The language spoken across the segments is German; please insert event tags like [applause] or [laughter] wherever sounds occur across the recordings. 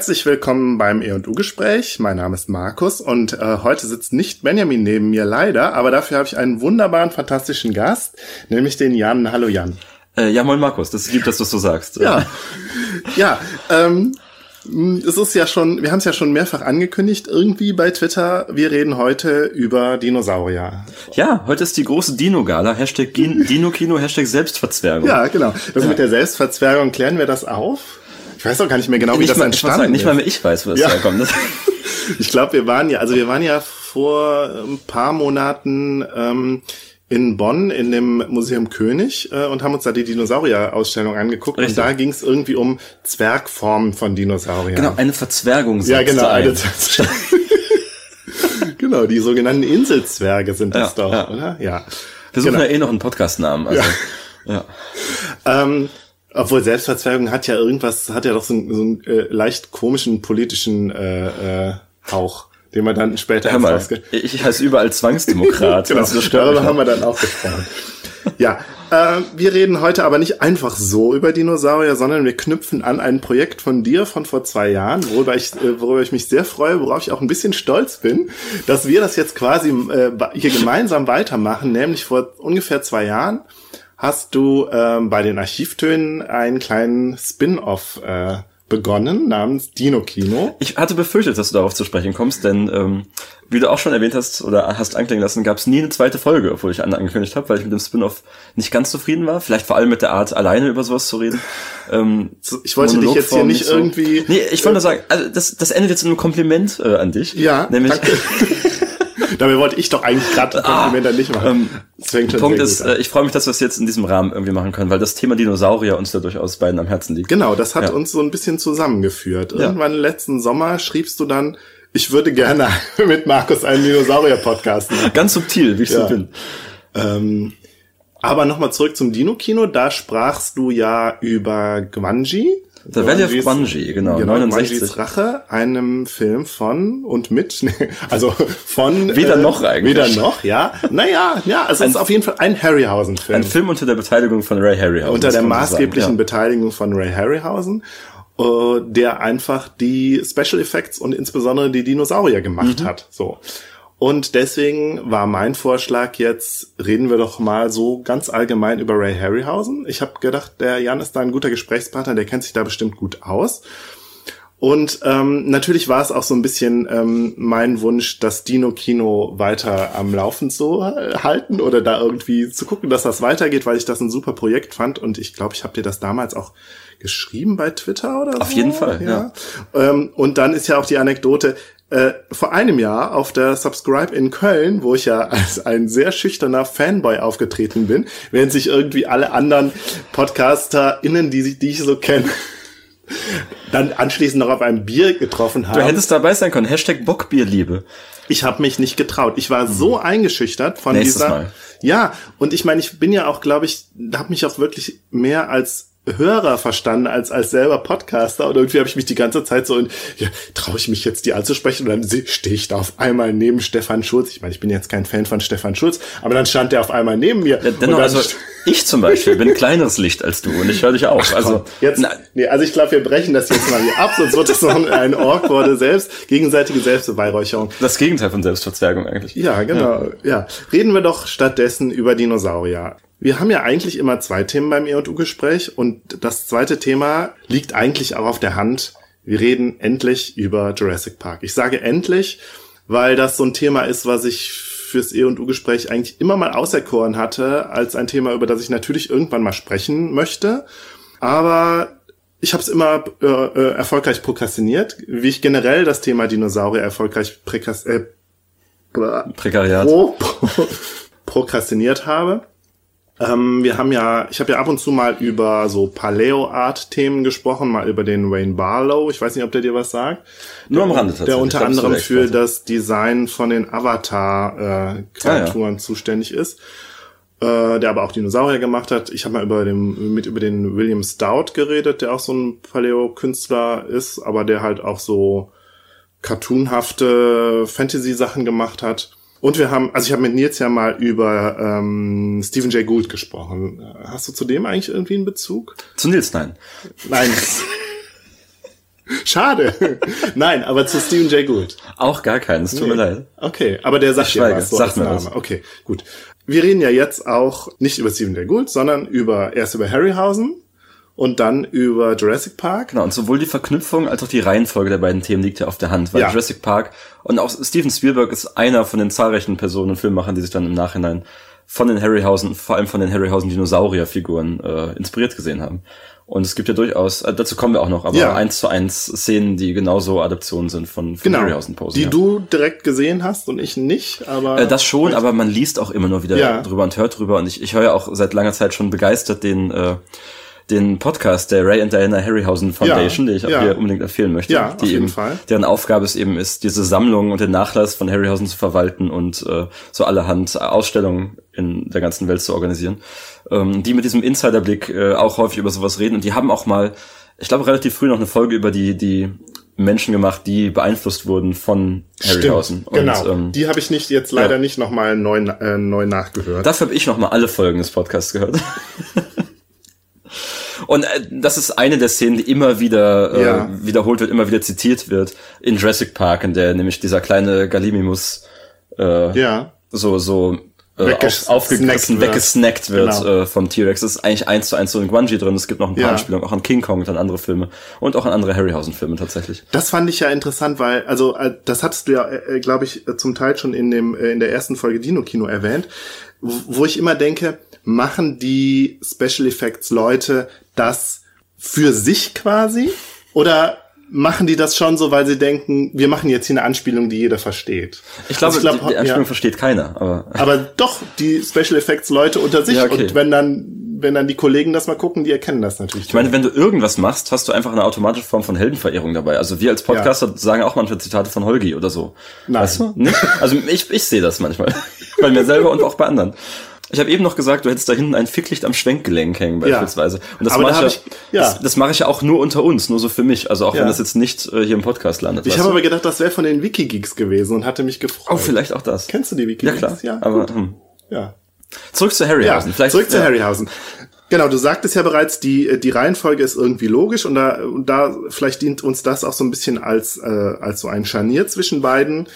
Herzlich willkommen beim E&U-Gespräch. Mein Name ist Markus und äh, heute sitzt nicht Benjamin neben mir leider, aber dafür habe ich einen wunderbaren, fantastischen Gast, nämlich den Jan. Hallo Jan. Äh, ja, moin Markus, das ist lieb, dass du es so sagst. Ja, ja ähm, es ist ja schon, wir haben es ja schon mehrfach angekündigt, irgendwie bei Twitter, wir reden heute über Dinosaurier. Ja, heute ist die große Dino-Gala, Hashtag [laughs] Dino-Kino, Hashtag Selbstverzwergung. Ja, genau. Das ja. mit der Selbstverzwergung, klären wir das auf? Ich weiß auch gar nicht mehr genau, wie nicht das mal, entstanden sagen, Nicht mal mehr ich weiß, wo das ja. herkommt. [laughs] ich glaube, wir waren ja, also wir waren ja vor ein paar Monaten ähm, in Bonn in dem Museum König äh, und haben uns da die Dinosaurier-Ausstellung angeguckt. Richtig. Und da ging es irgendwie um Zwergformen von Dinosauriern. Genau, eine Verzwergung. Ja, genau, eine [laughs] Genau, die sogenannten Inselzwerge sind das ja, doch, ja. oder? Ja. Wir suchen genau. ja eh noch einen Podcastnamen. Also, ja. ja. Ähm, obwohl Selbstverzwergung hat ja irgendwas, hat ja doch so einen, so einen äh, leicht komischen politischen äh, äh, Hauch, den man dann später Hör mal, Ich heiße überall Zwangsdemokrat. [laughs] genau, darüber haben wir dann auch gesprochen. ja, äh, wir reden heute aber nicht einfach so über Dinosaurier, sondern wir knüpfen an ein Projekt von dir von vor zwei Jahren, worüber ich, äh, worüber ich mich sehr freue, worauf ich auch ein bisschen stolz bin, dass wir das jetzt quasi äh, hier gemeinsam weitermachen, nämlich vor ungefähr zwei Jahren hast du ähm, bei den Archivtönen einen kleinen Spin-off äh, begonnen namens Dino Kino. Ich hatte befürchtet, dass du darauf zu sprechen kommst, denn ähm, wie du auch schon erwähnt hast oder hast anklingen lassen, gab es nie eine zweite Folge, obwohl ich angekündigt habe, weil ich mit dem Spin-off nicht ganz zufrieden war. Vielleicht vor allem mit der Art, alleine über sowas zu reden. [laughs] Ähm, ich wollte dich jetzt hier nicht, nicht so. irgendwie. Nee, ich wollte nur sagen, also das, das endet jetzt in einem Kompliment äh, an dich. Ja. Nämlich. Danke. [laughs] Dabei wollte ich doch eigentlich gerade Kompliment ah, nicht machen. Ähm, Punkt ist, äh, ich freue mich, dass wir es jetzt in diesem Rahmen irgendwie machen können, weil das Thema Dinosaurier uns da durchaus beiden am Herzen liegt. Genau, das hat ja. uns so ein bisschen zusammengeführt. Irgendwann ja. letzten Sommer schriebst du dann, ich würde gerne [laughs] mit Markus einen Dinosaurier-Podcast machen. Ganz subtil, wie ich ja. so bin. Ähm, aber nochmal zurück zum Dino-Kino. Da sprachst du ja über Gwanji. The Valley of Bungie, genau, genau 69. Rache, einem Film von und mit, [laughs] also von... [laughs] Weder äh, noch eigentlich. Weder noch, ja. Naja, ja, also es ist auf jeden Fall ein Harryhausen-Film. Ein Film unter der Beteiligung von Ray Harryhausen. Unter der maßgeblichen ja. Beteiligung von Ray Harryhausen, äh, der einfach die Special Effects und insbesondere die Dinosaurier gemacht mhm. hat, so. Und deswegen war mein Vorschlag jetzt, reden wir doch mal so ganz allgemein über Ray Harryhausen. Ich habe gedacht, der Jan ist da ein guter Gesprächspartner, der kennt sich da bestimmt gut aus. Und ähm, natürlich war es auch so ein bisschen ähm, mein Wunsch, das Dino-Kino weiter am Laufen zu halten oder da irgendwie zu gucken, dass das weitergeht, weil ich das ein super Projekt fand. Und ich glaube, ich habe dir das damals auch geschrieben bei Twitter oder Auf so. Auf jeden Fall, ja. ja. Ähm, und dann ist ja auch die Anekdote, äh, vor einem Jahr auf der Subscribe in Köln, wo ich ja [laughs] als ein sehr schüchterner Fanboy aufgetreten bin, während sich irgendwie alle anderen PodcasterInnen, die, die ich so kenne, [laughs] dann anschließend noch auf einem Bier getroffen haben. Du hättest dabei sein können. Hashtag Bockbierliebe. Ich habe mich nicht getraut. Ich war so mhm. eingeschüchtert von Nächstes dieser. Mal. Ja, und ich meine, ich bin ja auch, glaube ich, habe mich auch wirklich mehr als Hörer verstanden als als selber Podcaster und irgendwie habe ich mich die ganze Zeit so in, ja, traue ich mich jetzt die anzusprechen und dann stehe ich da auf einmal neben Stefan Schulz. Ich meine, ich bin jetzt kein Fan von Stefan Schulz, aber dann stand der auf einmal neben mir. Ja, dennoch, also ich zum Beispiel bin kleineres Licht als du und ich höre dich auch. Ach, also jetzt, nee, also ich glaube, wir brechen das jetzt mal hier ab, sonst wird es noch ein awkwarde selbst gegenseitige Selbstbeweihräucherung. Das Gegenteil von Selbstverzwergung eigentlich. Ja, genau. Ja. ja, reden wir doch stattdessen über Dinosaurier. Wir haben ja eigentlich immer zwei Themen beim E&U-Gespräch und das zweite Thema liegt eigentlich auch auf der Hand. Wir reden endlich über Jurassic Park. Ich sage endlich, weil das so ein Thema ist, was ich fürs E&U-Gespräch eigentlich immer mal auserkoren hatte, als ein Thema, über das ich natürlich irgendwann mal sprechen möchte. Aber ich habe es immer äh, äh, erfolgreich prokrastiniert, wie ich generell das Thema Dinosaurier erfolgreich Präkas äh, Prekariat. Pro, pro, [laughs] prokrastiniert habe. Ähm, wir haben ja, ich habe ja ab und zu mal über so Paleo-Art-Themen gesprochen, mal über den Wayne Barlow. Ich weiß nicht, ob der dir was sagt. Nur am Rande tatsächlich. Der unter anderem für das Design von den Avatar-Kreaturen äh, ah, ja. zuständig ist. Äh, der aber auch Dinosaurier gemacht hat. Ich habe mal über den, mit über den William Stout geredet, der auch so ein Paleo-Künstler ist, aber der halt auch so cartoonhafte Fantasy-Sachen gemacht hat. Und wir haben, also ich habe mit Nils ja mal über ähm, Stephen Jay Gould gesprochen. Hast du zu dem eigentlich irgendwie einen Bezug? Zu Nils, nein. Nein. Schade. Nein, aber zu Stephen Jay Gould. Auch gar keinen, es tut mir leid. Okay, aber der sagt ja was, so sagt als mir was. Okay, gut. Wir reden ja jetzt auch nicht über Stephen Jay Gould, sondern über erst über Harryhausen und dann über Jurassic Park. Genau, und sowohl die Verknüpfung als auch die Reihenfolge der beiden Themen liegt ja auf der Hand, weil Ja. Jurassic Park und auch Steven Spielberg ist einer von den zahlreichen Personen und Filmemachern, die sich dann im Nachhinein von den Harryhausen, vor allem von den Harryhausen Dinosaurierfiguren äh, inspiriert gesehen haben. Und es gibt ja durchaus, äh, dazu kommen wir auch noch, aber Ja. eins zu eins Szenen, die genauso Adaptionen sind von, von Genau. Harryhausen-Posen. Die ja. du direkt gesehen hast und ich nicht, aber. Äh, das schon, aber man liest auch immer nur wieder Ja. drüber und hört drüber. Und ich, ich höre ja auch seit langer Zeit schon begeistert den, äh, den Podcast der Ray and Diana Harryhausen Foundation, Ja, den ich auch ja. hier unbedingt empfehlen möchte. Ja, auf die jeden eben, Fall. Deren Aufgabe es eben ist, diese Sammlung und den Nachlass von Harryhausen zu verwalten und äh, so allerhand Ausstellungen in der ganzen Welt zu organisieren. Ähm, die mit diesem Insiderblick äh, auch häufig über sowas reden. Und die haben auch mal, ich glaube, relativ früh noch eine Folge über die, die Menschen gemacht, die beeinflusst wurden von Harryhausen. Stimmt, genau. Und, ähm, die habe ich nicht jetzt leider ja. nicht nochmal neu, äh, neu nachgehört. Dafür habe ich noch mal alle Folgen des Podcasts gehört. [laughs] Und äh, das ist eine der Szenen, die immer wieder äh, Ja. wiederholt wird, immer wieder zitiert wird in Jurassic Park, in der nämlich dieser kleine Gallimimus äh, ja. so so äh, auf, wird. weggesnackt wird Genau. äh, vom T-Rex. Das ist eigentlich eins zu eins so in Guanji drin. Es gibt noch ein paar Ja. Anspielungen auch an King Kong und an andere Filme und auch an andere Harryhausen-Filme tatsächlich. Das fand ich ja interessant, weil, also, äh, das hattest du ja, äh, glaube ich, äh, zum Teil schon in dem, äh, in der ersten Folge Dino Kino erwähnt, wo wo ich immer denke, machen die Special Effects Leute das für sich quasi? Oder machen die das schon so, weil sie denken, wir machen jetzt hier eine Anspielung, die jeder versteht? Ich glaube, Also die, die Anspielung ja, versteht keiner, aber aber doch die Special Effects Leute unter sich Ja, okay. und wenn dann, wenn dann die Kollegen das mal gucken, die erkennen das natürlich. Ich meine, wenn du irgendwas machst, hast du einfach eine automatische Form von Heldenverehrung dabei. Also wir als Podcaster sagen auch manchmal Zitate von Holgi oder so. Nein. Weißt du? Also ich, ich sehe das manchmal. [laughs] bei mir selber und auch bei anderen. Ich habe eben noch gesagt, du hättest da hinten ein Ficklicht am Schwenkgelenk hängen Ja. beispielsweise. Und das mache da ich, ja, ich- ja. Das, das mache ich ja auch nur unter uns, nur so für mich. Also auch Ja. wenn das jetzt nicht äh, hier im Podcast landet. ich habe aber gedacht, das wäre von den Wikigeeks gewesen und hatte mich gefreut. oh, vielleicht auch das. Kennst du die ja Wikigeeks? klar. Ja, aber gut. hm. ja. zurück zu Ja, Harryhausen. vielleicht zurück zu ja. Harryhausen. Genau, du sagtest ja bereits, die, die Reihenfolge ist irgendwie logisch und da, und da vielleicht dient uns das auch so ein bisschen als, äh, als so ein Scharnier zwischen beiden.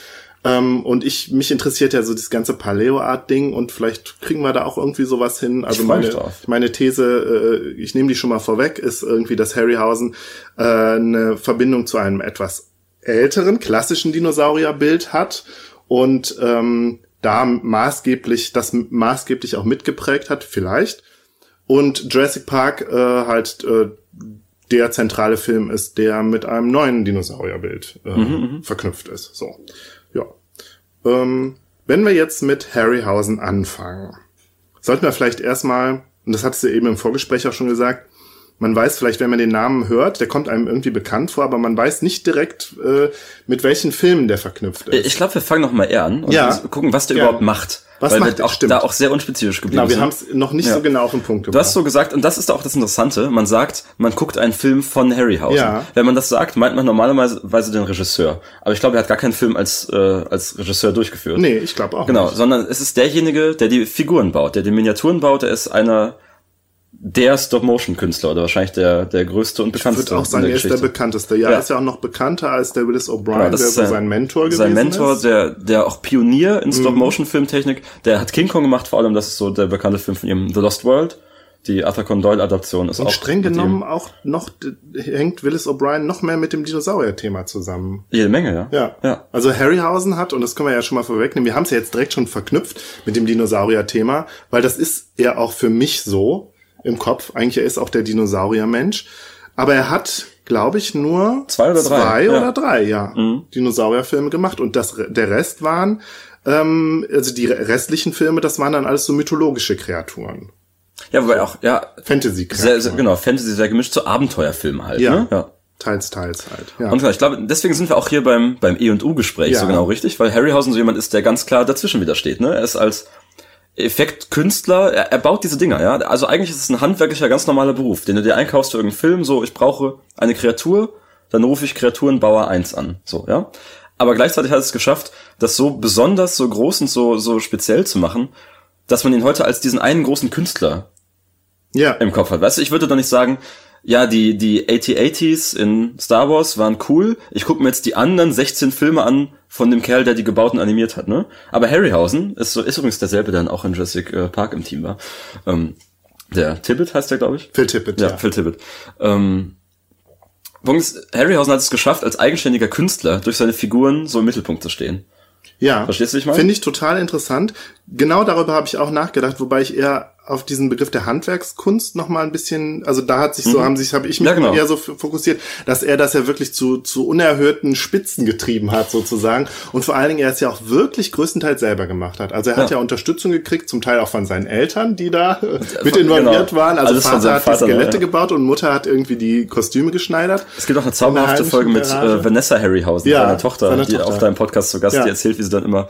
Ähm, und ich, mich interessiert ja so das ganze Paleo-Art-Ding und vielleicht kriegen wir da auch irgendwie sowas hin. Also meine, meine These, äh, ich nehme die schon mal vorweg, ist irgendwie, dass Harryhausen äh, eine Verbindung zu einem etwas älteren, klassischen Dinosaurierbild hat und ähm, da maßgeblich, das maßgeblich auch mitgeprägt hat, vielleicht. Und Jurassic Park äh, halt äh, der zentrale Film ist, der mit einem neuen Dinosaurierbild äh, verknüpft ist. So, ja. Ähm, wenn wir jetzt mit Harryhausen anfangen, sollten wir vielleicht erstmal, und das hattest du eben im Vorgespräch auch schon gesagt, man weiß vielleicht, wenn man den Namen hört, der kommt einem irgendwie bekannt vor, aber man weiß nicht direkt, äh, mit welchen Filmen der verknüpft ist. Ich glaube, wir fangen noch mal eher an und Ja. gucken, was der Ja. überhaupt macht. Was weil macht wir auch Stimmt. da auch sehr unspezifisch geblieben Genau, wir haben es noch nicht Ja. so genau auf den Punkt Du gebracht. hast so gesagt, und das ist auch das Interessante, man sagt, man guckt einen Film von Harryhausen. Ja. Wenn man das sagt, meint man normalerweise den Regisseur. Aber ich glaube, er hat gar keinen Film als, äh, als Regisseur durchgeführt. nee, ich glaube auch Genau, nicht. sondern es ist derjenige, der die Figuren baut, der die Miniaturen baut, er ist einer der Stop-Motion-Künstler oder wahrscheinlich der, der größte und Ich bekannteste würde auch sagen, er der ist der bekannteste. Ja, Ja. er ist ja auch noch bekannter als der Willis O'Brien, Genau, der ist so sein Mentor gewesen Sein Mentor, ist. Mhm. der, der auch Pionier in Stop-Motion-Filmtechnik, der hat King Kong gemacht, vor allem, das ist so der bekannte Film von ihm, The Lost World. Die Arthur Conan Doyle Adaption ist Und auch streng mit ihm. genommen auch noch hängt Willis O'Brien noch mehr mit dem Dinosaurier-Thema zusammen. Jede Menge, ja. Ja. Ja. Also Harryhausen hat, und das können wir ja schon mal vorwegnehmen, wir haben es ja jetzt direkt schon verknüpft mit dem Dinosaurier-Thema, weil das ist ja auch für mich so im Kopf. Eigentlich er ist auch der Dinosaurier-Mensch. Aber er hat, glaube ich, nur Zwei oder drei, zwei ja. Mhm. oder drei, ja, Dinosaurierfilme gemacht. Und das, der Rest waren, ähm, also die restlichen Filme, das waren dann alles so mythologische Kreaturen. Ja, wobei auch, ja, Fantasy-Kreaturen. sehr, sehr, genau, Fantasy sehr gemischt zu Abenteuerfilmen halt, Ja. ne? Ja. Teils, teils halt. Ja. Und ich glaube, deswegen sind wir auch hier beim, beim E&U-Gespräch Ja. so genau richtig, weil Harryhausen so jemand ist, der ganz klar dazwischen wieder steht, ne? Er ist als Effektkünstler, er, er baut diese Dinger, ja? Also eigentlich ist es ein handwerklicher, ganz normaler Beruf, den du dir einkaufst für irgendeinen Film, so, ich brauche eine Kreatur, dann rufe ich Kreaturenbauer 1 an, so, ja? Aber gleichzeitig hat es geschafft, das so besonders, so groß und so, so speziell zu machen, dass man ihn heute als diesen einen großen Künstler ja. im Kopf hat. Weißt du, ich würde doch nicht sagen, ja, die, die AT-80s in Star Wars waren cool. Ich gucke mir jetzt die anderen 16 Filme an von dem Kerl, der die gebauten animiert hat, ne? Aber Harryhausen ist, so, ist übrigens derselbe, der dann auch in Jurassic äh, Park im Team war. Ähm, der Tippett heißt der, glaube ich. Phil Tippett, ja. ja. Phil Tippett. Ähm, Punkt Harryhausen hat es geschafft, als eigenständiger Künstler durch seine Figuren so im Mittelpunkt zu stehen. Ja. Verstehst du, ich mal? Finde ich total interessant. Genau darüber habe ich auch nachgedacht, wobei ich eher auf diesen Begriff der Handwerkskunst noch mal ein bisschen, also da hat sich so, mhm. haben sich, habe ich mich ja, genau. eher so fokussiert, dass er das ja wirklich zu, zu unerhörten Spitzen getrieben hat sozusagen und vor allen Dingen er es ja auch wirklich größtenteils selber gemacht hat. Also er hat ja, Unterstützung gekriegt, zum Teil auch von seinen Eltern, die da [laughs] mit involviert genau. waren. Also Alles Vater hat Vater, die Skelette ja. gebaut und Mutter hat irgendwie die Kostüme geschneidert. Es gibt auch eine zauberhafte Folge mit äh, Vanessa Harryhausen, seiner Tochter, seine die Tochter. auf deinem Podcast zu Gast, die erzählt, wie sie dann immer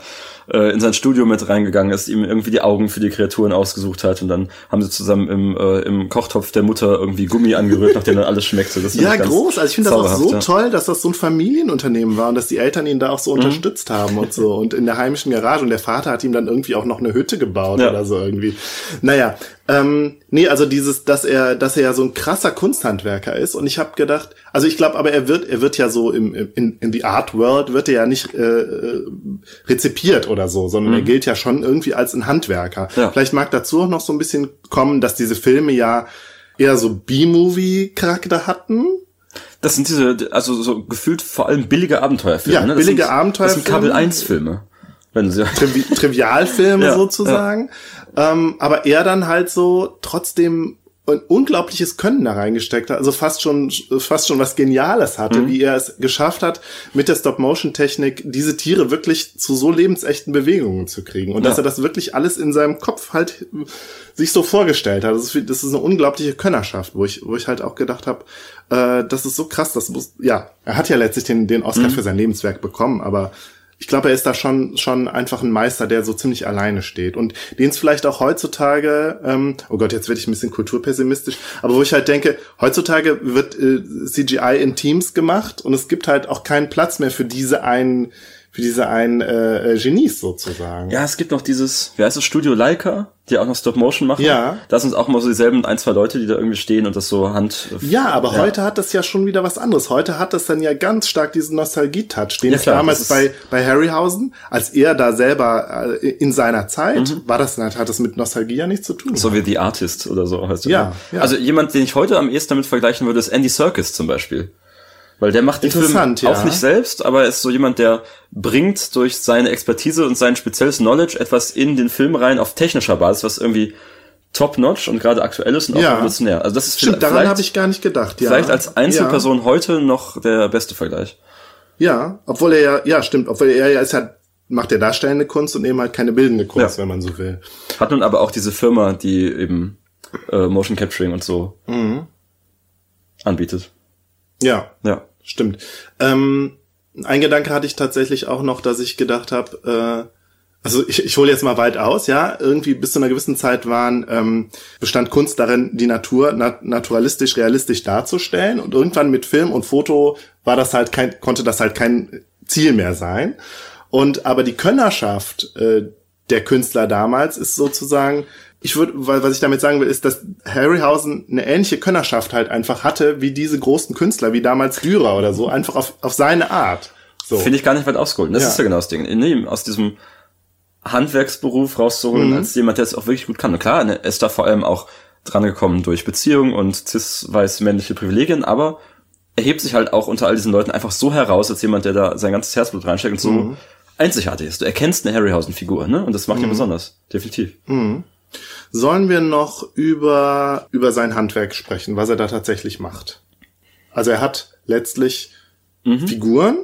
äh, in sein Studio mit reingegangen ist, ihm irgendwie die Augen für die Kreaturen ausgesucht hat und dann haben sie zusammen im, äh, im Kochtopf der Mutter irgendwie Gummi angerührt, nachdem dann alles schmeckte. Das ja, groß. Also ich finde das auch so ja. toll, dass das so ein Familienunternehmen war und dass die Eltern ihn da auch so mhm. unterstützt haben und so und in der heimischen Garage und der Vater hat ihm dann irgendwie auch noch eine Hütte gebaut ja. oder so irgendwie. Naja, ähm, nee, also dieses, dass er, dass er ja so ein krasser Kunsthandwerker ist. Und ich habe gedacht, also ich glaube, aber er wird, er wird ja so im, in, in the Art World wird er ja nicht äh, rezipiert oder so, sondern mhm. er gilt ja schon irgendwie als ein Handwerker. Ja. Vielleicht mag dazu auch noch so ein bisschen kommen, dass diese Filme ja eher so B-Movie-Charakter hatten. Das sind diese, also so gefühlt vor allem billige Abenteuerfilme. Ja, ne? billige Abenteuerfilme. Das sind Kabel 1 Filme. Wenn sie Trivi Trivialfilme [laughs] ja, sozusagen. Ja. Ähm, aber er dann halt so trotzdem ein unglaubliches Können da reingesteckt hat, also fast schon, fast schon was Geniales hatte, mhm. wie er es geschafft hat, mit der Stop-Motion-Technik diese Tiere wirklich zu so lebensechten Bewegungen zu kriegen. Und ja. dass er das wirklich alles in seinem Kopf halt sich so vorgestellt hat. Das ist, das ist eine unglaubliche Könnerschaft, wo ich, wo ich halt auch gedacht habe, äh, das ist so krass, das muss, ja, er hat ja letztlich den, den Oscar mhm. für sein Lebenswerk bekommen, aber ich glaube, er ist da schon schon einfach ein Meister, der so ziemlich alleine steht und den es vielleicht auch heutzutage, ähm, oh Gott, jetzt werde ich ein bisschen kulturpessimistisch, aber wo ich halt denke, heutzutage wird äh, CGI in Teams gemacht und es gibt halt auch keinen Platz mehr für diese einen für diese einen äh, äh, Genies sozusagen. Ja, es gibt noch dieses, wie heißt das, Studio Leica, die auch noch Stop-Motion machen. Ja. Da sind auch mal so dieselben ein, zwei Leute, die da irgendwie stehen und das so Hand... Ja, aber ja. heute hat das ja schon wieder was anderes. Heute hat das dann ja ganz stark diesen Nostalgie-Touch, den ja, klar, damals bei, bei Harryhausen, als er da selber äh, in seiner Zeit, mhm. war das, hat das mit Nostalgie ja nichts zu tun. So wie The Artist oder so heißt ja, ja. Also jemand, den ich heute am ehesten damit vergleichen würde, ist Andy Serkis zum Beispiel. Weil der macht den Film ja. auch nicht selbst, aber er ist so jemand, der bringt durch seine Expertise und sein spezielles Knowledge etwas in den Film rein auf technischer Basis, was irgendwie top-notch und gerade aktuell ist und auch ja. revolutionär. Also das ist Stimmt, daran habe ich gar nicht gedacht. Ja. Vielleicht als Einzelperson ja. heute noch der beste Vergleich. Ja, obwohl er ja, ja stimmt, obwohl er ja ist halt macht der darstellende Kunst und eben halt keine bildende Kunst, ja. wenn man so will. Hat nun aber auch diese Firma, die eben äh, Motion Capturing und so mhm. anbietet. Ja. Ja. Stimmt. Ähm, ein Gedanke hatte ich tatsächlich auch noch, dass ich gedacht habe, äh, also ich, ich hole jetzt mal weit aus, ja, irgendwie bis zu einer gewissen Zeit waren, ähm, bestand Kunst darin, die Natur nat naturalistisch, realistisch darzustellen und irgendwann mit Film und Foto war das halt kein, konnte das halt kein Ziel mehr sein. Und aber die Könnerschaft äh, der Künstler damals ist sozusagen ich würde, weil was ich damit sagen will, ist, dass Harryhausen eine ähnliche Könnerschaft halt einfach hatte, wie diese großen Künstler, wie damals Dürer oder so, einfach auf, auf seine Art. So. Finde ich gar nicht weit ausgeholt. Das ja. ist ja genau das Ding. Nee, aus diesem Handwerksberuf rauszuholen, mhm. als jemand, der es auch wirklich gut kann. Und klar, er ist da vor allem auch drangekommen durch Beziehungen und cis-weiß männliche Privilegien, aber er hebt sich halt auch unter all diesen Leuten einfach so heraus, als jemand, der da sein ganzes Herzblut reinsteckt und so mhm. einzigartig ist. Du erkennst eine Harryhausen-Figur, ne? Und das macht mhm. ihn besonders. Definitiv. Mhm. Sollen wir noch über, über sein Handwerk sprechen, was er da tatsächlich macht? Also er hat letztlich mhm. Figuren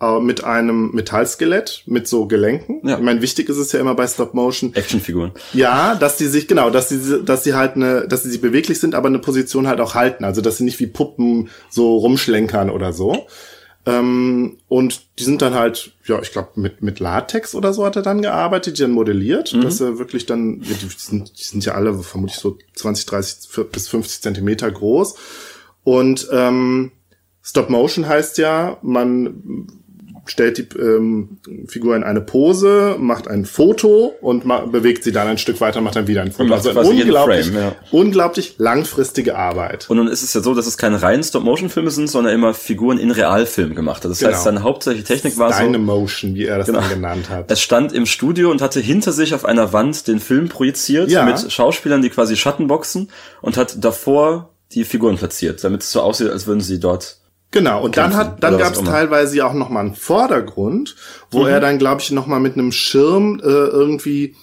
äh, mit einem Metallskelett, mit so Gelenken. Ja. Ich meine, wichtig ist es ja immer bei Stop Motion. Actionfiguren. Ja, dass die sich, genau, dass sie, dass sie halt eine, dass sie beweglich sind, aber eine Position halt auch halten. Also, dass sie nicht wie Puppen so rumschlenkern oder so. Ähm, und die sind dann halt, ja, ich glaube, mit, mit Latex oder so hat er dann gearbeitet, die dann modelliert, mhm. dass er wirklich dann, die sind, die sind ja alle vermutlich so 20, 30 bis 50 Zentimeter groß. Und ähm, Stop Motion heißt ja, man stellt die ähm, Figur in eine Pose, macht ein Foto und bewegt sie dann ein Stück weiter, macht dann wieder ein Foto. macht Also unglaublich, Frame, ja. unglaublich langfristige Arbeit. Und nun ist es ja so, dass es keine reinen Stop-Motion-Filme sind, sondern immer Figuren in Realfilm gemacht hat. Das Genau. heißt, seine hauptsächliche Technik war so, Dynamotion, wie er das Genau. dann genannt hat. es stand im Studio und hatte hinter sich auf einer Wand den Film projiziert Ja. mit Schauspielern, die quasi Schattenboxen und hat davor die Figuren platziert, damit es so aussieht, als würden sie dort Genau, und dann hat, dann gab es teilweise ja auch noch mal einen Vordergrund, wo Mhm. er dann, glaube ich, noch mal mit einem Schirm äh, irgendwie,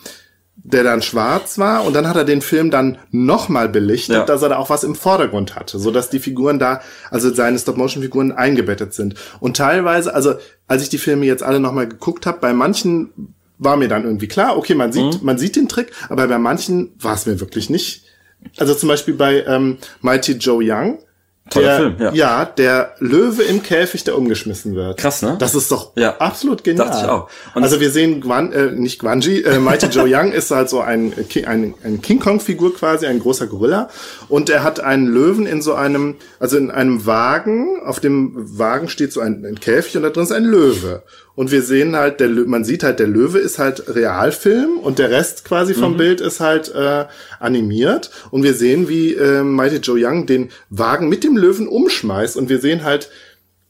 der dann schwarz war, und dann hat er den Film dann noch mal belichtet, Ja. dass er da auch was im Vordergrund hatte, so dass die Figuren da, also seine Stop-Motion-Figuren eingebettet sind. Und teilweise, also als ich die Filme jetzt alle noch mal geguckt habe, bei manchen war mir dann irgendwie klar, okay, man sieht, Mhm. man sieht den Trick, aber bei manchen war es mir wirklich nicht. Also zum Beispiel bei ähm, Mighty Joe Young. Toller der, Film, ja. ja, der Löwe im Käfig, der umgeschmissen wird. Krass, ne? Das ist doch Ja. absolut genial. Dachte ich auch. Und also wir sehen Gwan, äh, nicht Gwanji, äh, Mighty Joe Young ist halt so ein, äh, ein, ein King Kong-Figur quasi, ein großer Gorilla. Und er hat einen Löwen in so einem, also in einem Wagen. Auf dem Wagen steht so ein, ein Käfig und da drin ist ein Löwe. Und wir sehen halt, der man sieht halt, der Löwe ist halt Realfilm und der Rest quasi Mhm. vom Bild ist halt äh, animiert. Und wir sehen, wie äh, Mighty Joe Young den Wagen mit dem Löwen umschmeißt. Und wir sehen halt,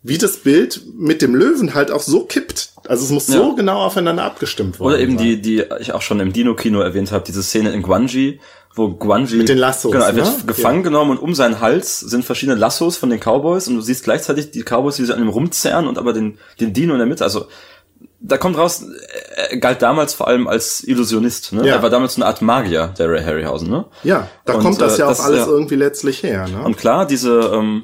wie das Bild mit dem Löwen halt auch so kippt. Also es muss so Ja. genau aufeinander abgestimmt worden Oder eben sein. die, die ich auch schon im Dino-Kino erwähnt habe, diese Szene in Guanji, wo Guanji Mit den Lassos, genau, er wird ne? gefangen Ja. genommen und um seinen Hals sind verschiedene Lassos von den Cowboys und du siehst gleichzeitig die Cowboys, wie sie an ihm rumzerren und aber den, den Dino in der Mitte. Also da kommt raus, er galt damals vor allem als Illusionist. Ne? Ja. Er war damals so eine Art Magier, der Ray Harryhausen. Ne? Ja, da Und, kommt das äh, ja auch das- alles ja. irgendwie letztlich her. Ne? Und klar, diese, ähm,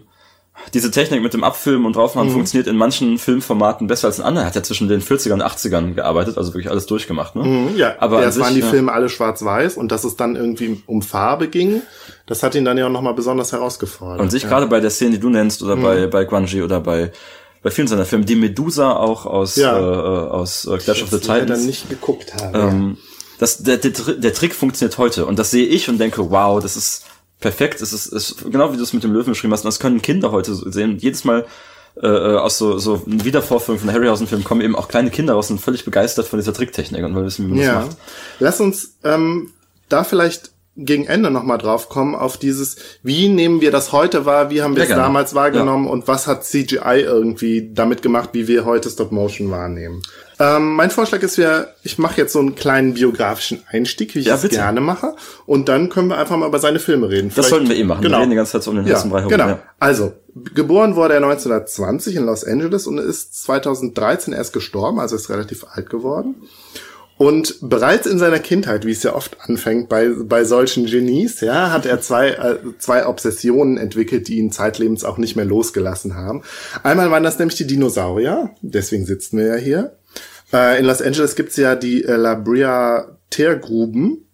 diese Technik mit dem Abfilmen und Mhm. draufmachen funktioniert in manchen Filmformaten besser als in anderen. Er hat ja zwischen den 40ern und 80ern gearbeitet, also wirklich alles durchgemacht. Ne? Mhm, ja, aber erst sich, waren die ja. Filme alle schwarz-weiß und dass es dann irgendwie um Farbe ging, das hat ihn dann ja auch nochmal besonders herausgefordert. Und sich ja. Mhm. gerade bei der Szene, die du nennst, oder bei, bei Guanji oder bei, bei vielen seiner Filme, die Medusa auch aus, Ja. äh, äh, aus äh, Clash of the das leider Titans. nicht geguckt habe. Ähm, das, der, der, der Trick funktioniert heute und das sehe ich und denke, wow, das ist perfekt. Es ist, ist genau wie du es mit dem Löwen beschrieben hast. Und das können Kinder heute so sehen. Jedes Mal äh, äh, aus so, so Wiedervorführungen von Harryhausen-Filmen kommen eben auch kleine Kinder raus und sind völlig begeistert von dieser Tricktechnik und wollen wissen, wie man ja. das macht. Lass uns ähm, da vielleicht gegen Ende nochmal drauf kommen, auf dieses, wie nehmen wir das heute wahr, wie haben wir Ja, es damals wahrgenommen und was hat CGI irgendwie damit gemacht, wie wir heute Stop Motion wahrnehmen. Ähm, mein Vorschlag ist ja, ich mache jetzt so einen kleinen biografischen Einstieg, wie ich Ja, es gerne mache. Und dann können wir einfach mal über seine Filme reden. Das Vielleicht- sollten wir eh machen. Genau. Wir reden die ganze Zeit so um den Ja, heißen Brei herum. genau. Ja. Also, geboren wurde er 1920 in Los Angeles und ist 2013 erst gestorben, also ist relativ alt geworden. Und bereits in seiner Kindheit, wie es ja oft anfängt bei, bei solchen Genies, ja, hat er zwei, äh, zwei Obsessionen entwickelt, die ihn zeitlebens auch nicht mehr losgelassen haben. Einmal waren das nämlich die Dinosaurier, deswegen sitzen wir ja hier. Äh, in Los Angeles gibt's ja die äh, La Brea Teergruben,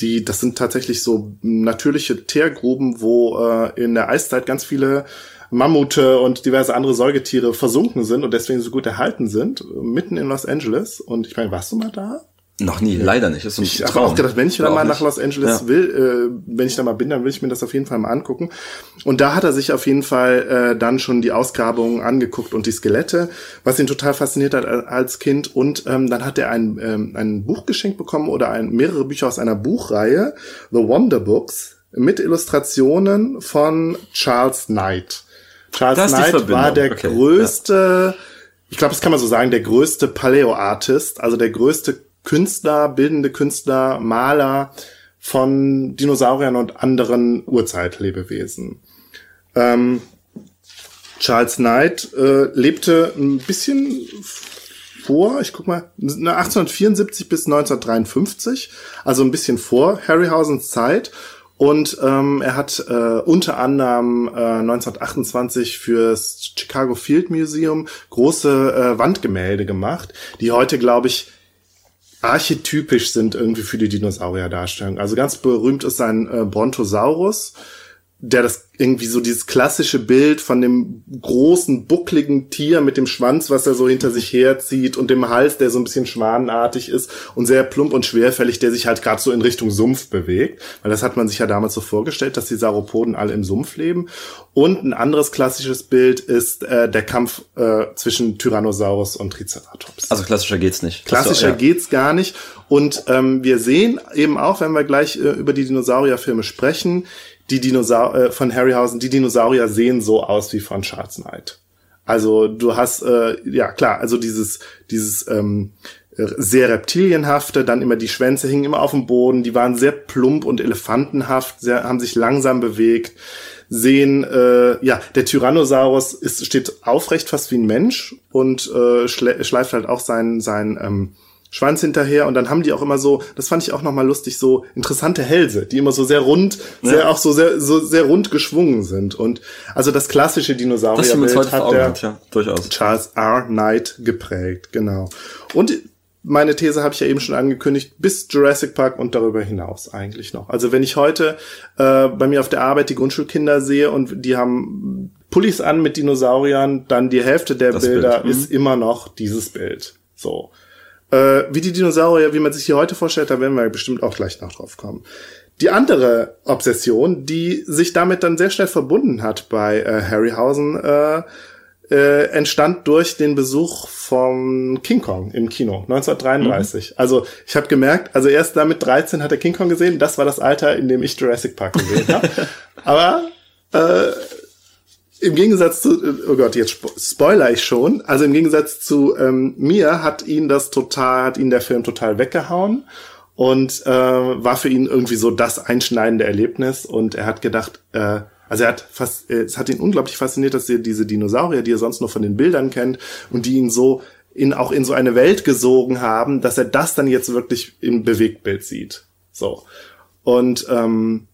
die, das sind tatsächlich so natürliche Teergruben, wo äh, in der Eiszeit ganz viele Mammute und diverse andere Säugetiere versunken sind und deswegen so gut erhalten sind, mitten in Los Angeles. Und ich meine, warst du mal da? Noch nie, leider nicht. Ist Ich habe auch gedacht, wenn ich wieder mal nach. Los Angeles Ja. will, äh, wenn ich da mal bin, dann will ich mir das auf jeden Fall mal angucken. Und da hat er sich auf jeden Fall äh, dann schon die Ausgrabungen angeguckt und die Skelette, was ihn total fasziniert hat a- als Kind. Und ähm, dann hat er ein, ähm, ein Buch geschenkt bekommen oder ein, mehrere Bücher aus einer Buchreihe, The Wonder Books, mit Illustrationen von Charles Knight. Charles Das Knight war der okay, größte ich glaube, das kann man so sagen, der größte Paleo-Artist, also der größte Künstler, bildende Künstler, Maler von Dinosauriern und anderen Urzeitlebewesen. Ähm, Charles Knight äh, lebte ein bisschen vor, ich guck mal, 1874 bis 1953, also ein bisschen vor Harryhausens Zeit. Und ähm, er hat äh, unter anderem äh, 1928 fürs Chicago Field Museum große äh, Wandgemälde gemacht, die heute, glaube ich, archetypisch sind irgendwie für die Dinosaurier-Darstellung. Also ganz berühmt ist sein äh, Brontosaurus, der das irgendwie so dieses klassische Bild von dem großen, buckligen Tier mit dem Schwanz, was er so hinter sich herzieht und dem Hals, der so ein bisschen schwanenartig ist und sehr plump und schwerfällig, der sich halt gerade so in Richtung Sumpf bewegt. Weil das hat man sich ja damals so vorgestellt, dass die Sauropoden alle im Sumpf leben. Und ein anderes klassisches Bild ist äh, der Kampf äh, zwischen Tyrannosaurus und Triceratops. Also klassischer geht's nicht. Klassischer ja. geht's gar nicht. Und ähm, wir sehen eben auch, wenn wir gleich äh, über die Dinosaurierfilme sprechen, die Dinosaurier äh, von Harryhausen, die Dinosaurier sehen so aus wie von Charles Knight. Also du hast äh, ja klar, also dieses dieses ähm, sehr reptilienhafte, dann immer die Schwänze hingen immer auf dem Boden, die waren sehr plump und elefantenhaft, sehr, haben sich langsam bewegt, sehen, äh, ja, der Tyrannosaurus ist, steht aufrecht fast wie ein Mensch und äh, schleift halt auch sein, sein ähm, Schwanz hinterher und dann haben die auch immer so, das fand ich auch nochmal lustig, so interessante Hälse, die immer so sehr rund, ja. sehr auch so sehr so sehr rund geschwungen sind und also das klassische Dinosaurierbild hat der hat, ja, durchaus. Charles R. Knight geprägt, genau. Und meine These habe ich ja eben schon angekündigt, bis Jurassic Park und darüber hinaus eigentlich noch. Also wenn ich heute äh, bei mir auf der Arbeit die Grundschulkinder sehe und die haben Pullis an mit Dinosauriern, dann die Hälfte der das Bilder Bild. ist mhm. immer noch dieses Bild. So. Äh, wie die Dinosaurier, wie man sich hier heute vorstellt, da werden wir bestimmt auch gleich noch drauf kommen. Die andere Obsession, die sich damit dann sehr schnell verbunden hat bei äh, Harryhausen, äh, äh, entstand durch den Besuch von King Kong im Kino 1933. Mhm. Also ich habe gemerkt, also erst damit 13 hat er King Kong gesehen. Das war das Alter, in dem ich Jurassic Park gesehen habe. [laughs] Aber äh, im Gegensatz zu, oh Gott, jetzt spoiler ich schon. Also im Gegensatz zu ähm, mir hat ihn das total, hat ihn der Film total weggehauen und äh, war für ihn irgendwie so das einschneidende Erlebnis. Und er hat gedacht, äh, also er hat fast, es hat ihn unglaublich fasziniert, dass er diese Dinosaurier, die er sonst nur von den Bildern kennt und die ihn so in auch in so eine Welt gesogen haben, dass er das dann jetzt wirklich im Bewegtbild sieht. So und ähm,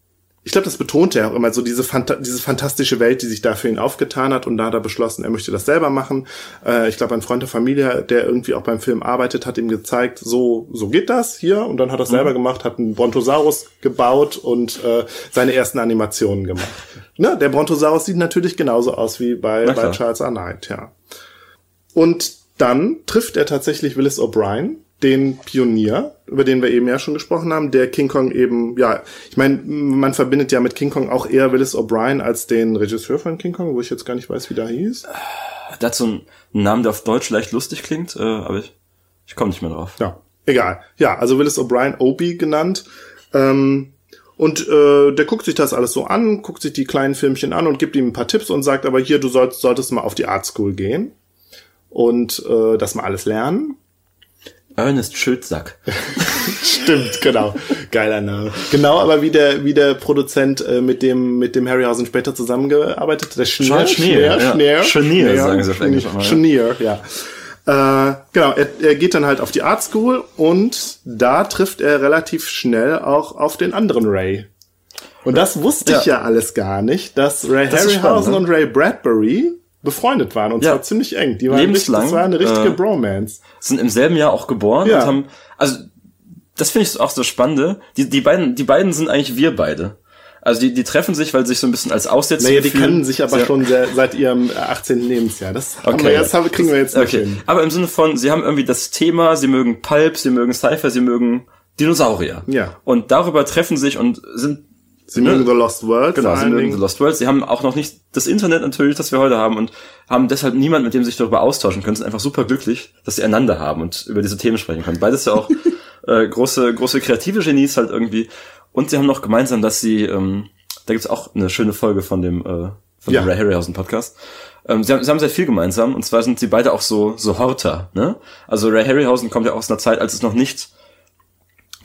ich glaube, das betonte er auch immer, so diese, Phanta diese fantastische Welt, die sich da für ihn aufgetan hat. Und da hat er beschlossen, er möchte das selber machen. Äh, ich glaube, ein Freund der Familie, der irgendwie auch beim Film arbeitet, hat ihm gezeigt, so, so geht das hier. Und dann hat er es mhm. selber gemacht, hat einen Brontosaurus gebaut und äh, seine ersten Animationen gemacht. ne? Der Brontosaurus sieht natürlich genauso aus wie bei, bei Charles A. Knight, ja. Und dann trifft er tatsächlich Willis O'Brien, den Pionier, über den wir eben ja schon gesprochen haben, der King Kong eben, ja, ich meine, man verbindet ja mit King Kong auch eher Willis O'Brien als den Regisseur von King Kong, wo ich jetzt gar nicht weiß, wie der hieß. So einen Namen, der auf Deutsch leicht lustig klingt, äh, aber ich, ich komme nicht mehr drauf. Ja, egal. Ja, also Willis O'Brien, Opie genannt. Ähm, und äh, der guckt sich das alles so an, guckt sich die kleinen Filmchen an und gibt ihm ein paar Tipps und sagt aber hier, du sollst, solltest mal auf die Art School gehen und äh, das mal alles lernen. Ernest Schildsack. [laughs] Stimmt, genau. Geiler Name. Genau, aber wie der, wie der Produzent äh, mit dem, mit dem Harryhausen später zusammengearbeitet hat. Der Schneer. Schneer, Schneer, Schneer, sagen sie auf Englisch. Schneer, ja. Äh, genau, er, er geht dann halt auf die Art School und da trifft er relativ schnell auch auf den anderen Ray. Und das wusste ja. ich ja alles gar nicht, dass Ray das Harryhausen ne? und Ray Bradbury befreundet waren und ja. zwar ziemlich eng. Die waren Lebenslang. Richtig, das war eine richtige äh, Bromance. Sind im selben Jahr auch geboren ja. und haben, also das finde ich auch so spannende. Die, die beiden, die beiden sind eigentlich wir beide. Also die, die treffen sich, weil sie sich so ein bisschen als Aussetzer Naja, die fühlen. kennen sich aber sehr schon sehr, seit ihrem 18. Lebensjahr. Das okay. wir jetzt, kriegen wir jetzt nicht okay. hin. Aber im Sinne von, sie haben irgendwie das Thema, sie mögen Pulp, sie mögen Cypher, sie mögen Dinosaurier. Ja. Und darüber treffen sich und sind Sie mögen The Lost World. Genau, sie mögen The Lost World. Sie haben auch noch nicht das Internet natürlich, das wir heute haben und haben deshalb niemand, mit dem sie sich darüber austauschen können. Sind einfach super glücklich, dass sie einander haben und über diese Themen sprechen können. Beides ja auch [laughs] äh, große, große kreative Genies halt irgendwie. Und sie haben noch gemeinsam, dass sie, ähm, da gibt's auch eine schöne Folge von dem, äh, von ja. dem Ray Harryhausen Podcast. Ähm, sie, haben, sie haben sehr viel gemeinsam und zwar sind sie beide auch so, so Horter, ne? Also Ray Harryhausen kommt ja aus einer Zeit, als es noch nicht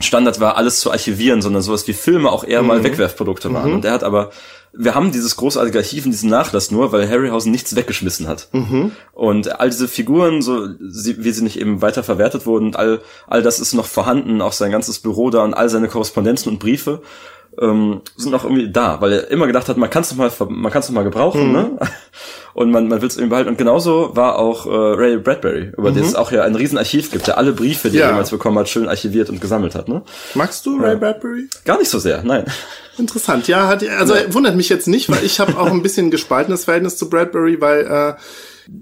Standard war, alles zu archivieren, sondern sowas wie Filme auch eher mhm. mal Wegwerfprodukte waren. Mhm. Und er hat aber, wir haben dieses großartige Archiv und diesen Nachlass nur, weil Harryhausen nichts weggeschmissen hat. Mhm. Und all diese Figuren, so sie, wie sie nicht eben weiter verwertet wurden, all, all das ist noch vorhanden, auch sein ganzes Büro da und all seine Korrespondenzen und Briefe. Ähm, sind noch irgendwie da, weil er immer gedacht hat, man kann es noch mal, man kann es noch mal gebrauchen, ne? Und man, man will es irgendwie behalten. Und genauso war auch äh, Ray Bradbury, über den es auch ja ein Riesenarchiv gibt, der alle Briefe, die Ja. er jemals bekommen hat, schön archiviert und gesammelt hat, ne? Magst du Ray Bradbury? Gar nicht so sehr, nein. Interessant, ja, hat, also wundert mich jetzt nicht, weil ich habe auch ein bisschen gespaltenes Verhältnis zu Bradbury, weil äh,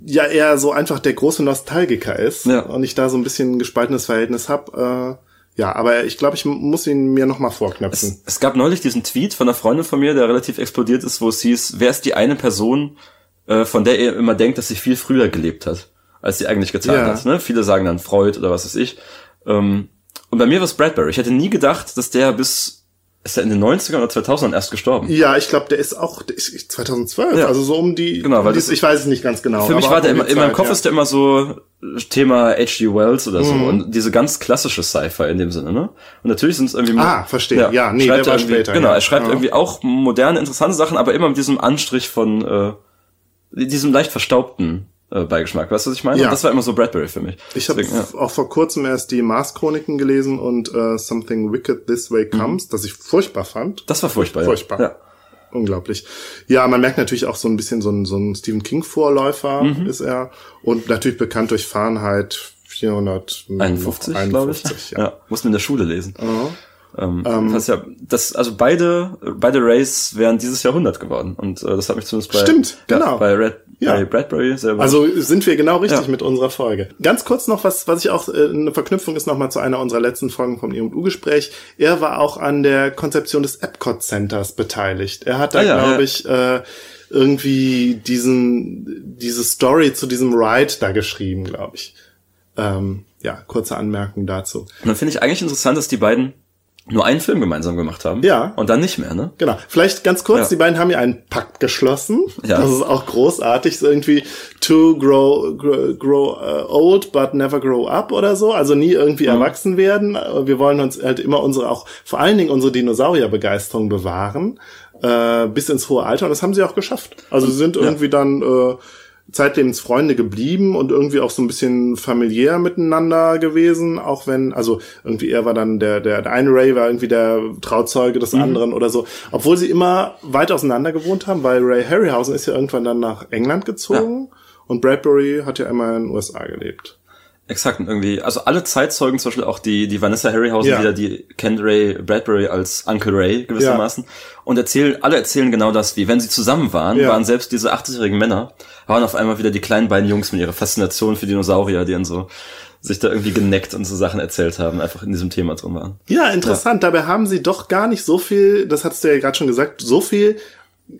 ja er so einfach der große Nostalgiker ist Ja. und ich da so ein bisschen ein gespaltenes Verhältnis habe. Äh, ja, aber ich glaube, ich muss ihn mir noch mal vorknöpfen. Es gab neulich diesen Tweet von einer Freundin von mir, der relativ explodiert ist, wo es hieß, wer ist die eine Person, äh, von der ihr immer denkt, dass sie viel früher gelebt hat, als sie eigentlich getan Ja. hat. Ne? Viele sagen dann Freud oder was weiß ich. Ähm, und bei mir war es Bradbury. Ich hätte nie gedacht, dass der bis, ist er in den 90ern oder 2000ern erst gestorben? Ja, ich glaube, der ist auch der ist 2012, Ja. also so um die. Genau, weil die, das- ich weiß es nicht ganz genau. Für mich war der um immer, in meinem Kopf ja. ist der immer so Thema H.G. Wells oder so und diese ganz klassische Sci-Fi in dem Sinne, ne? Und natürlich sind es irgendwie Ah, verstehe. Ja, nee, schreibt der war er später, Genau, ja. er schreibt Ja. irgendwie auch moderne, interessante Sachen, aber immer mit diesem Anstrich von äh, diesem leicht verstaubten äh, Beigeschmack. Weißt du, was ich meine? Ja. Und das war immer so Bradbury für mich. Ich habe ja. auch vor kurzem erst die Mars-Chroniken gelesen und äh, Something Wicked This Way Comes, das ich furchtbar fand. Das war furchtbar. Furchtbar. Ja. Unglaublich. Ja, man merkt natürlich auch so ein bisschen so ein, so ein Stephen King-Vorläufer Mhm. ist er. Und natürlich bekannt durch Fahrenheit 451, 51, glaube ich. ja. Ja. mussten in der Schule lesen. Mhm. Ähm, das heißt ja, das, also beide, beide Rays wären dieses Jahrhundert geworden. Und äh, das hat mich zumindest bei, Stimmt, ja, genau. bei, Red, Ja. bei Bradbury selber. Also sind wir genau richtig Ja. mit unserer Folge. Ganz kurz noch, was, was ich auch, äh, eine Verknüpfung ist nochmal zu einer unserer letzten Folgen vom E&U-Gespräch. Er war auch an der Konzeption des Epcot Centers beteiligt. Er hat da, Ah ja, glaube ich, äh, irgendwie diesen, diese Story zu diesem Ride da geschrieben, glaube ich. Ähm, ja, kurze Anmerkung dazu. Und dann finde ich eigentlich interessant, dass die beiden nur einen Film gemeinsam gemacht haben. Ja. Und dann nicht mehr, ne? Genau. Vielleicht ganz kurz, Ja. die beiden haben ja einen Pakt geschlossen. Ja. Das ist auch großartig. So irgendwie to grow, grow, grow uh, old but never grow up oder so. Also nie irgendwie Mhm. erwachsen werden. Wir wollen uns halt immer unsere, auch vor allen Dingen unsere Dinosaurierbegeisterung bewahren. Äh, bis ins hohe Alter. Und das haben sie auch geschafft. Also sie sind irgendwie dann äh, zeitlebens Freunde geblieben und irgendwie auch so ein bisschen familiär miteinander gewesen, auch wenn, also irgendwie er war dann der, der, der eine Ray war irgendwie der Trauzeuge des anderen oder so, obwohl sie immer weit auseinander gewohnt haben, weil Ray Harryhausen ist ja irgendwann dann nach England gezogen und Bradbury hat ja immer in den USA gelebt. Exakt, und irgendwie, also alle Zeitzeugen, zum Beispiel auch die, die Vanessa Harryhausen Ja. wieder, die kennt Ray Bradbury als Uncle Ray gewissermaßen. Und erzählen, alle erzählen genau das, wie wenn sie zusammen waren, Ja. waren selbst diese 80-jährigen Männer, waren auf einmal wieder die kleinen beiden Jungs mit ihrer Faszination für Dinosaurier, die dann so sich da irgendwie geneckt und so Sachen erzählt haben, einfach in diesem Thema drin waren. Ja, interessant. Dabei haben sie doch gar nicht so viel, das hattest du ja gerade schon gesagt, so viel,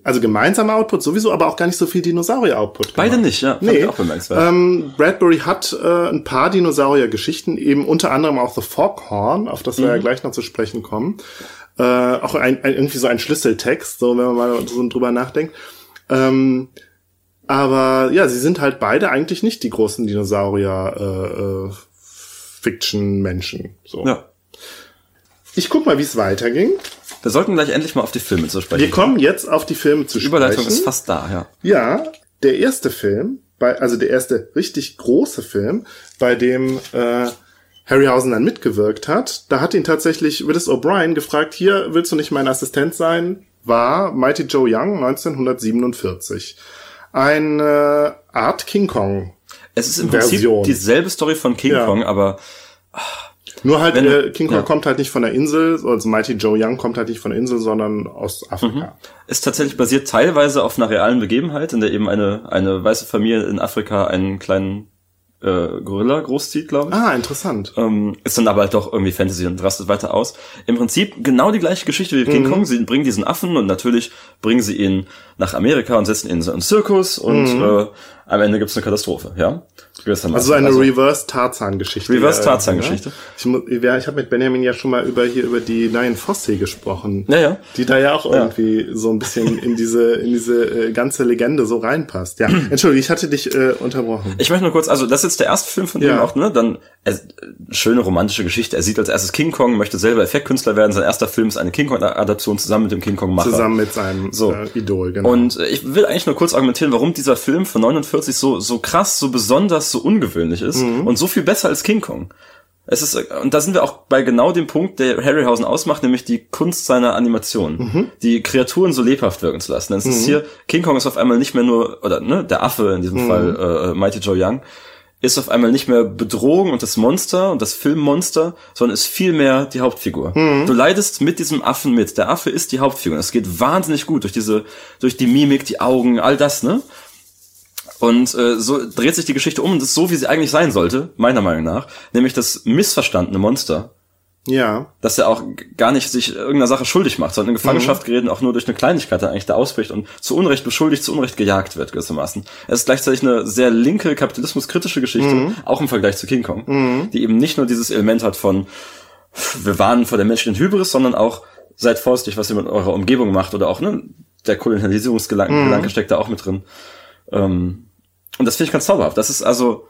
also gemeinsamer Output sowieso, aber auch gar nicht so viel Dinosaurier-Output. Beide nicht, ja. Nee. auch. Ähm, Bradbury hat äh, ein paar Dinosaurier-Geschichten, eben unter anderem auch The Foghorn, auf das wir Mhm. ja gleich noch zu sprechen kommen. Äh, auch ein, ein, irgendwie so ein Schlüsseltext, so wenn man mal so drüber nachdenkt. Ähm, aber ja, sie sind halt beide eigentlich nicht die großen Dinosaurier-Fiction-Menschen. so. ja. Ich guck mal, wie es weiterging. Wir sollten gleich endlich mal auf die Filme zu sprechen. Wir kommen jetzt auf die Filme zu die Überleitung sprechen. ist fast da, ja. Ja, der erste Film, bei, also der erste richtig große Film, bei dem äh, Harryhausen dann mitgewirkt hat, da hat ihn tatsächlich Willis O'Brien gefragt, hier willst du nicht mein Assistent sein? War Mighty Joe Young 1947. Eine Art King Kong. Es ist im Version. Prinzip dieselbe Story von King Ja. Kong, aber Nur halt, Wenn- äh, King Kong ja. kommt halt nicht von der Insel, also Mighty Joe Young kommt halt nicht von der Insel, sondern aus Afrika. ist tatsächlich basiert teilweise auf einer realen Begebenheit, in der eben eine, eine weiße Familie in Afrika einen kleinen äh, Gorilla großzieht, glaube ich. Ah, interessant. Ähm, ist dann aber halt doch irgendwie Fantasy und rastet weiter aus. Im Prinzip genau die gleiche Geschichte wie Mhm. King Kong. Sie bringen diesen Affen und natürlich bringen sie ihn nach Amerika und setzen ihn in so einen Zirkus und äh, am Ende gibt's eine Katastrophe, ja? Also eine Reverse Tarzan-Geschichte. Reverse Ja, ja. Ich, ja, ich habe mit Benjamin ja schon mal über hier über die Neuen Fosse gesprochen. Ja, ja. Die da ja auch irgendwie so ein bisschen in diese in diese äh, ganze Legende so reinpasst. Ja, [clears throat] Entschuldigung, ich hatte dich äh, unterbrochen. Ich möchte nur kurz, also das ist jetzt der erste Film von dem Ja. auch, ne? Dann er, schöne romantische Geschichte. Er sieht als erstes King Kong, möchte selber Effektkünstler werden. Sein erster Film ist eine King Kong-Adaption zusammen mit dem King Kong-Macher. Zusammen mit seinem So. äh, Idol, genau. Und äh, ich will eigentlich nur kurz argumentieren, warum dieser Film von 49 so, so krass, so besonders, so ungewöhnlich ist Mhm. und so viel besser als King Kong. Es ist, und da sind wir auch bei genau dem Punkt, der Harryhausen ausmacht, nämlich die Kunst seiner Animation. Mhm. Die Kreaturen so lebhaft wirken zu lassen. Denn es ist hier, King Kong ist auf einmal nicht mehr nur, oder ne, der Affe in Mhm. diesem Fall, äh, Mighty Joe Young, ist auf einmal nicht mehr Bedrohung und das Monster und das Filmmonster, sondern ist vielmehr die Hauptfigur. Mhm. Du leidest mit diesem Affen mit. Der Affe ist die Hauptfigur. Es geht wahnsinnig gut durch diese, durch die Mimik, die Augen, all das, ne? Und äh, so dreht sich die Geschichte um und das ist so, wie sie eigentlich sein sollte, meiner Meinung nach. Nämlich das missverstandene Monster, Ja. dass er auch gar nicht sich irgendeiner Sache schuldig macht, sondern in Gefangenschaft gerät und auch nur durch eine Kleinigkeit dann eigentlich da ausbricht und zu Unrecht beschuldigt, zu Unrecht gejagt wird gewissermaßen. Es ist gleichzeitig eine sehr linke, kapitalismuskritische Geschichte, auch im Vergleich zu King Kong, die eben nicht nur dieses Element hat von wir warnen vor der menschlichen Hybris, sondern auch seid vorsichtig, was ihr mit eurer Umgebung macht oder auch ne, der Kolonialisierungsgedanke Gedanke steckt da auch mit drin. Ähm, und das finde ich ganz zauberhaft. Das ist also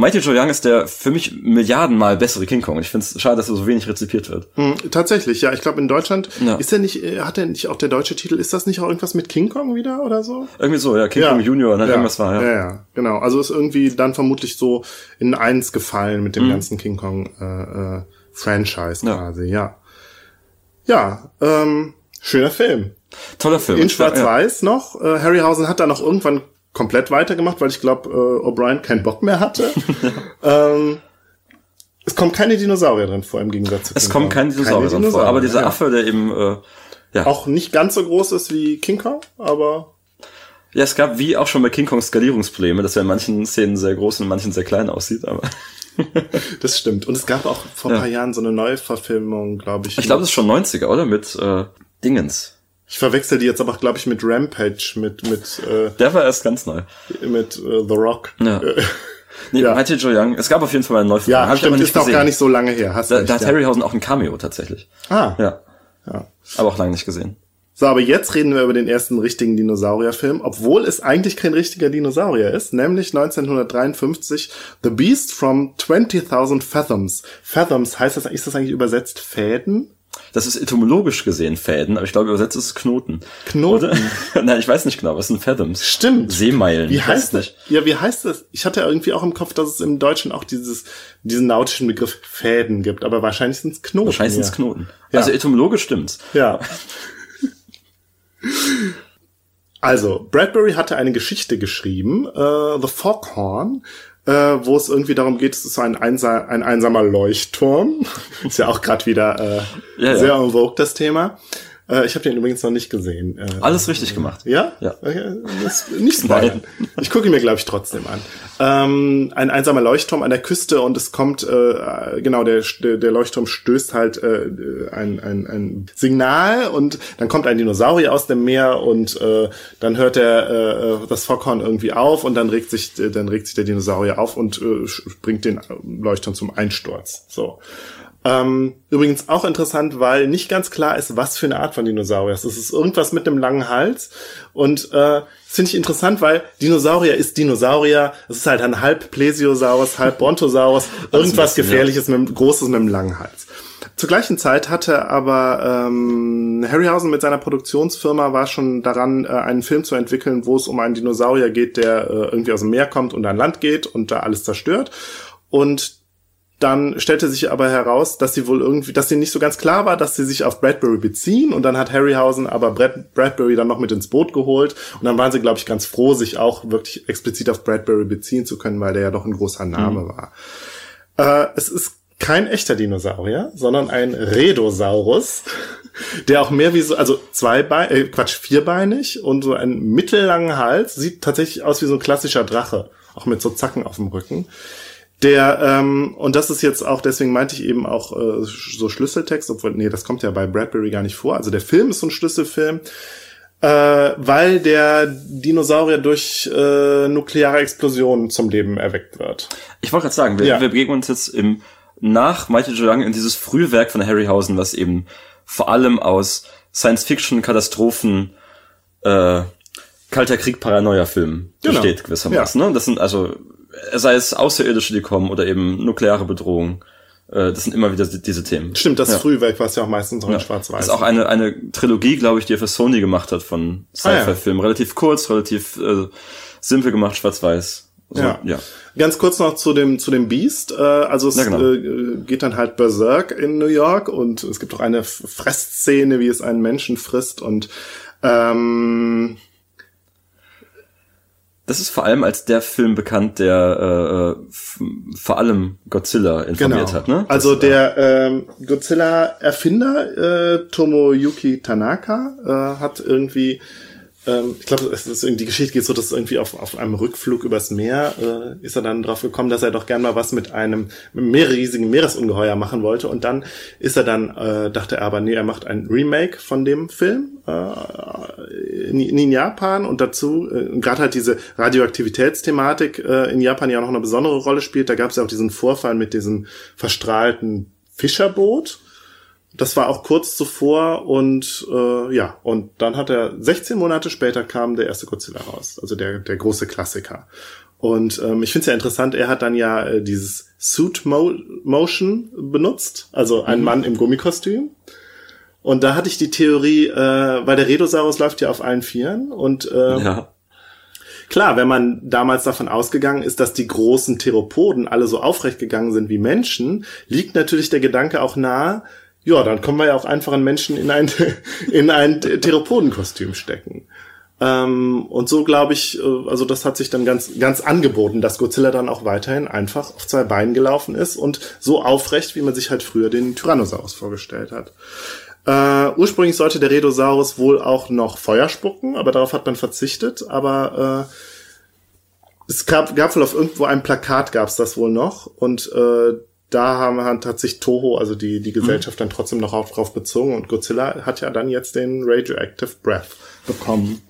Mighty Joe Young ist der für mich Milliardenmal bessere King Kong. Ich finde es schade, dass er so wenig rezipiert wird. Hm, tatsächlich, ja. Ich glaube, in Deutschland Ja. ist er nicht, äh, hat er nicht auch der deutsche Titel, ist das nicht auch irgendwas mit King Kong wieder oder so? Irgendwie so, ja, King Ja. Kong Junior, ne, ja. irgendwas war, ja. ja. Ja, genau. Also ist irgendwie dann vermutlich so in eins gefallen mit dem Mhm. ganzen King Kong äh, äh, Franchise Ja. quasi, ja. Ja, ähm, schöner Film. Toller Film. In. Schwarz-Weiß noch. Äh, Harryhausen hat da noch irgendwann komplett weitergemacht, weil ich glaube, äh, O'Brien keinen Bock mehr hatte. [laughs] ähm, es kommen keine Dinosaurier drin vor, im Gegensatz zu Es kommen keine Dinosaurier drin vor, aber dieser ja. Affe, der eben, äh, ja. Auch nicht ganz so groß ist wie King Kong, aber ja, es gab wie auch schon bei King Kong Skalierungsprobleme, dass er in manchen Szenen sehr groß und in manchen sehr klein aussieht, aber [laughs] das stimmt. Und es gab auch vor ein Ja. paar Jahren so eine Neuverfilmung, glaube ich. ich glaube, das ist schon 90er, oder? Mit äh, Dingens. Ich verwechsel die jetzt aber, glaube ich, mit Rampage, mit mit äh, Der war erst ganz neu. mit äh, The Rock. Ja. Äh, [laughs] Nee, Ja. Mighty Joe Young. Es gab auf jeden Fall mal einen Neufilm. ja, Hab stimmt, nicht ist gesehen. gar nicht so lange her. Hast Da, recht, da hat ja. Harryhausen auch ein Cameo tatsächlich. Ah, Ja, ja. aber auch lange nicht gesehen. So, aber jetzt reden wir über den ersten richtigen Dinosaurierfilm, obwohl es eigentlich kein richtiger Dinosaurier ist, nämlich 1953 The Beast from 20.000 Fathoms. Fathoms heißt das, ist das eigentlich übersetzt Fäden? Das ist etymologisch gesehen Fäden, aber ich glaube, übersetzt ist es Knoten. Knoten? [laughs] Nein, ich weiß nicht genau, was sind Fathoms? Stimmt. Seemeilen. Wie heißt das? Ja, wie heißt das? Ich hatte irgendwie auch im Kopf, dass es im Deutschen auch dieses, diesen nautischen Begriff Fäden gibt, aber wahrscheinlich sind es Knoten. Wahrscheinlich sind es Knoten. Ja. Also etymologisch stimmt's. Ja. [laughs] Also, Bradbury hatte eine Geschichte geschrieben, äh, The Foghorn, äh, wo es irgendwie darum geht, es ist so ein, einsa ein einsamer Leuchtturm. [laughs] ist ja auch gerade wieder äh, Ja, ja. sehr vogue, das Thema. Äh, ich habe den übrigens noch nicht gesehen. Äh, Alles richtig gemacht. ja? Ja. Okay, das nicht spoilern. Ich gucke ihn mir, glaube ich, trotzdem an. Ähm, ein einsamer Leuchtturm an der Küste und es kommt, äh, genau, der, der, Leuchtturm stößt halt äh, ein, ein, ein Signal und dann kommt ein Dinosaurier aus dem Meer und äh, dann hört der äh, das Foghorn irgendwie auf und dann regt sich, äh, dann regt sich der Dinosaurier auf und äh, bringt den Leuchtturm zum Einsturz. So. Ähm, übrigens auch interessant, weil nicht ganz klar ist, was für eine Art von Dinosaurier es ist. Es ist irgendwas mit einem langen Hals. Und äh, das finde ich interessant, weil Dinosaurier ist Dinosaurier. Es ist halt ein halb Plesiosaurus, halb [laughs] Brontosaurus. Irgendwas bisschen, ja. Gefährliches, mit einem, Großes mit einem langen Hals. Zur gleichen Zeit hatte aber ähm, Harryhausen mit seiner Produktionsfirma war schon daran, äh, einen Film zu entwickeln, wo es um einen Dinosaurier geht, der äh, irgendwie aus dem Meer kommt und an Land geht und da alles zerstört. Und dann stellte sich aber heraus, dass sie wohl irgendwie, dass sie nicht so ganz klar war, dass sie sich auf Bradbury beziehen. Und dann hat Harryhausen aber Brad, Bradbury dann noch mit ins Boot geholt. Und dann waren sie, glaube ich, ganz froh, sich auch wirklich explizit auf Bradbury beziehen zu können, weil der ja doch ein großer Name war. Äh, es ist kein echter Dinosaurier, sondern ein Redosaurus, [laughs] der auch mehr wie so, also zweibein, äh, Quatsch, vierbeinig und so einen mittellangen Hals, sieht tatsächlich aus wie so ein klassischer Drache, auch mit so Zacken auf dem Rücken. Der, ähm, und das ist jetzt auch, deswegen meinte ich eben auch äh, so Schlüsseltext, obwohl, nee, das kommt ja bei Bradbury gar nicht vor. Also der Film ist so ein Schlüsselfilm, äh, weil der Dinosaurier durch äh, nukleare Explosionen zum Leben erweckt wird. Ich wollte gerade sagen, wir, Ja. wir begegnen uns jetzt im nach Joe Young in dieses Frühwerk von Harryhausen, was eben vor allem aus Science-Fiction, Katastrophen, äh, Kalter Krieg, Paranoia-Filmen Genau. besteht gewissermaßen. Ne? Das sind also, sei es Außerirdische, die kommen oder eben nukleare Bedrohung. Äh, das sind immer wieder die- diese Themen. Stimmt, das Ja. Frühwerk, was ja auch meistens noch in Das Schwarz-Weiß. ist auch eine, eine Trilogie, glaube ich, die er für Sony gemacht hat von Ah, ja. Sci-Fi-Filmen. Relativ kurz, relativ äh, simpel gemacht, schwarz-weiß. Also, Ja. ja. Ganz kurz noch zu dem zu dem Beast. Äh, also es Ja, genau. äh, geht dann halt berserk in New York und es gibt auch eine Fressszene, wie es einen Menschen frisst und ähm, Das ist vor allem als der Film bekannt, der äh, f- vor allem Godzilla informiert genau. hat, ne? Das, Also äh, der ähm, Godzilla-Erfinder äh, Tomoyuki Tanaka äh, hat irgendwie ähm, ich glaube, es ist irgendwie, die Geschichte geht so, dass irgendwie auf, auf einem Rückflug übers Meer äh, ist er dann drauf gekommen, dass er doch gern mal was mit einem mehrriesigen Meeresungeheuer machen wollte. Und dann ist er dann, äh, dachte er aber, nee, er macht ein Remake von dem Film äh, in, in Japan und dazu, äh, gerade halt diese Radioaktivitätsthematik äh, in Japan ja auch noch eine besondere Rolle spielt. Da gab es ja auch diesen Vorfall mit diesem verstrahlten Fischerboot. Das war auch kurz zuvor und äh, ja, und dann hat er 16 Monate später kam der erste Godzilla raus, also der der große Klassiker. Und ähm, ich finde es ja interessant, er hat dann ja äh, dieses Suit Mo Motion benutzt, also ein Mann im Gummikostüm. Und da hatte ich die Theorie, äh, weil der Redosaurus läuft ja auf allen Vieren und äh, ja. Klar, wenn man damals davon ausgegangen ist, dass die großen Theropoden alle so aufrecht gegangen sind wie Menschen, liegt natürlich der Gedanke auch nahe, ja, dann können wir ja auch einfach einen Menschen in ein, [laughs] in ein Theropodenkostüm stecken. Ähm, und so glaube ich, äh, also das hat sich dann ganz, ganz angeboten, dass Godzilla dann auch weiterhin einfach auf zwei Beinen gelaufen ist und so aufrecht, wie man sich halt früher den Tyrannosaurus vorgestellt hat. Äh, ursprünglich sollte der Redosaurus wohl auch noch Feuer spucken, aber darauf hat man verzichtet. Aber äh, es gab, gab wohl auf irgendwo ein Plakat, gab es das wohl noch. Und äh, da haben, hat, hat sich Toho, also die, die Gesellschaft, dann trotzdem noch auf, drauf bezogen. Und Godzilla hat ja dann jetzt den Radioactive Breath bekommen.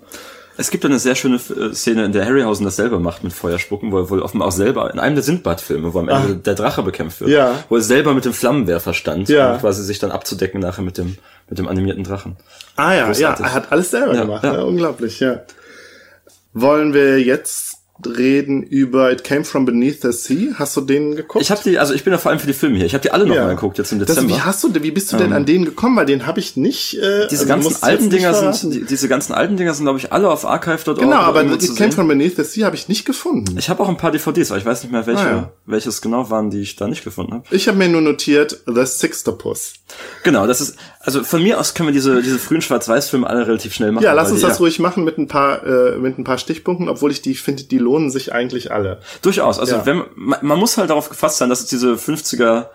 Es gibt eine sehr schöne äh, Szene, in der Harryhausen das selber macht mit Feuerspucken, wo er wohl offenbar auch selber, in einem der Sindbad-Filme, wo am Ende der Drache bekämpft wird, Ja. wo er selber mit dem Flammenwerfer stand, Ja. um quasi sich dann abzudecken nachher mit dem, mit dem animierten Drachen. Ah ja, Großartig. ja, er hat alles selber Ja, gemacht. ja. Ja. unglaublich, ja. Wollen wir jetzt reden über It Came From Beneath the Sea? Hast du den geguckt? Ich habe die, also ich bin ja vor allem für die Filme hier. Ich habe die alle noch Ja. mal geguckt jetzt im Das, Dezember. wie hast du, wie bist du denn an den gekommen? Weil den habe ich nicht. Äh, diese also ganzen alten Dinger sind, die, diese ganzen alten Dinger sind, glaube ich, alle auf archive.org. Genau, aber It Came sehen. From Beneath the Sea habe ich nicht gefunden. Ich habe auch ein paar DVDs, aber ich weiß nicht mehr, welche, Ah, ja. welches genau waren, die ich da nicht gefunden habe. Ich habe mir nur notiert The Sixtopus. Genau, das ist, also von mir aus können wir diese, diese frühen Schwarz-Weiß-Filme alle relativ schnell machen. Ja, lass uns die- das ruhig machen mit ein paar äh, mit ein paar Stichpunkten, obwohl ich die finde, die lohnen sich eigentlich alle. Durchaus. Also Ja. wenn man, man muss halt darauf gefasst sein, dass es diese 50er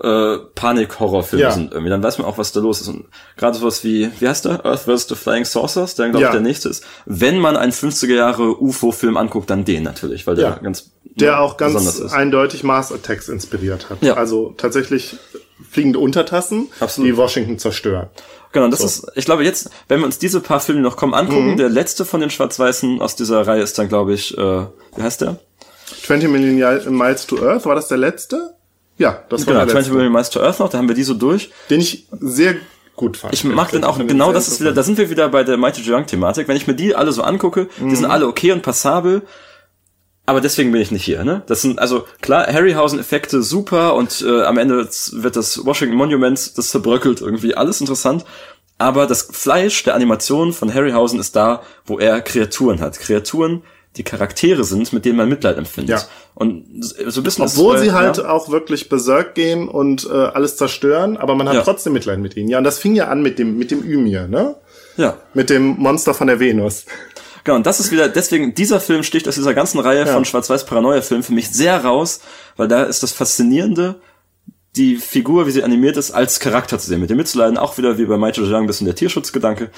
äh, Panik-Horrorfilme Ja. sind irgendwie. Dann weiß man auch, was da los ist. Und gerade sowas wie, wie heißt der? Earth vs. the Flying Saucers, der glaube Ja. ich der nächste ist. Wenn man einen 50er Jahre UFO-Film anguckt, dann den natürlich, weil der Ja. ganz Der auch ganz eindeutig Mars Attacks inspiriert hat. Ja. Also tatsächlich fliegende Untertassen, Absolut. die Washington zerstören. Genau, das ist, ich glaube jetzt, wenn wir uns diese paar Filme noch kommen angucken, Mhm. der letzte von den Schwarz-Weißen aus dieser Reihe ist dann, glaube ich, äh, wie heißt der? 20 Million Miles to Earth, war das der letzte? Ja, das war Genau, der 20 letzte. Million Miles to Earth noch, da haben wir die so durch. Den ich sehr gut fand. Ich mag den auch, genau das ist wieder, da sind wir wieder bei der Mighty Joe Young-Thematik. Wenn ich mir die alle so angucke, die Mhm. sind alle okay und passabel, aber deswegen bin ich nicht hier, ne? Das sind, also klar, Harryhausen-Effekte super und äh, am Ende wird das Washington Monument, das zerbröckelt irgendwie, alles interessant. Aber das Fleisch der Animation von Harryhausen ist da, wo er Kreaturen hat. Kreaturen, die Charaktere sind, mit denen man Mitleid empfindet. Ja. Und so ein bisschen ist Obwohl bei- sie halt ja. auch wirklich berserk gehen und äh, alles zerstören, aber man hat Ja. trotzdem Mitleid mit ihnen. Ja, und das fing ja an mit dem mit dem Ymir, ne? ja. Mit dem Monster von der Venus. Genau, und das ist wieder, deswegen, dieser Film sticht aus dieser ganzen Reihe von Schwarz-Weiß-Paranoia-Filmen für mich sehr raus, weil da ist das Faszinierende, die Figur, wie sie animiert ist, als Charakter zu sehen, mit dem mitzuleiden, auch wieder wie bei Michael Zhang ein bisschen der Tierschutzgedanke,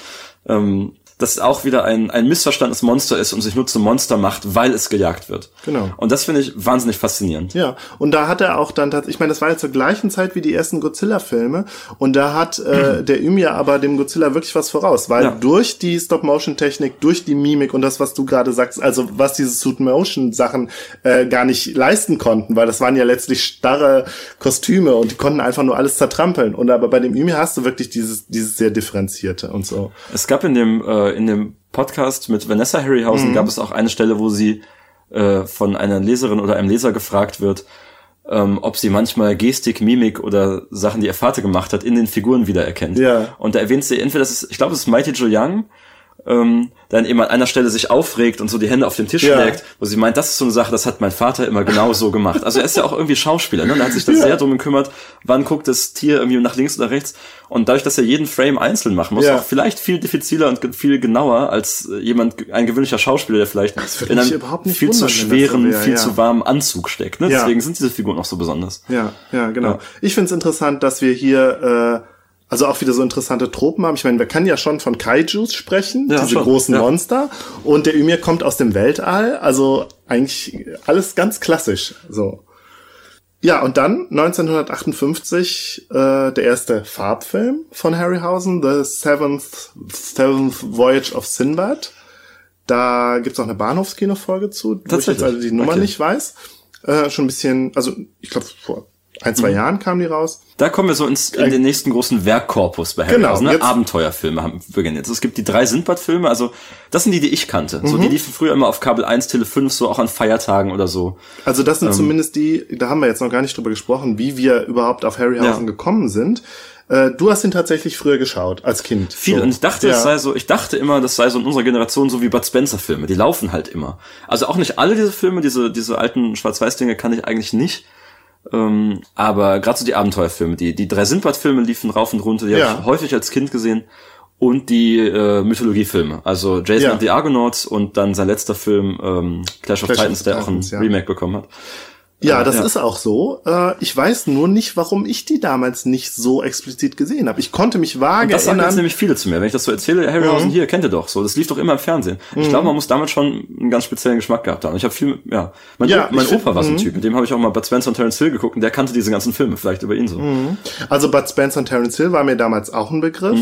ähm, dass es auch wieder ein, ein missverstandenes Monster ist und sich nur zum Monster macht, weil es gejagt wird. Genau. Und das finde ich wahnsinnig faszinierend. Ja, und da hat er auch dann tatsächlich, ich meine, das war ja zur gleichen Zeit wie die ersten Godzilla-Filme und da hat äh, [clears throat] der Ymir aber dem Godzilla wirklich was voraus, weil Ja. durch die Stop-Motion-Technik, durch die Mimik und das, was du gerade sagst, also was diese Suit-Motion-Sachen äh, gar nicht leisten konnten, weil das waren ja letztlich starre Kostüme und die konnten einfach nur alles zertrampeln und aber bei dem Ymir hast du wirklich dieses, dieses sehr differenzierte und so. Es gab in dem, äh, in dem Podcast mit Vanessa Harryhausen Mhm. gab es auch eine Stelle, wo sie äh, von einer Leserin oder einem Leser gefragt wird, ähm, ob sie manchmal Gestik, Mimik oder Sachen, die ihr Vater gemacht hat, in den Figuren wiedererkennt. Ja. Und da erwähnt sie entweder, das ist, ich glaube, es ist Mighty Joe Young, ähm, dann eben an einer Stelle sich aufregt und so die Hände auf den Tisch Ja. schlägt, wo sie meint, das ist so eine Sache, das hat mein Vater immer genau so gemacht. Also er ist ja auch irgendwie Schauspieler, ne? Und er hat sich da sehr drum gekümmert, wann guckt das Tier irgendwie nach links oder rechts. Und dadurch, dass er jeden Frame einzeln machen muss, Ja. auch vielleicht viel diffiziler und viel genauer als äh, jemand, ein gewöhnlicher Schauspieler, der vielleicht in einem viel zu wundern, schweren, wäre, viel ja. zu warmen Anzug steckt. Ne? Ja. Deswegen sind diese Figuren auch so besonders. Ja, ja, genau. Ja. Ich finde es interessant, dass wir hier äh, also auch wieder so interessante Tropen haben. Ich meine, wir können ja schon von Kaijus sprechen, Ja, diese schon, großen ja. Monster. Und der Ymir kommt aus dem Weltall. Also eigentlich alles ganz klassisch. So. Ja, und dann 1958 äh, der erste Farbfilm von Harryhausen, The Seventh, Seventh Voyage of Sinbad. Da gibt's auch eine Bahnhofskino-Folge zu, wo ich jetzt also die Nummer Okay. nicht weiß. Äh, schon ein bisschen, also ich glaube vor ein, Mhm. zwei Jahren kam die raus. Da kommen wir so ins, in den nächsten großen Werkkorpus bei Genau, Harryhausen. Ne? jetzt- Abenteuerfilme haben beginnen jetzt. Es gibt die drei Sindbad-Filme, also das sind die, die ich kannte. So, Mhm. die liefen früher immer auf Kabel 1, Tele 5, so auch an Feiertagen oder so. Also das sind Ähm. zumindest die, da haben wir jetzt noch gar nicht drüber gesprochen, wie wir überhaupt auf Harryhausen Ja. gekommen sind. Äh, du hast ihn tatsächlich früher geschaut, als Kind. Viel. So. Und ich dachte, ja. es sei so, ich dachte immer, das sei so in unserer Generation so wie Bud Spencer Filme. Die laufen halt immer. Also auch nicht alle diese Filme, diese, diese alten Schwarz-Weiß-Dinge kann ich eigentlich nicht. Ähm, aber gerade so die Abenteuerfilme, die, die drei Sindbad-Filme liefen rauf und runter, die Ja. habe ich häufig als Kind gesehen. Und die äh, Mythologiefilme, also Jason Ja. and the Argonauts und dann sein letzter Film ähm, Clash of Clash of Titans, der auch ein Titans, ja. Remake bekommen hat. Ja, das ja. ist auch so. Äh, ich weiß nur nicht, warum ich die damals nicht so explizit gesehen habe. Ich konnte mich vage Das sagen jetzt erinnern. nämlich viele zu mir. Wenn ich das so erzähle, Harryhausen Mhm. hier, kennt ihr doch so. Das lief doch immer im Fernsehen. Ich glaube, man muss damals schon einen ganz speziellen Geschmack gehabt haben. Ich habe viel, ja. Mein, Ja, mein Opa war so ein mhm. Typ, mit dem habe ich auch mal Bud Spencer und Terence Hill geguckt und der kannte diese ganzen Filme, vielleicht über ihn so. Also Bud Spencer und Terence Hill war mir damals auch ein Begriff.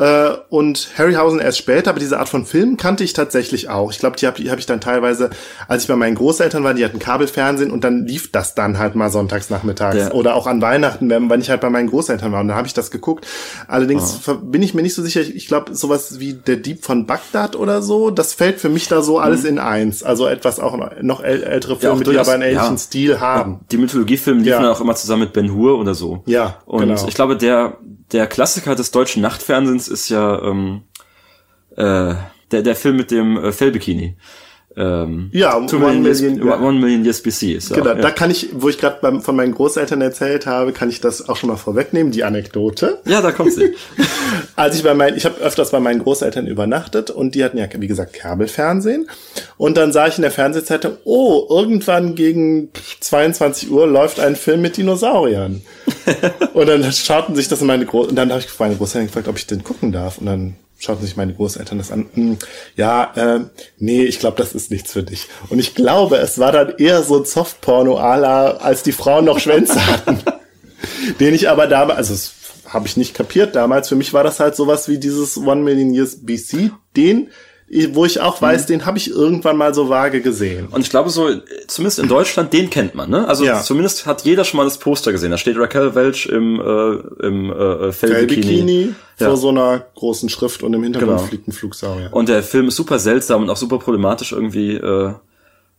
Mhm. Äh, und Harryhausen erst später, aber diese Art von Film kannte ich tatsächlich auch. Ich glaube, die habe hab ich dann teilweise, als ich bei meinen Großeltern war, die hatten Kabelfernsehen und dann lief das dann halt mal sonntags nachmittags Ja. oder auch an Weihnachten, wenn, wenn ich halt bei meinen Großeltern war und dann habe ich das geguckt. Allerdings ver- bin ich mir nicht so sicher, ich glaube, sowas wie der Dieb von Bagdad oder so, das fällt für mich da so alles in eins. Also etwas auch noch äl ältere Filme, Mhm. auch die aber einen ähnlichen ja. Stil haben. Die Mythologiefilme liefen Ja. dann auch immer zusammen mit Ben Hur oder so. Ja, Und genau. ich glaube, der, der Klassiker des deutschen Nachtfernsehens ist ja ähm, äh, der, der Film mit dem äh, Fellbikini. Ähm, Ja, Two One Million, Million, ja. One Million Years BC ja Genau, ja. da kann ich, wo ich gerade von meinen Großeltern erzählt habe, kann ich das auch schon mal vorwegnehmen, die Anekdote. ja, da kommt sie. [laughs] Als ich bei meinen, ich habe öfters bei meinen Großeltern übernachtet und die hatten ja, wie gesagt, Kabelfernsehen. Und dann sah ich in der Fernsehzeitung, oh, irgendwann gegen 22 Uhr läuft ein Film mit Dinosauriern. [laughs] und dann schauten sich das meine Groß und dann habe ich meine Großeltern gefragt, ob ich den gucken darf. Und dann schauten sich meine Großeltern das an. Hm, ja, äh, nee, ich glaube, das ist nichts für dich. Und ich glaube, es war dann eher so ein Softporno la als die Frauen noch Schwänze [laughs] hatten. den ich aber damals, also das habe ich nicht kapiert damals. Für mich war das halt sowas wie dieses One Million Years BC, den, wo ich auch weiß, den habe ich irgendwann mal so vage gesehen. Und ich glaube so, zumindest in Deutschland, den kennt man, ne? Also Ja. zumindest hat jeder schon mal das Poster gesehen. Da steht Raquel Welch im, äh, im äh, Fellbikini. Bikini Ja. vor so einer großen Schrift und im Hintergrund Genau. fliegt ein Flugsaurier. Und der Film ist super seltsam und auch super problematisch irgendwie, äh,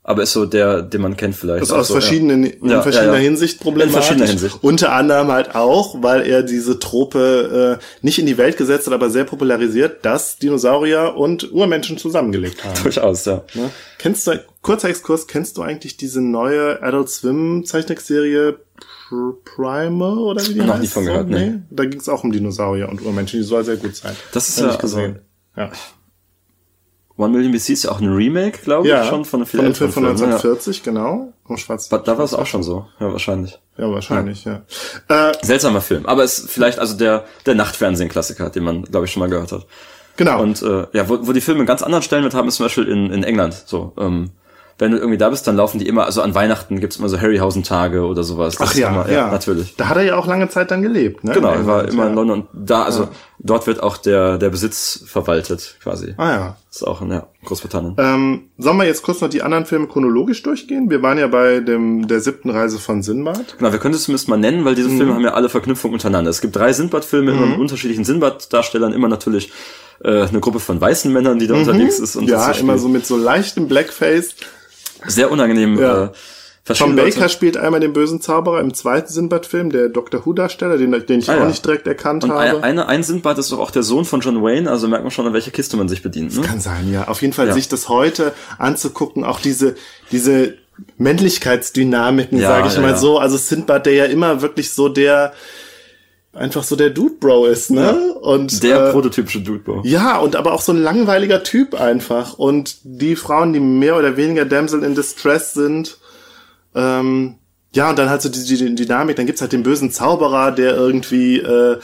aber ist so der, den man kennt vielleicht. Das ist aus so, verschiedenen, Ja, in ja, verschiedener ja. Hinsicht problematisch. In verschiedener Hinsicht. Unter anderem halt auch, weil er diese Trope äh, nicht in die Welt gesetzt hat, aber sehr popularisiert, dass Dinosaurier und Urmenschen zusammengelegt haben. Durchaus, ja. Ne? Kennst du, kurzer Exkurs, kennst du eigentlich diese neue Adult Swim Zeichentrickserie Pr- Primer oder wie die Noch heißt? nie von gehört, so, nee. Da ging es auch um Dinosaurier und Urmenschen, die soll sehr gut sein. Das ist Hab ja, ich gesehen. ja. One Million BC ist ja auch ein Remake, glaube Ja, ich, schon von einem von Film von Film, ne? 1940, genau. Vom Schwarz. Ja. Da war es auch schon so, ja, wahrscheinlich. Ja, wahrscheinlich, ja. Äh, Seltsamer Film, aber es ist vielleicht also der, der Nachtfernsehen-Klassiker, den man, glaube ich, schon mal gehört hat. genau. Und äh, ja, wo, wo die Filme einen ganz anderen Stellenwert haben, ist zum Beispiel in, in England. So, ähm, wenn du irgendwie da bist, dann laufen die immer, also an Weihnachten gibt's immer so Harryhausen-Tage oder sowas. Das Ach ja, immer, ja, natürlich. Da hat er ja auch lange Zeit dann gelebt, ne? Genau, er war immer ja. in London und da, also dort wird auch der, der Besitz verwaltet, quasi. Ah ja. Das ist auch in ja, Großbritannien. Ähm, sollen wir jetzt kurz noch die anderen Filme chronologisch durchgehen? Wir waren ja bei dem der siebten Reise von Sinbad. Genau, wir können es zumindest mal nennen, weil diese Mhm. Filme haben ja alle Verknüpfungen untereinander. Es gibt drei Sinbad-Filme, immer mit unterschiedlichen Sinbad-Darstellern, immer natürlich äh, eine Gruppe von weißen Männern, die da unterwegs ist. Und Mhm. Ja, immer so mit so leichtem Blackface. sehr unangenehm Ja. äh, Tom Baker spielt einmal den bösen Zauberer im zweiten Sinbad-Film, der Doctor Who-Darsteller, den, den ich Ah, auch ja. nicht direkt erkannt Und habe. ein, eine, ein Sindbad ist doch auch der Sohn von John Wayne, also merkt man schon, an welche Kiste man sich bedient. Ne? Kann sein, ja. Auf jeden Fall Ja. sich das heute anzugucken, auch diese, diese Männlichkeitsdynamiken, Ja, sage ich ja, mal so. Also Sindbad, der ja immer wirklich so der, einfach so der Dude Bro ist, ne? Und Der äh, prototypische Dudebro. ja, und aber auch so ein langweiliger Typ einfach. Und die Frauen, die mehr oder weniger Damsel in Distress sind, ähm, ja, und dann halt so die, die, die Dynamik, dann gibt's halt den bösen Zauberer, der irgendwie äh,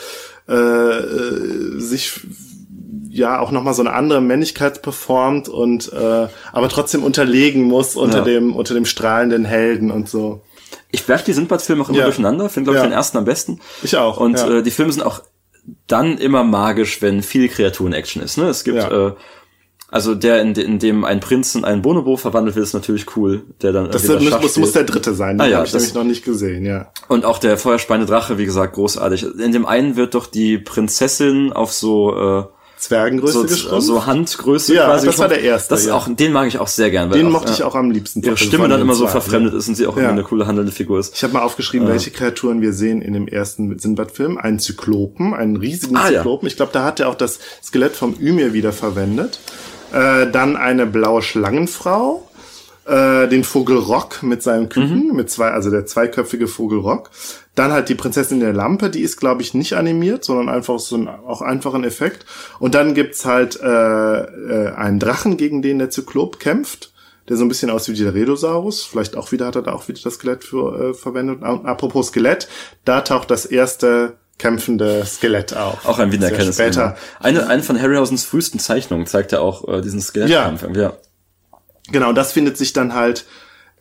äh, äh, sich ja auch nochmal so eine andere Männlichkeit performt und äh, aber trotzdem unterlegen muss unter Ja. dem unter dem strahlenden Helden und so. Ich werfe die Sindbad-Filme auch immer Ja. durcheinander, finde, glaube ich, Ja. den ersten am besten. Ich auch, Und äh, die Filme sind auch dann immer magisch, wenn viel Kreaturen-Action ist. Ne? Es gibt, äh, also der, in, in dem ein Prinz in einen Bonobo verwandelt wird, ist natürlich cool. Der dann Das, wieder muss, Schach muss, der spielt. dritte sein, den Ah ja, habe ich nämlich noch nicht gesehen, ja. Und auch der feuerspeiende Drache, wie gesagt, großartig. In dem einen wird doch die Prinzessin auf so äh, Zwergengröße so, geschrumpft. so Handgröße Ja, quasi. das war der erste, Das ist ja. auch, den mag ich auch sehr gern. Den auch, mochte ich ja, auch am liebsten. Ihre Stimme dann immer so verfremdet ist und sie auch Ja. immer eine coole handelnde Figur ist. Ich habe mal aufgeschrieben, welche Kreaturen wir sehen in dem ersten Sinbad-Film. Einen Zyklopen, einen riesigen Ah. Zyklopen. Ich glaube, da hat er auch das Skelett vom Ymir wieder verwendet. Äh, dann eine blaue Schlangenfrau. Äh, den Vogel Rock mit seinem Küken, Mhm. mit zwei, also der zweiköpfige Vogel Rock. Dann halt die Prinzessin der Lampe, die ist, glaube ich, nicht animiert, sondern einfach so ein auch einfachen Effekt. Und dann gibt's halt äh, äh, einen Drachen, gegen den der Zyklop kämpft der so ein bisschen aussieht wie der Redosaurus. Vielleicht auch wieder hat er da auch wieder das Skelett für äh, verwendet. Apropos Skelett, da taucht das erste kämpfende Skelett auf. Auch ein Wiener Sehr. Später. Eine, eine von Harryhausens frühesten Zeichnungen zeigt ja auch äh, diesen Skelettkampf. irgendwie, Ja. Genau, das findet sich dann halt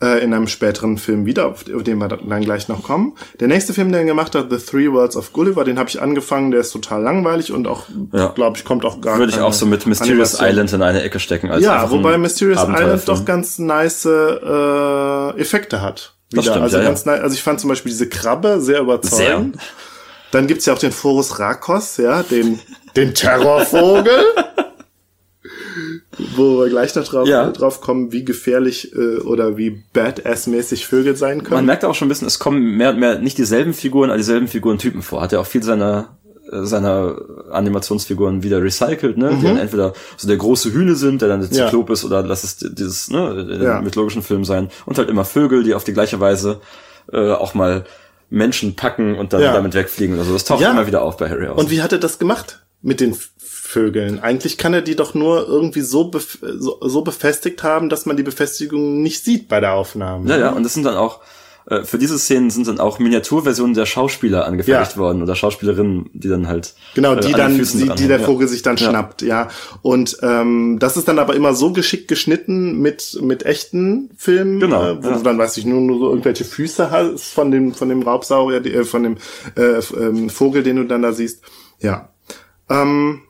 äh, in einem späteren Film wieder, auf, den wir dann gleich noch kommen. Der nächste Film, den er gemacht hat, The Three Worlds of Gulliver, den habe ich angefangen, der ist total langweilig und auch, Ja. glaube ich, kommt auch gar Würde ich auch so mit Mysterious Animation. Island in eine Ecke stecken. Als Ja, wobei Mysterious Island doch ganz nice äh, Effekte hat. Das stimmt, also, ja, ja. ganz nice, also ich fand zum Beispiel diese Krabbe sehr überzeugend. Dann gibt's ja auch den Forus Rakos, ja, den, [laughs] den Terrorvogel. Wo wir gleich noch drauf, Ja. drauf kommen, wie gefährlich äh, oder wie badass-mäßig Vögel sein Man können. merkt auch schon ein bisschen, es kommen mehr und mehr nicht dieselben Figuren, aber dieselben Figurentypen vor. Hat ja auch viel seiner äh, seiner Animationsfiguren wieder recycelt, ne? Die dann entweder so der große Hühne sind, der dann der Mhm. Ja. Zyklop ist, oder lass es dieses, ne, in Ja. mythologischen Film sein. Und halt immer Vögel, die auf die gleiche Weise äh, auch mal Menschen packen und dann Ja. damit wegfliegen oder so. Das taucht Ja. immer wieder auf bei Harry Und wie hat er das gemacht mit den Vögeln? Eigentlich kann er die doch nur irgendwie so, bef so, so befestigt haben, dass man die Befestigung nicht sieht bei der Aufnahme. Ja, ja, und das sind dann auch, äh, für diese Szenen sind dann auch Miniaturversionen der Schauspieler angefertigt Ja. worden oder Schauspielerinnen, die dann halt. Genau, äh, die den dann, die, die der. Vogel sich dann Ja. schnappt, ja. Und ähm, das ist dann aber immer so geschickt geschnitten mit mit echten Filmen, Genau, äh, wo ja. du dann, weiß ich, nur, nur so irgendwelche Füße hast von dem von dem Raubsaurier, äh, von dem äh, ähm, Vogel, den du dann da siehst. Ja. Ähm,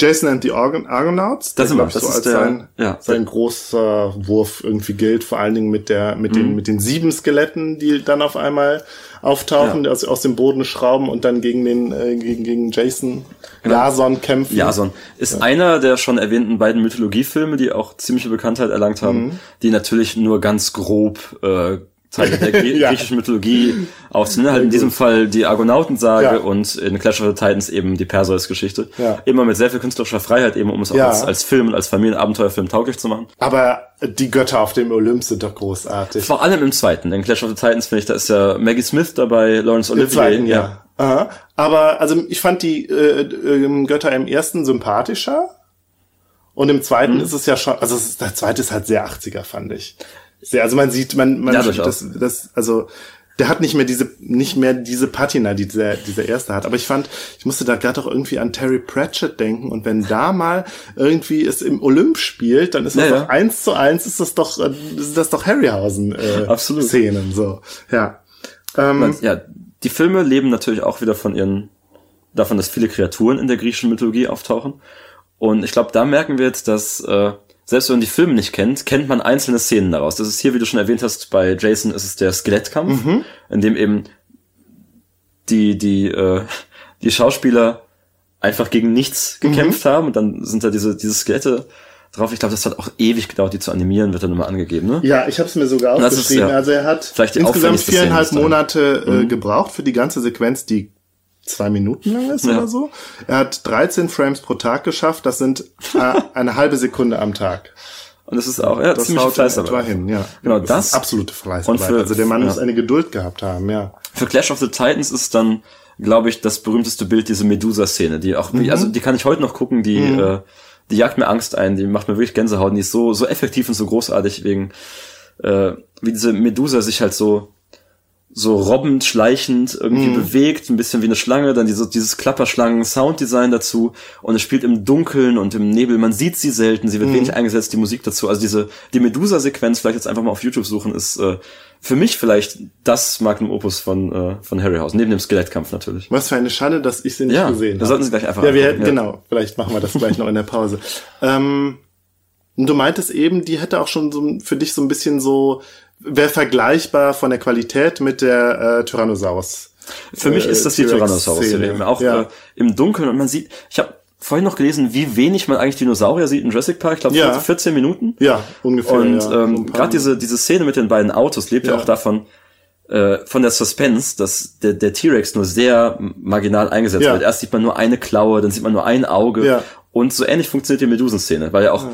Jason and the Argon Argonauts, Das der, glaub das so ist als der- sein, ja. sein großer Wurf irgendwie gilt, vor allen Dingen mit der mit den mit den sieben Skeletten, die dann auf einmal auftauchen, aus, aus dem Boden schrauben und dann gegen den äh, gegen gegen Jason Jason kämpfen. Jason ist einer der schon erwähnten beiden Mythologiefilme, die auch ziemliche Bekanntheit erlangt haben, Mhm. die natürlich nur ganz grob äh, Teile der Grie [laughs] Ja. griechischen Mythologie aufziehen. Halt in diesem Fall die Argonautensage Ja. und in Clash of the Titans eben die Perseus-Geschichte. Ja. Immer mit sehr viel künstlerischer Freiheit, eben um es auch Ja. als, als Film und als Familienabenteuerfilm tauglich zu machen. Aber die Götter auf dem Olymp sind doch großartig. Vor allem im zweiten. In Clash of the Titans finde ich, da ist ja Maggie Smith dabei, Lawrence Im Olivier. zweiten, ja. Aha. Aber also ich fand die äh, äh, Götter im ersten sympathischer. Und im zweiten Mhm. ist es ja schon, also ist, der zweite ist halt sehr 80er, fand ich. Sehr, also man sieht, man, man, Ja, durchaus. das, das, also, der hat nicht mehr diese, nicht mehr diese Patina, die dieser, dieser erste hat. Aber ich fand, ich musste da gerade auch irgendwie an Terry Pratchett denken. Und wenn da mal irgendwie es im Olymp spielt, dann ist das Ja, doch eins zu eins, ist das doch, ist das doch Harryhausen, äh, Absolut. Szenen, so. Ja. Ähm, ja, die Filme leben natürlich auch wieder von ihren, davon, dass viele Kreaturen in der griechischen Mythologie auftauchen. Und ich glaube, da merken wir jetzt, dass äh, selbst wenn man die Filme nicht kennt, kennt man einzelne Szenen daraus. Das ist hier, wie du schon erwähnt hast, bei Jason ist es der Skelettkampf, in dem eben die die äh, die Schauspieler einfach gegen nichts gekämpft haben und dann sind da diese diese Skelette drauf. Ich glaube, das hat auch ewig gedauert, die zu animieren, wird dann immer angegeben, ne? Ja, ich habe es mir sogar Das ist, aufgeschrieben. ja, also er hat insgesamt viereinhalb Monate äh, gebraucht für die ganze Sequenz, die zwei Minuten lang ist Ja. oder so. Er hat 13 Frames pro Tag geschafft. Das sind äh, eine halbe Sekunde am Tag. Und das ist auch, ja, Das ziemlich Fleißarbeit. etwa hin, ja. Genau, das, das- ist absolute Fleißarbeit. und für- also der Mann ja. muss eine Geduld gehabt haben, ja. Für Clash of the Titans ist dann, glaube ich, das berühmteste Bild diese Medusa-Szene, die auch, wie, also die kann ich heute noch gucken, die, äh, die jagt mir Angst ein, die macht mir wirklich Gänsehaut, und die ist so, so effektiv und so großartig wegen, äh, wie diese Medusa sich halt so, so robbend, schleichend irgendwie bewegt, ein bisschen wie eine Schlange, dann diese, dieses Klapperschlangen-Sounddesign dazu und es spielt im Dunkeln und im Nebel, man sieht sie selten, sie wird wenig eingesetzt, die Musik dazu, also diese, die Medusa-Sequenz, vielleicht jetzt einfach mal auf YouTube suchen, ist äh, für mich vielleicht das Magnum Opus von, äh, von Harryhausen, neben dem Skelettkampf natürlich. Was für eine Schande, dass ich sie nicht Ja, gesehen habe. sollten sie gleich einfach Ja, wir hätten, ja. genau. Vielleicht machen wir das gleich noch in der Pause. [laughs] Ähm, und du meintest eben, die hätte auch schon so für dich so ein bisschen so, wäre vergleichbar von der Qualität mit der äh, Tyrannosaurus. Für mich Äh, ist das die T-Rex-Szene. Tyrannosaurus-Szene. Auch Ja. äh, im Dunkeln und man sieht, ich habe vorhin noch gelesen, wie wenig man eigentlich Dinosaurier sieht in Jurassic Park. Ich glaube, Ja. 14 Minuten. Ja, ungefähr. Und ja. So ähm, paar- gerade diese, diese Szene mit den beiden Autos lebt ja, Ja. auch davon, äh, von der Suspense, dass der, der T-Rex nur sehr marginal eingesetzt wird. Erst sieht man nur eine Klaue, dann sieht man nur ein Auge. Ja. Und so ähnlich funktioniert die Medusenszene, weil ja auch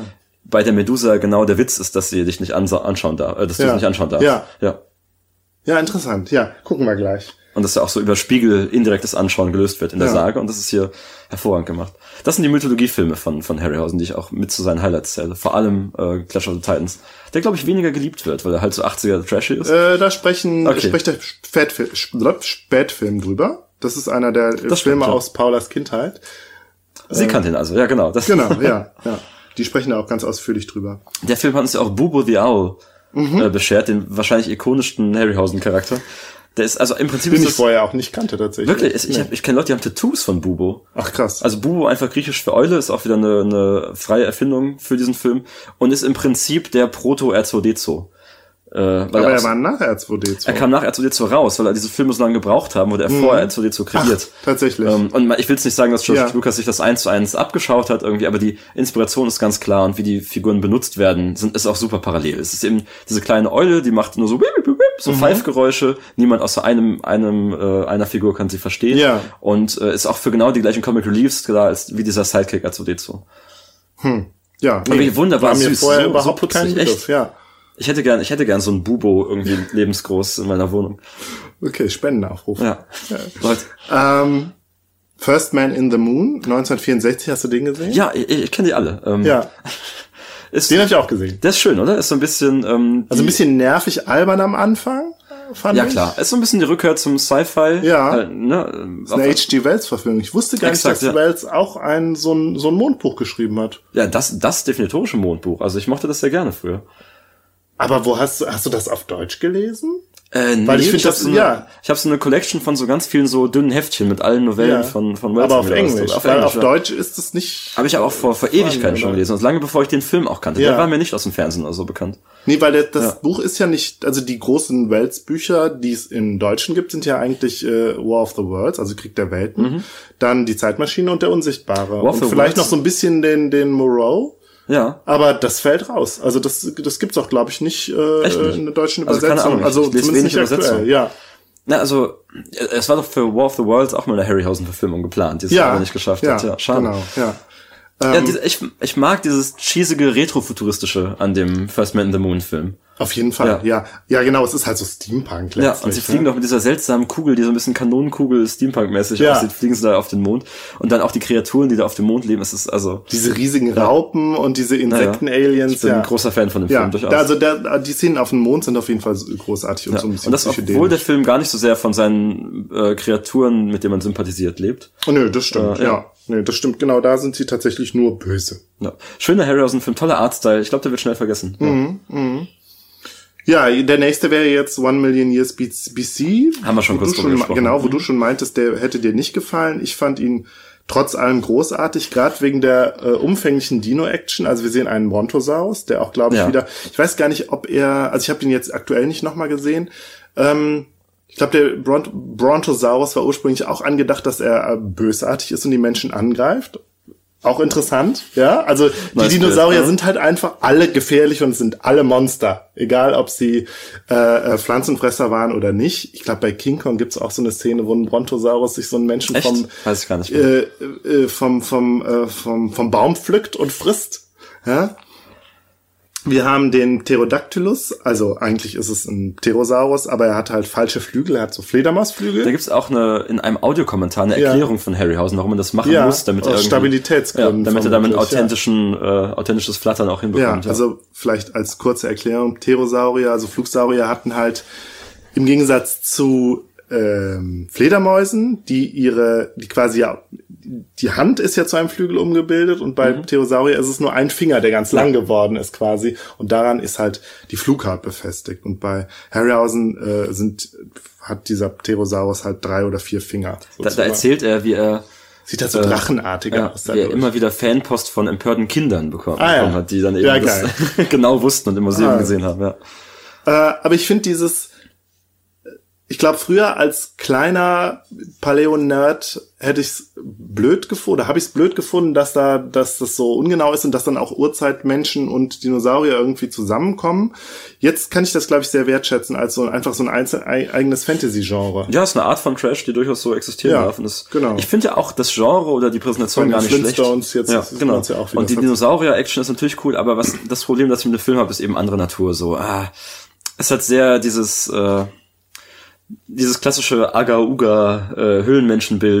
bei der Medusa genau der Witz ist, dass sie dich nicht anschauen darf, äh, dass du Ja. es nicht anschauen darfst. Ja. ja. Ja, interessant. Ja, gucken wir gleich. Und dass ja auch so über Spiegel indirektes Anschauen gelöst wird in der Ja. Sage. Und das ist hier hervorragend gemacht. Das sind die Mythologiefilme von, von Harryhausen, die ich auch mit zu seinen Highlights zähle. Vor allem äh, Clash of the Titans. Der, glaube ich, weniger geliebt wird, weil er halt so 80er trashy ist. Äh, da sprechen, Okay. spricht der Spätfilm, Spätfilm drüber. Das ist einer der stimmt, Filme ja. aus Paulas Kindheit. Sie kannte ihn also, ja genau. Das, Genau, [laughs] ja, ja. Die sprechen da auch ganz ausführlich drüber. Der Film hat uns ja auch Bubo the Owl Mhm. äh, beschert, den wahrscheinlich ikonischsten Harryhausen-Charakter. Der ist also im Prinzip Den ist ich vorher auch nicht kannte tatsächlich. wirklich, ich, ich, hab- ich kenne Leute, die haben Tattoos von Bubo. Ach krass. Also Bubo einfach griechisch für Eule ist auch wieder eine, eine freie Erfindung für diesen Film und ist im Prinzip der Proto-R2D2. Äh, weil Aber er, er war nach R2D2. er kam nach R2D2 raus, weil er diese Filme so lange gebraucht haben, wurde er vor R2D2 kreiert. tatsächlich. Ähm, und ich will jetzt nicht sagen, dass George Ja. Lucas sich das eins zu eins abgeschaut hat irgendwie, aber die Inspiration ist ganz klar und wie die Figuren benutzt werden, sind, ist auch super parallel. Es ist eben diese kleine Eule, die macht nur so, wip, wip, wip, so Mhm. Pfeifgeräusche. Niemand außer einem, einem äh, einer Figur kann sie verstehen. Ja. Und äh, ist auch für genau die gleichen Comic Reliefs da als wie dieser Sidekick R2D2. ja, wie wunderbar war mir süß, vorher so- überhaupt so putzig, kein Begriff. echt. Ja, Ich hätte gern, ich hätte gern so ein Bubo irgendwie lebensgroß in meiner Wohnung. okay, Spendenaufruf. Ja. Leute. Ähm, First Man in the Moon, 1964, hast du den gesehen? Ja, ich, ich kenne die alle. Ähm, Ja, [laughs] Ist, den habe ich auch gesehen. der ist schön, oder? Ist so ein bisschen. Ähm, Also ein bisschen nervig albern am Anfang, fand Ja ich. klar, ist so ein bisschen die Rückkehr zum Sci-Fi. Ja. Halt, ne? Ist eine H.G. Wells-Verfilmung. Ich wusste gar Exakt, nicht, dass ja. Wells auch ein, so, ein, so ein Mondbuch geschrieben hat. ja, das, das definitorische Mondbuch. Also ich mochte das sehr gerne früher. Aber wo hast du, hast du das auf Deutsch gelesen? Äh, nee, Weil ich find hab das- so eine, ja. ich habe so eine Collection von so ganz vielen so dünnen Heftchen mit allen Novellen von von Wells Aber auf Englisch. Auf weil Englisch, auf ja. Deutsch ist es nicht. Habe ich aber auch vor, vor Ewigkeiten schon gelesen. Und lange bevor ich den Film auch kannte. Ja. Der war mir nicht aus dem Fernsehen oder so bekannt. Nee, weil der, das Ja. Buch ist ja nicht, also die großen Welts-Bücher, die es im Deutschen gibt, sind ja eigentlich äh, War of the Worlds, also Krieg der Welten, dann die Zeitmaschine und der Unsichtbare. Mhm. War und vielleicht Worlds? noch so ein bisschen den, den Moreau. Ja. Aber das fällt raus. Also das, das gibt's auch, glaube ich, nicht, äh, Echt nicht? in der deutschen Also keine Übersetzung. Ahnung, ich Also, lese zumindest wenig nicht aktuell. Übersetzung. Ja. Na, also, äh, es war doch für War of the Worlds auch mal eine Harryhausen-Verfilmung geplant, die es Ja, aber nicht geschafft ja, hat. Ja, schade. Genau, ja. Ja, diese, ich, ich mag dieses cheesige Retrofuturistische an dem First Man in the Moon Film. Auf jeden Fall, Ja. ja. ja. genau, es ist halt so Steampunk Ja, letztlich. und sie fliegen ne? doch mit dieser seltsamen Kugel, die so ein bisschen Kanonenkugel Steampunk-mäßig Ja. aussieht, fliegen sie da auf den Mond. Und dann auch die Kreaturen, die da auf dem Mond leben. Es ist also, Diese riesigen Raupen und diese Insekten-Aliens. ich bin ja. ein großer Fan von dem ja, Film, durchaus. da, also der, die Szenen auf dem Mond sind auf jeden Fall großartig und ja. so ein bisschen und das, obwohl der. Film gar nicht so sehr von seinen äh, Kreaturen, mit denen man sympathisiert, lebt. Oh, nö, das stimmt, Äh, ja. ja. Nö, das stimmt, genau, da sind sie tatsächlich nur böse. Ja. Schöner Harryhausen-Film, toller Artstyle. Ich glaube, der wird schnell vergessen. Mhm. Ja, der nächste wäre jetzt One Million Years BC. Haben wir schon kurz drüber schon, gesprochen. Genau, wo du schon meintest, der hätte dir nicht gefallen. Ich fand ihn trotz allem großartig, gerade wegen der äh, umfänglichen Dino-Action. Also wir sehen einen Brontosaurus, der auch, glaube ich, Ja. wieder, ich weiß gar nicht, ob er, also ich habe den jetzt aktuell nicht nochmal gesehen. Ähm, ich glaube, der Bront Brontosaurus war ursprünglich auch angedacht, dass er äh, bösartig ist und die Menschen angreift. Auch interessant, ja. Also die Nice Dinosaurier Bild, ja. sind halt einfach alle gefährlich und sind alle Monster. Egal, ob sie äh, äh, Pflanzenfresser waren oder nicht. Ich glaube, bei King Kong gibt's auch so eine Szene, wo ein Brontosaurus sich so einen Menschen Echt? vom, Weiß ich gar nicht mehr. äh, äh, vom, vom, äh, vom, vom Baum pflückt und frisst. Ja? Wir haben den Pterodactylus, also eigentlich ist es ein Pterosaurus, aber er hat halt falsche Flügel, er hat so Fledermausflügel. Da gibt's auch eine, in einem Audiokommentar eine Ja. Erklärung von Harryhausen, warum man das machen Ja, muss, damit er aus irgendwie- Stabilitätsgründen ja, damit er damit ja. authentischen, äh, authentisches Flattern auch Ja, hinbekommt. also vielleicht als kurze Erklärung, Pterosaurier, also Flugsaurier hatten halt im Gegensatz zu ähm, Fledermäusen, die ihre, die quasi ja, die Hand ist ja zu einem Flügel umgebildet und bei Pterosaurier ist es nur ein Finger, der ganz lang geworden ist quasi und daran ist halt die Flughaut befestigt und bei Harryhausen äh, sind hat dieser Pterosaurus halt drei oder vier Finger. da, da erzählt er, wie er Sieht halt so äh, drachenartiger ja, aus. wie er dadurch. immer wieder Fanpost von empörten Kindern bekommen, Ah, ja. hat, die dann eben Ja, das [laughs] genau wussten und im Museum Ah. gesehen haben. Ja. Äh, aber ich finde dieses, ich glaube, früher als kleiner Paleo-Nerd hätte ich es blöd gefunden, oder habe ich es blöd gefunden, dass da, dass das so ungenau ist und dass dann auch Urzeitmenschen und Dinosaurier irgendwie zusammenkommen. Jetzt kann ich das, glaube ich, sehr wertschätzen als so einfach so ein einzel ei- eigenes Fantasy-Genre. Ja, ist eine Art von Trash, die durchaus so existieren Ja, darf. Und das, genau. Ich finde ja auch das Genre oder die Präsentation gar nicht schlecht. Jetzt ja, genau. ja und die Dinosaurier-Action ist natürlich cool, aber was das Problem, das ich mit dem Film habe, ist eben andere Natur. So, ah, es hat sehr dieses äh, dieses klassische Aga-Uga äh,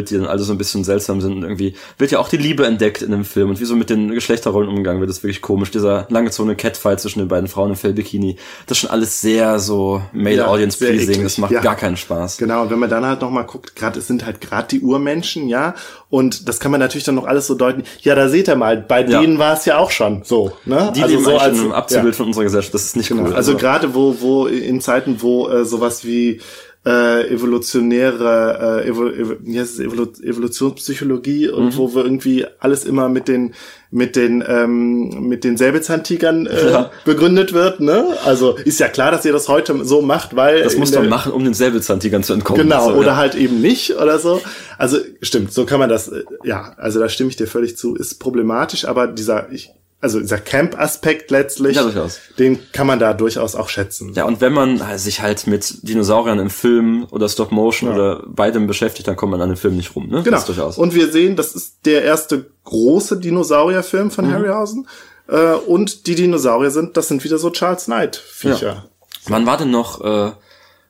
die dann alle so ein bisschen seltsam sind. Und irgendwie wird ja auch die Liebe entdeckt in dem Film und wie so mit den Geschlechterrollen umgegangen wird, ist wirklich komisch. Dieser langgezogene Catfight zwischen den beiden Frauen im Fellbikini, das ist schon alles sehr so made Ja, audience pleasing. Das macht ja. gar keinen Spaß. Genau, und wenn man dann halt nochmal guckt, gerade es sind halt gerade die Urmenschen, ja, und das kann man natürlich dann noch alles so deuten. Ja, da seht ihr mal, bei Ja. denen war es ja auch schon so, ne? Die leben so als in einem Abziehbild von unserer Gesellschaft. Das ist nicht Genau. cool. Also gerade wo, wo in Zeiten, wo äh, sowas wie äh, evolutionäre äh, Evo, Evo, wie heißt es, Evolu Evolutionspsychologie und Mhm. wo wir irgendwie alles immer mit den mit den ähm, mit den Säbelzahntigern äh, Ja. begründet wird, ne? Also ist ja klar, dass ihr das heute so macht, weil das muss man machen, um den Säbelzahntigern zu entkommen. Genau, so, oder ja. halt eben nicht oder so. Also stimmt, so kann man das, äh, ja, also da stimme ich dir völlig zu, ist problematisch, aber dieser, ich, also dieser Camp-Aspekt letztlich, Ja, durchaus. den kann man da durchaus auch schätzen. Ja, und wenn man sich halt mit Dinosauriern im Film oder Stop Motion oder beidem beschäftigt, dann kommt man an dem Film nicht rum, ne? Genau. Das durchaus. Und wir sehen, das ist der erste große Dinosaurierfilm Mhm. von Harryhausen. Äh, und die Dinosaurier sind, das sind wieder so Charles Knight-Viecher. Wann war denn noch, äh,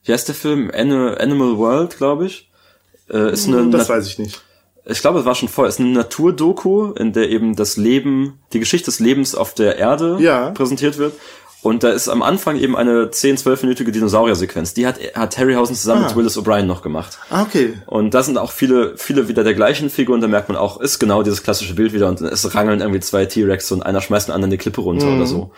wie heißt der Film? Ani- Animal World, glaube ich. Äh, ist eine, Das weiß ich nicht. Ich glaube, es war schon vorher, ist eine Naturdoku, in der eben das Leben, die Geschichte des Lebens auf der Erde Ja. präsentiert wird. Und da ist am Anfang eben eine 10-, 12-minütige Dinosaurier-Sequenz. Die hat, hat Harryhausen zusammen Ah. mit Willis O'Brien noch gemacht. Ah, okay. Und da sind auch viele, viele wieder der gleichen Figuren, da merkt man auch, ist genau dieses klassische Bild wieder und es rangeln irgendwie zwei T-Rex und einer schmeißt den anderen die Klippe runter oder so.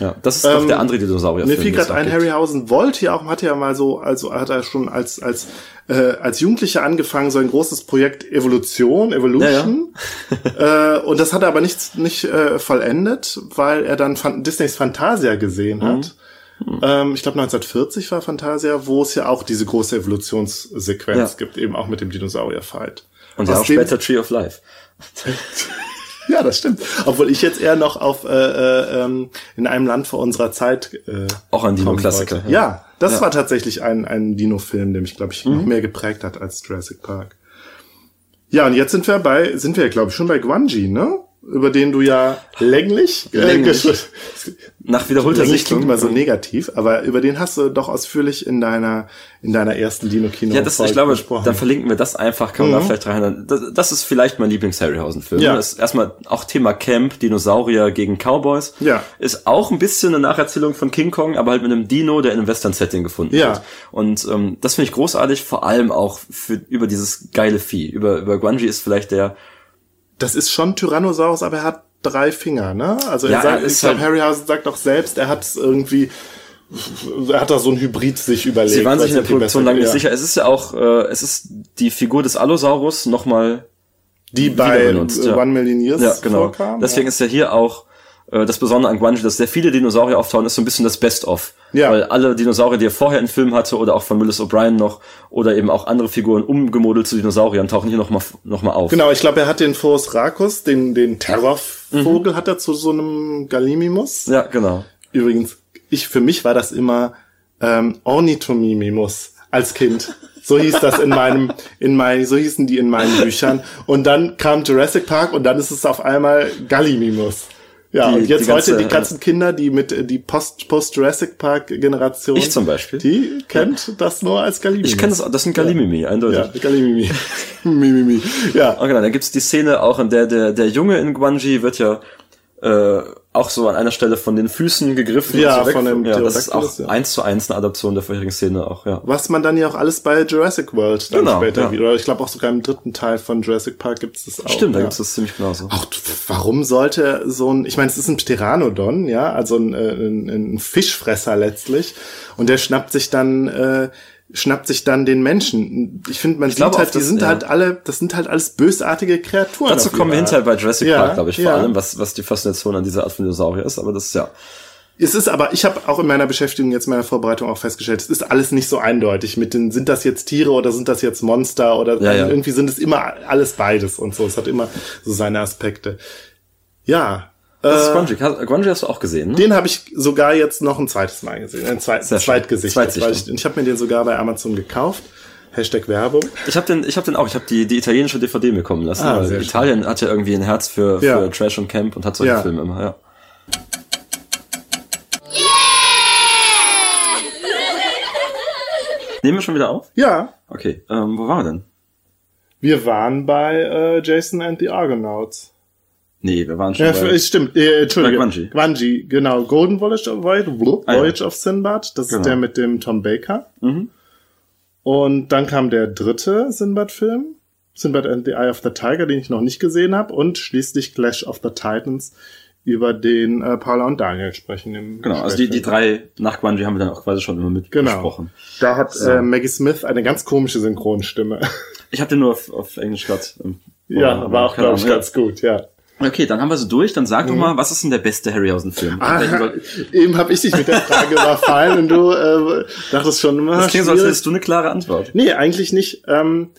Ja, das ist doch Mhm. Ähm, der andere Dinosaurier. Mir fiel gerade ein, Harryhausen wollte ja auch, hat ja mal so, also hat er schon als, als, äh, als Jugendlicher angefangen, so ein großes Projekt Evolution, Evolution. [laughs] äh, und das hat er aber nicht, nicht äh, vollendet, weil er dann Fan Disneys Fantasia gesehen hat. Ähm, ich glaube 1940 war Fantasia, wo es ja auch diese große Evolutionssequenz Ja. gibt, eben auch mit dem Dinosaurier-Fight. Und ja auch später Tree of Life. [laughs] [laughs] Ja, das stimmt. Obwohl ich jetzt eher noch auf äh, äh, ähm, in einem Land vor unserer Zeit äh, Auch ein Dino-Klassiker. wollte. Ja, das Ja. Mhm. war tatsächlich ein, ein Dino-Film, der mich, glaube ich, noch mehr geprägt hat als Jurassic Park. Ja, und jetzt sind wir bei, sind wir, glaube ich, schon bei Guanji, ne? Über den du ja länglich, Länglich. Nach wiederholter länglich klingt Sichtung. immer so negativ, aber über den hast du doch ausführlich in deiner in deiner ersten Dino-Kino Ja, das, ich glaube, dann verlinken wir das einfach, kann man da vielleicht rein. Das, das ist vielleicht mein Lieblings-Harryhausen-Film. Mhm. Ja. Das ist erstmal auch Thema Camp, Dinosaurier gegen Cowboys. Ja. Ist auch ein bisschen eine Nacherzählung von King Kong, aber halt mit einem Dino, der in einem Western-Setting gefunden Ja. wird. Und ähm, das finde ich großartig, vor allem auch für über dieses geile Vieh. Über, über Guanji ist vielleicht der Das ist schon Tyrannosaurus, aber er hat drei Finger, ne? Also Ja, sagt, ich glaube, halt- Harryhausen sagt doch selbst, er hat es irgendwie, er hat da so ein Hybrid sich überlegt. Sie waren sich in der Produktion lange nicht ja. sicher. Es ist ja auch, äh, es ist die Figur des Allosaurus nochmal Die bei benutzt, ja. One Million Years ja, genau. vorkam. Deswegen ja. ist ja hier auch das Besondere an Grungy, dass sehr viele Dinosaurier auftauchen, ist so ein bisschen das Best-of. Ja. Weil alle Dinosaurier, die er vorher im Film hatte, oder auch von Willis O'Brien noch, oder eben auch andere Figuren umgemodelt zu Dinosauriern, tauchen hier nochmal noch mal auf. Genau, ich glaube, er hat den Phorus Racus, den, den Terrorvogel, hat er zu so einem Gallimimus. Ja, genau. Übrigens, ich, für mich war das immer ähm, Ornithomimimus als Kind. So hieß das in meinem, in mein, so hießen die in meinen Büchern. Und dann kam Jurassic Park und dann ist es auf einmal Gallimimus. Ja, Die- und jetzt die ganze- heute die ganzen Kinder, die mit äh, die Post Post Jurassic Park Generation, Ich zum Beispiel. die kennt das nur als Gallimimus. Ich kenne das, das sind Galimimi, eindeutig. Ja, Gallimimi. Mimimi. [laughs] Ja. Oh, genau, da gibt's die Szene auch, in der der, der Junge in Guanji wird ja äh, auch so an einer Stelle von den Füßen gegriffen. Ja, so von dem ja, das ist auch Pterodactylus, ja. eins zu eins eine Adaption der vorherigen Szene auch, ja. Was man dann ja auch alles bei Jurassic World dann Genau, später ja. wieder. Oder ich glaube auch sogar im dritten Teil von Jurassic Park gibt es das auch. Stimmt, da ja. gibt's das ziemlich genauso. Auch warum sollte so ein, ich meine, es ist ein Pteranodon, ja, also ein, äh, ein, ein Fischfresser letztlich, und der schnappt sich dann, äh, schnappt sich dann den Menschen. Ich finde, man sieht glaube halt, die das- sind ja. halt alle, das sind halt alles bösartige Kreaturen. Dazu kommen wir hinterher bei Jurassic Ja, Park, glaube ich, vor ja. allem, was, was die Faszination an dieser Art von Dinosaurier ist, aber das ist ja. Es ist aber, ich habe auch in meiner Beschäftigung jetzt in meiner Vorbereitung auch festgestellt, es ist alles nicht so eindeutig mit den, sind das jetzt Tiere oder sind das jetzt Monster oder Ja, ja. irgendwie sind es immer alles beides und so. Es hat immer so seine Aspekte. Ja. Das ist äh, Grungy. Hast- Grungy hast du auch gesehen, ne? Den habe ich sogar jetzt noch ein zweites Mal gesehen, ein zweit, Sehr schön. Zweitgesicht. Zweitsichtung. Weil ich, ich habe mir den sogar bei Amazon gekauft. Hashtag Werbung. Ich habe den, ich habe den auch. Ich habe die, die italienische DVD mir kommen lassen. Ah, weil sehr schön. Italien hat ja irgendwie ein Herz für, für Ja. Trash und Camp und hat solche Ja. Filme immer. Ja. Nehmen wir schon wieder auf? Ja, Okay. Ähm, wo waren wir denn? wir waren bei äh, Jason and the Argonauts. Nee, wir waren schon Ja, bei, stimmt, äh, Entschuldige. Bei Grungy. Grungy, genau. Golden Voyage of, Voyage, Ah, ja. Of Sinbad, das Genau. ist der mit dem Tom Baker. Mhm. Und dann kam der dritte Sinbad-Film, Sinbad and the Eye of the Tiger, den ich noch nicht gesehen habe. Und schließlich Clash of the Titans, über den äh, Paula und Daniel sprechen. Im Genau, also die, die drei nach Grungy haben wir dann auch quasi schon immer mit Genau. besprochen. Da hat So. äh, Maggie Smith eine ganz komische Synchronstimme. Ich habe den nur auf, auf Englisch gerade. ähm, ja, aber war auch, glaube ich, ganz gut, ja. Okay, dann haben wir sie durch. Dann sag doch mal, was ist denn der beste Harryhausen-Film? Ah, [laughs] eben habe ich dich mit der Frage überfallen und du äh, dachtest schon immer. Das klingt so, als hättest du eine klare Antwort. Nee, eigentlich nicht. Ähm,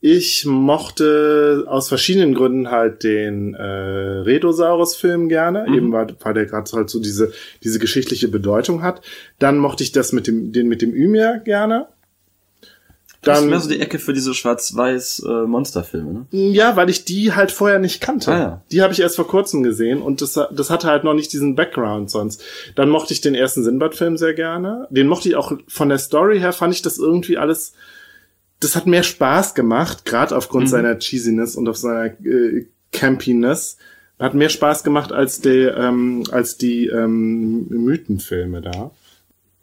ich mochte aus verschiedenen Gründen halt den äh, Redosaurus-Film gerne, Mhm. eben weil, weil der gerade halt so diese, diese geschichtliche Bedeutung hat. Dann mochte ich das mit dem, den mit dem Ymir gerne. Das ist mehr so die Ecke für diese schwarz-weiß äh, Monsterfilme, ne? ja, weil ich die halt vorher nicht kannte. Ah, ja. Die habe ich erst vor kurzem gesehen und das, das hatte halt noch nicht diesen Background sonst. Dann mochte ich den ersten Sinbad-Film sehr gerne. Den mochte ich auch von der Story her, fand ich das irgendwie alles, das hat mehr Spaß gemacht, gerade aufgrund Mhm. seiner Cheesiness und auf seiner äh, Campiness. Hat mehr Spaß gemacht als die, ähm, als die ähm, Mythenfilme da.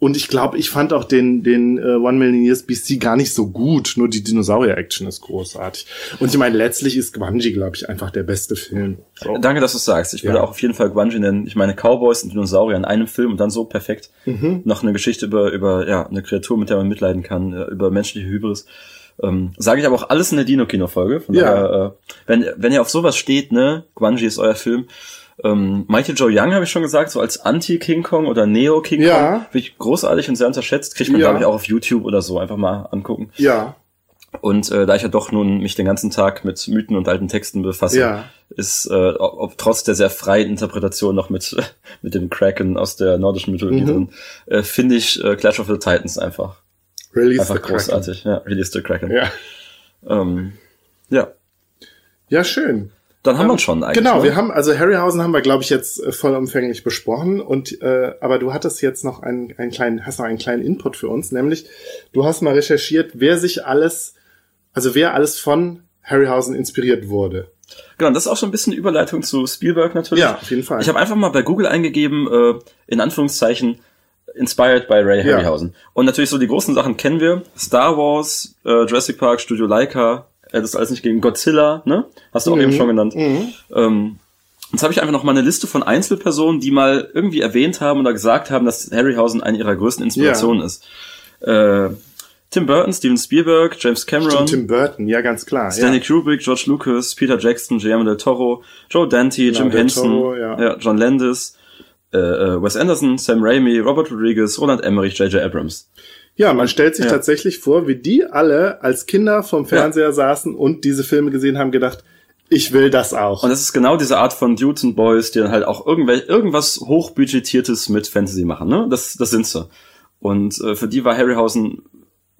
Und ich glaube, ich fand auch den, den äh, One Million Years BC gar nicht so gut. Nur die Dinosaurier-Action ist großartig. Und ich meine, letztlich ist Grungy, glaube ich, einfach der beste Film. So. Danke, dass du sagst. Ich würde Ja. auch auf jeden Fall Grungy nennen. Ich meine, Cowboys und Dinosaurier in einem Film und dann so perfekt. Mhm. Noch eine Geschichte über, über ja, eine Kreatur, mit der man mitleiden kann, äh, über menschliche Hybris. Ähm, Sage ich aber auch alles in der Dino-Kino-Folge. Von Ja. daher, äh, wenn, wenn ihr auf sowas steht, ne, Grungy ist euer Film. Ähm, Michael Joe Young habe ich schon gesagt, so als Anti-King Kong oder Neo-King Kong. Ja. Finde ich großartig und sehr unterschätzt. Kriegt man, Ja. glaube ich, auch auf YouTube oder so einfach mal angucken. Ja, Und äh, da ich ja doch nun mich den ganzen Tag mit Mythen und alten Texten befasse, Ja. ist, äh, ob, ob trotz der sehr freien Interpretation noch mit, [laughs] mit dem Kraken aus der nordischen Mythologie Mhm. drin, äh, finde ich äh, Clash of the Titans einfach, Release einfach the Kraken. großartig. Ja, Release the Kraken. Ja. Ähm, ja. ja, schön. Dann haben wir uns schon eigentlich. Genau, ne? wir haben, also Harryhausen haben wir, glaube ich, jetzt äh, vollumfänglich besprochen. Und äh, aber du hattest jetzt noch einen, einen kleinen, hast noch einen kleinen Input für uns, nämlich du hast mal recherchiert, wer sich alles, also wer alles von Harryhausen inspiriert wurde. Genau, das ist auch so ein bisschen Überleitung zu Spielberg natürlich. Ja, auf jeden Fall. Ich habe einfach mal bei Google eingegeben, äh, in Anführungszeichen, inspired by Ray Ja. Harryhausen. Und natürlich so die großen Sachen kennen wir. Star Wars, äh, Jurassic Park, Studio Leica, äh, das ist alles nicht gegen Godzilla, ne? Hast du auch Mhm. eben schon genannt. Mhm. Ähm, jetzt habe ich einfach noch mal eine Liste von Einzelpersonen, die mal irgendwie erwähnt haben oder gesagt haben, dass Harryhausen eine ihrer größten Inspirationen ist. Äh, Tim Burton, Steven Spielberg, James Cameron, Tim Burton, ja, ganz klar. Stanley ja. Kubrick, George Lucas, Peter Jackson, Guillermo del Toro, Joe Dante, Jim Del Henson, Toro, ja. John Landis, äh, äh, Wes Anderson, Sam Raimi, Robert Rodriguez, Roland Emmerich, J.J. Abrams. Ja, man stellt sich Ja. tatsächlich vor, wie die alle als Kinder vom Fernseher saßen und diese Filme gesehen haben, gedacht, ich will das auch. Und das ist genau diese Art von Dudes und Boys, die dann halt auch irgendwel irgendwas hochbudgetiertes mit Fantasy machen, ne? Das, das sind sie. Und äh, für die war Harryhausen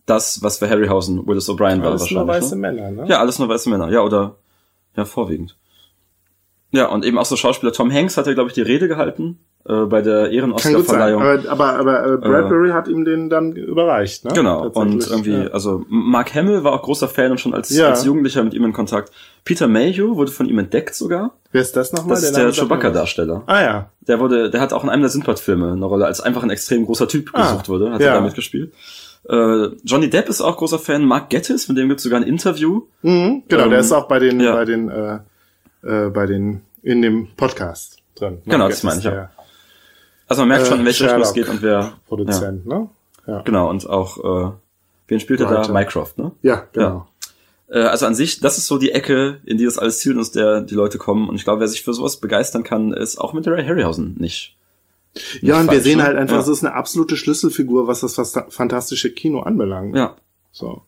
das, was für Harryhausen Willis O'Brien war Alles nur wahrscheinlich. weiße ne? Männer, ne? Ja, alles nur weiße Männer. Ja, oder ja, vorwiegend. Ja, und eben auch so Schauspieler. Tom Hanks hat ja, glaube ich, die Rede gehalten äh, bei der sein. Ehren-Oscar-Verleihung. Aber, aber, aber äh, Bradbury hat ihm den dann überreicht, ne? Genau, und irgendwie, ja. also Mark Hamill war auch großer Fan und schon als, Ja. als Jugendlicher mit ihm in Kontakt. Peter Mayhew wurde von ihm entdeckt sogar. Wer ist das nochmal? Das ist der mir was. Chewbacca-Darsteller. Ah ja. Der wurde, der hat auch in einem der Sindbad-Filme eine Rolle, als einfach ein extrem großer Typ Ah, gesucht wurde, hat ja. er da mitgespielt. Äh, Johnny Depp ist auch großer Fan, Mark Gettis, mit dem gibt's sogar ein Interview. Mhm, genau, Ähm, der ist auch bei den, ja. bei den, äh, äh, bei den, in dem Podcast drin. Genau, Ne? das meine ich, ja. der Also man merkt schon, in Äh, welche Richtung es geht und wer. Ja, Produzent, ne? Ja. genau, und auch, äh, wen spielt er da? Mycroft, ne? Ja, genau. Äh, also an sich, das ist so die Ecke, in die das alles zielt und aus der die Leute kommen. Und ich glaube, wer sich für sowas begeistern kann, ist auch mit Ray Harryhausen nicht. Ja, und wir sehen ne? halt einfach, Ja. es ist eine absolute Schlüsselfigur, was das fast- fantastische Kino anbelangt. Ja. So.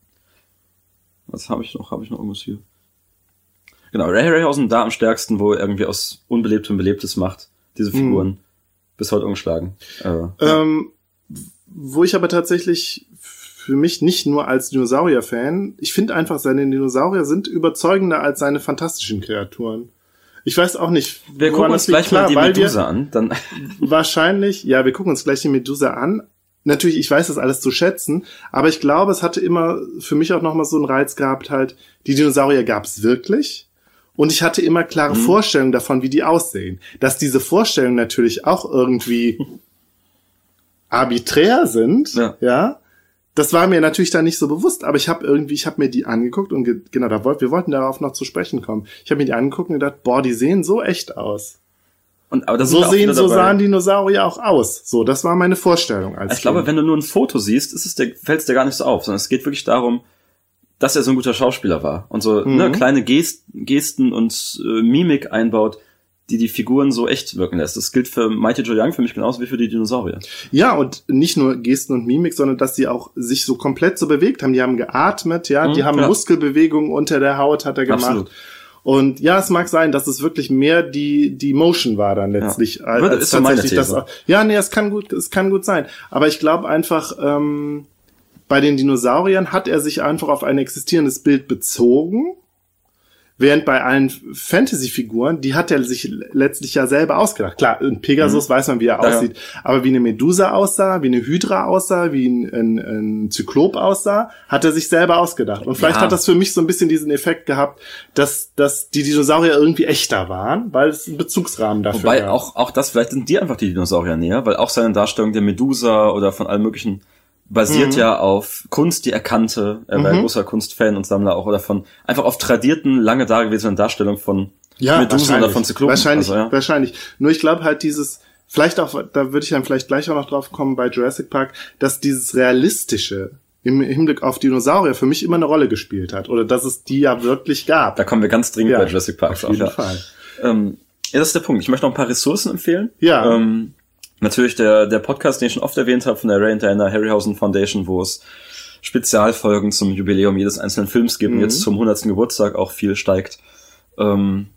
Was habe ich noch? Habe ich noch irgendwas hier? Genau, Ray Harryhausen da am stärksten, wo er irgendwie aus Unbelebtem Belebtes macht. Diese Figuren. Bis heute ungeschlagen. Äh, Ähm, wo ich aber tatsächlich für mich nicht nur als Dinosaurier-Fan, ich finde einfach, seine Dinosaurier sind überzeugender als seine fantastischen Kreaturen. Ich weiß auch nicht, wir gucken uns gleich mal Klar, die weil wir- Medusa an. Dann, [laughs] Wahrscheinlich, ja, wir gucken uns gleich die Medusa an. Natürlich, ich weiß das alles zu schätzen, aber ich glaube, es hatte immer für mich auch nochmal so einen Reiz gehabt, halt, die Dinosaurier gab es wirklich. Und ich hatte immer klare Mhm. Vorstellungen davon, wie die aussehen. Dass diese Vorstellungen natürlich auch irgendwie [laughs] arbiträr sind, Ja. ja, das war mir natürlich dann nicht so bewusst, aber ich habe irgendwie, ich habe mir die angeguckt und ge genau, da wollt, wir wollten darauf noch zu sprechen kommen. Ich habe mir die angeguckt und gedacht, boah, die sehen so echt aus. und, aber das So sehen, so sahen Dinosaurier auch aus. So, das war meine Vorstellung als Ich glaube, Kind. wenn du nur ein Foto siehst, ist es dir, fällt es dir gar nicht so auf, sondern es geht wirklich darum, dass er so ein guter Schauspieler war und so Mhm. ne, kleine Gest, Gesten und äh, Mimik einbaut, die die Figuren so echt wirken lässt. Das gilt für Mighty Joe Young für mich genauso wie für die Dinosaurier. Ja, und nicht nur Gesten und Mimik, sondern dass sie auch sich so komplett so bewegt haben. Die haben geatmet, ja, die Mhm, haben ja. Muskelbewegungen unter der Haut, hat er gemacht. Absolut. Und ja, es mag sein, dass es wirklich mehr die, die Motion war dann letztlich. als Würde- ist so meine tatsächlich das Ja, nee, es kann gut, es kann gut sein. Aber ich glaube einfach, ähm, bei den Dinosauriern hat er sich einfach auf ein existierendes Bild bezogen. Während bei allen Fantasy-Figuren, die hat er sich letztlich ja selber ausgedacht. Klar, in Pegasus weiß man, wie er Mhm. Ja, ja. aussieht. Aber wie eine Medusa aussah, wie eine Hydra aussah, wie ein, ein, ein Zyklop aussah, hat er sich selber ausgedacht. Und vielleicht Ja. hat das für mich so ein bisschen diesen Effekt gehabt, dass, dass die Dinosaurier irgendwie echter waren, weil es einen Bezugsrahmen dafür Wobei gab. auch, auch das, vielleicht sind dir einfach die Dinosaurier näher, weil auch seine Darstellung der Medusa oder von allem möglichen basiert Mhm. ja auf Kunst, die er kannte. Er war ein großer Kunstfan und Sammler auch oder von einfach auf tradierten, lange dagewesenen Darstellungen von Medusa oder wahrscheinlich. von Zyklopen. Wahrscheinlich, Also, ja. wahrscheinlich. Nur ich glaube halt dieses, vielleicht auch, da würde ich dann vielleicht gleich auch noch drauf kommen bei Jurassic Park, dass dieses Realistische im Hinblick auf Dinosaurier für mich immer eine Rolle gespielt hat. Oder dass es die ja wirklich gab. Da kommen wir ganz dringend Ja, bei Jurassic Park auf jeden ja. Fall. Ähm, ja, das ist der Punkt. Ich möchte noch ein paar Ressourcen empfehlen. Ja. Ähm, natürlich der, der Podcast, den ich schon oft erwähnt habe, von der Ray Diana Harryhausen Foundation, wo es Spezialfolgen zum Jubiläum jedes einzelnen Films gibt Mhm. und jetzt zum 100. Geburtstag auch viel steigt. Ähm,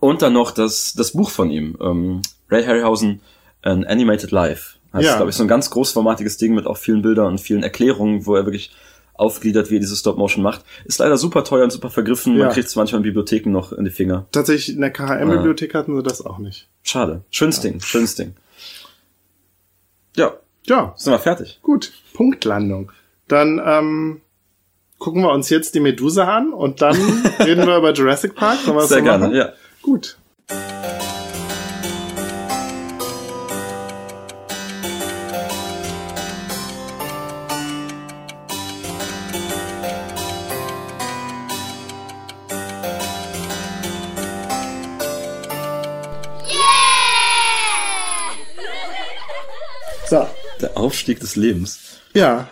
und dann noch das, das Buch von ihm, ähm, Ray Harryhausen, An Animated Life. Das Ja. ist, glaube ich, so ein ganz großformatiges Ding mit auch vielen Bildern und vielen Erklärungen, wo er wirklich aufgliedert, wie er diese Stop-Motion macht. Ist leider super teuer und super vergriffen. Ja. Man kriegt es manchmal in Bibliotheken noch in die Finger. Tatsächlich in der KHM-Bibliothek hatten sie das auch nicht. Schade. Schönes Ding, schönes Ding. Ja, Ja, sind wir fertig. gut. Punktlandung. Dann ähm, gucken wir uns jetzt die Medusa an und dann [laughs] reden wir über Jurassic Park. Sehr gerne, machen? ja. Gut. Aufstieg des Lebens. ja.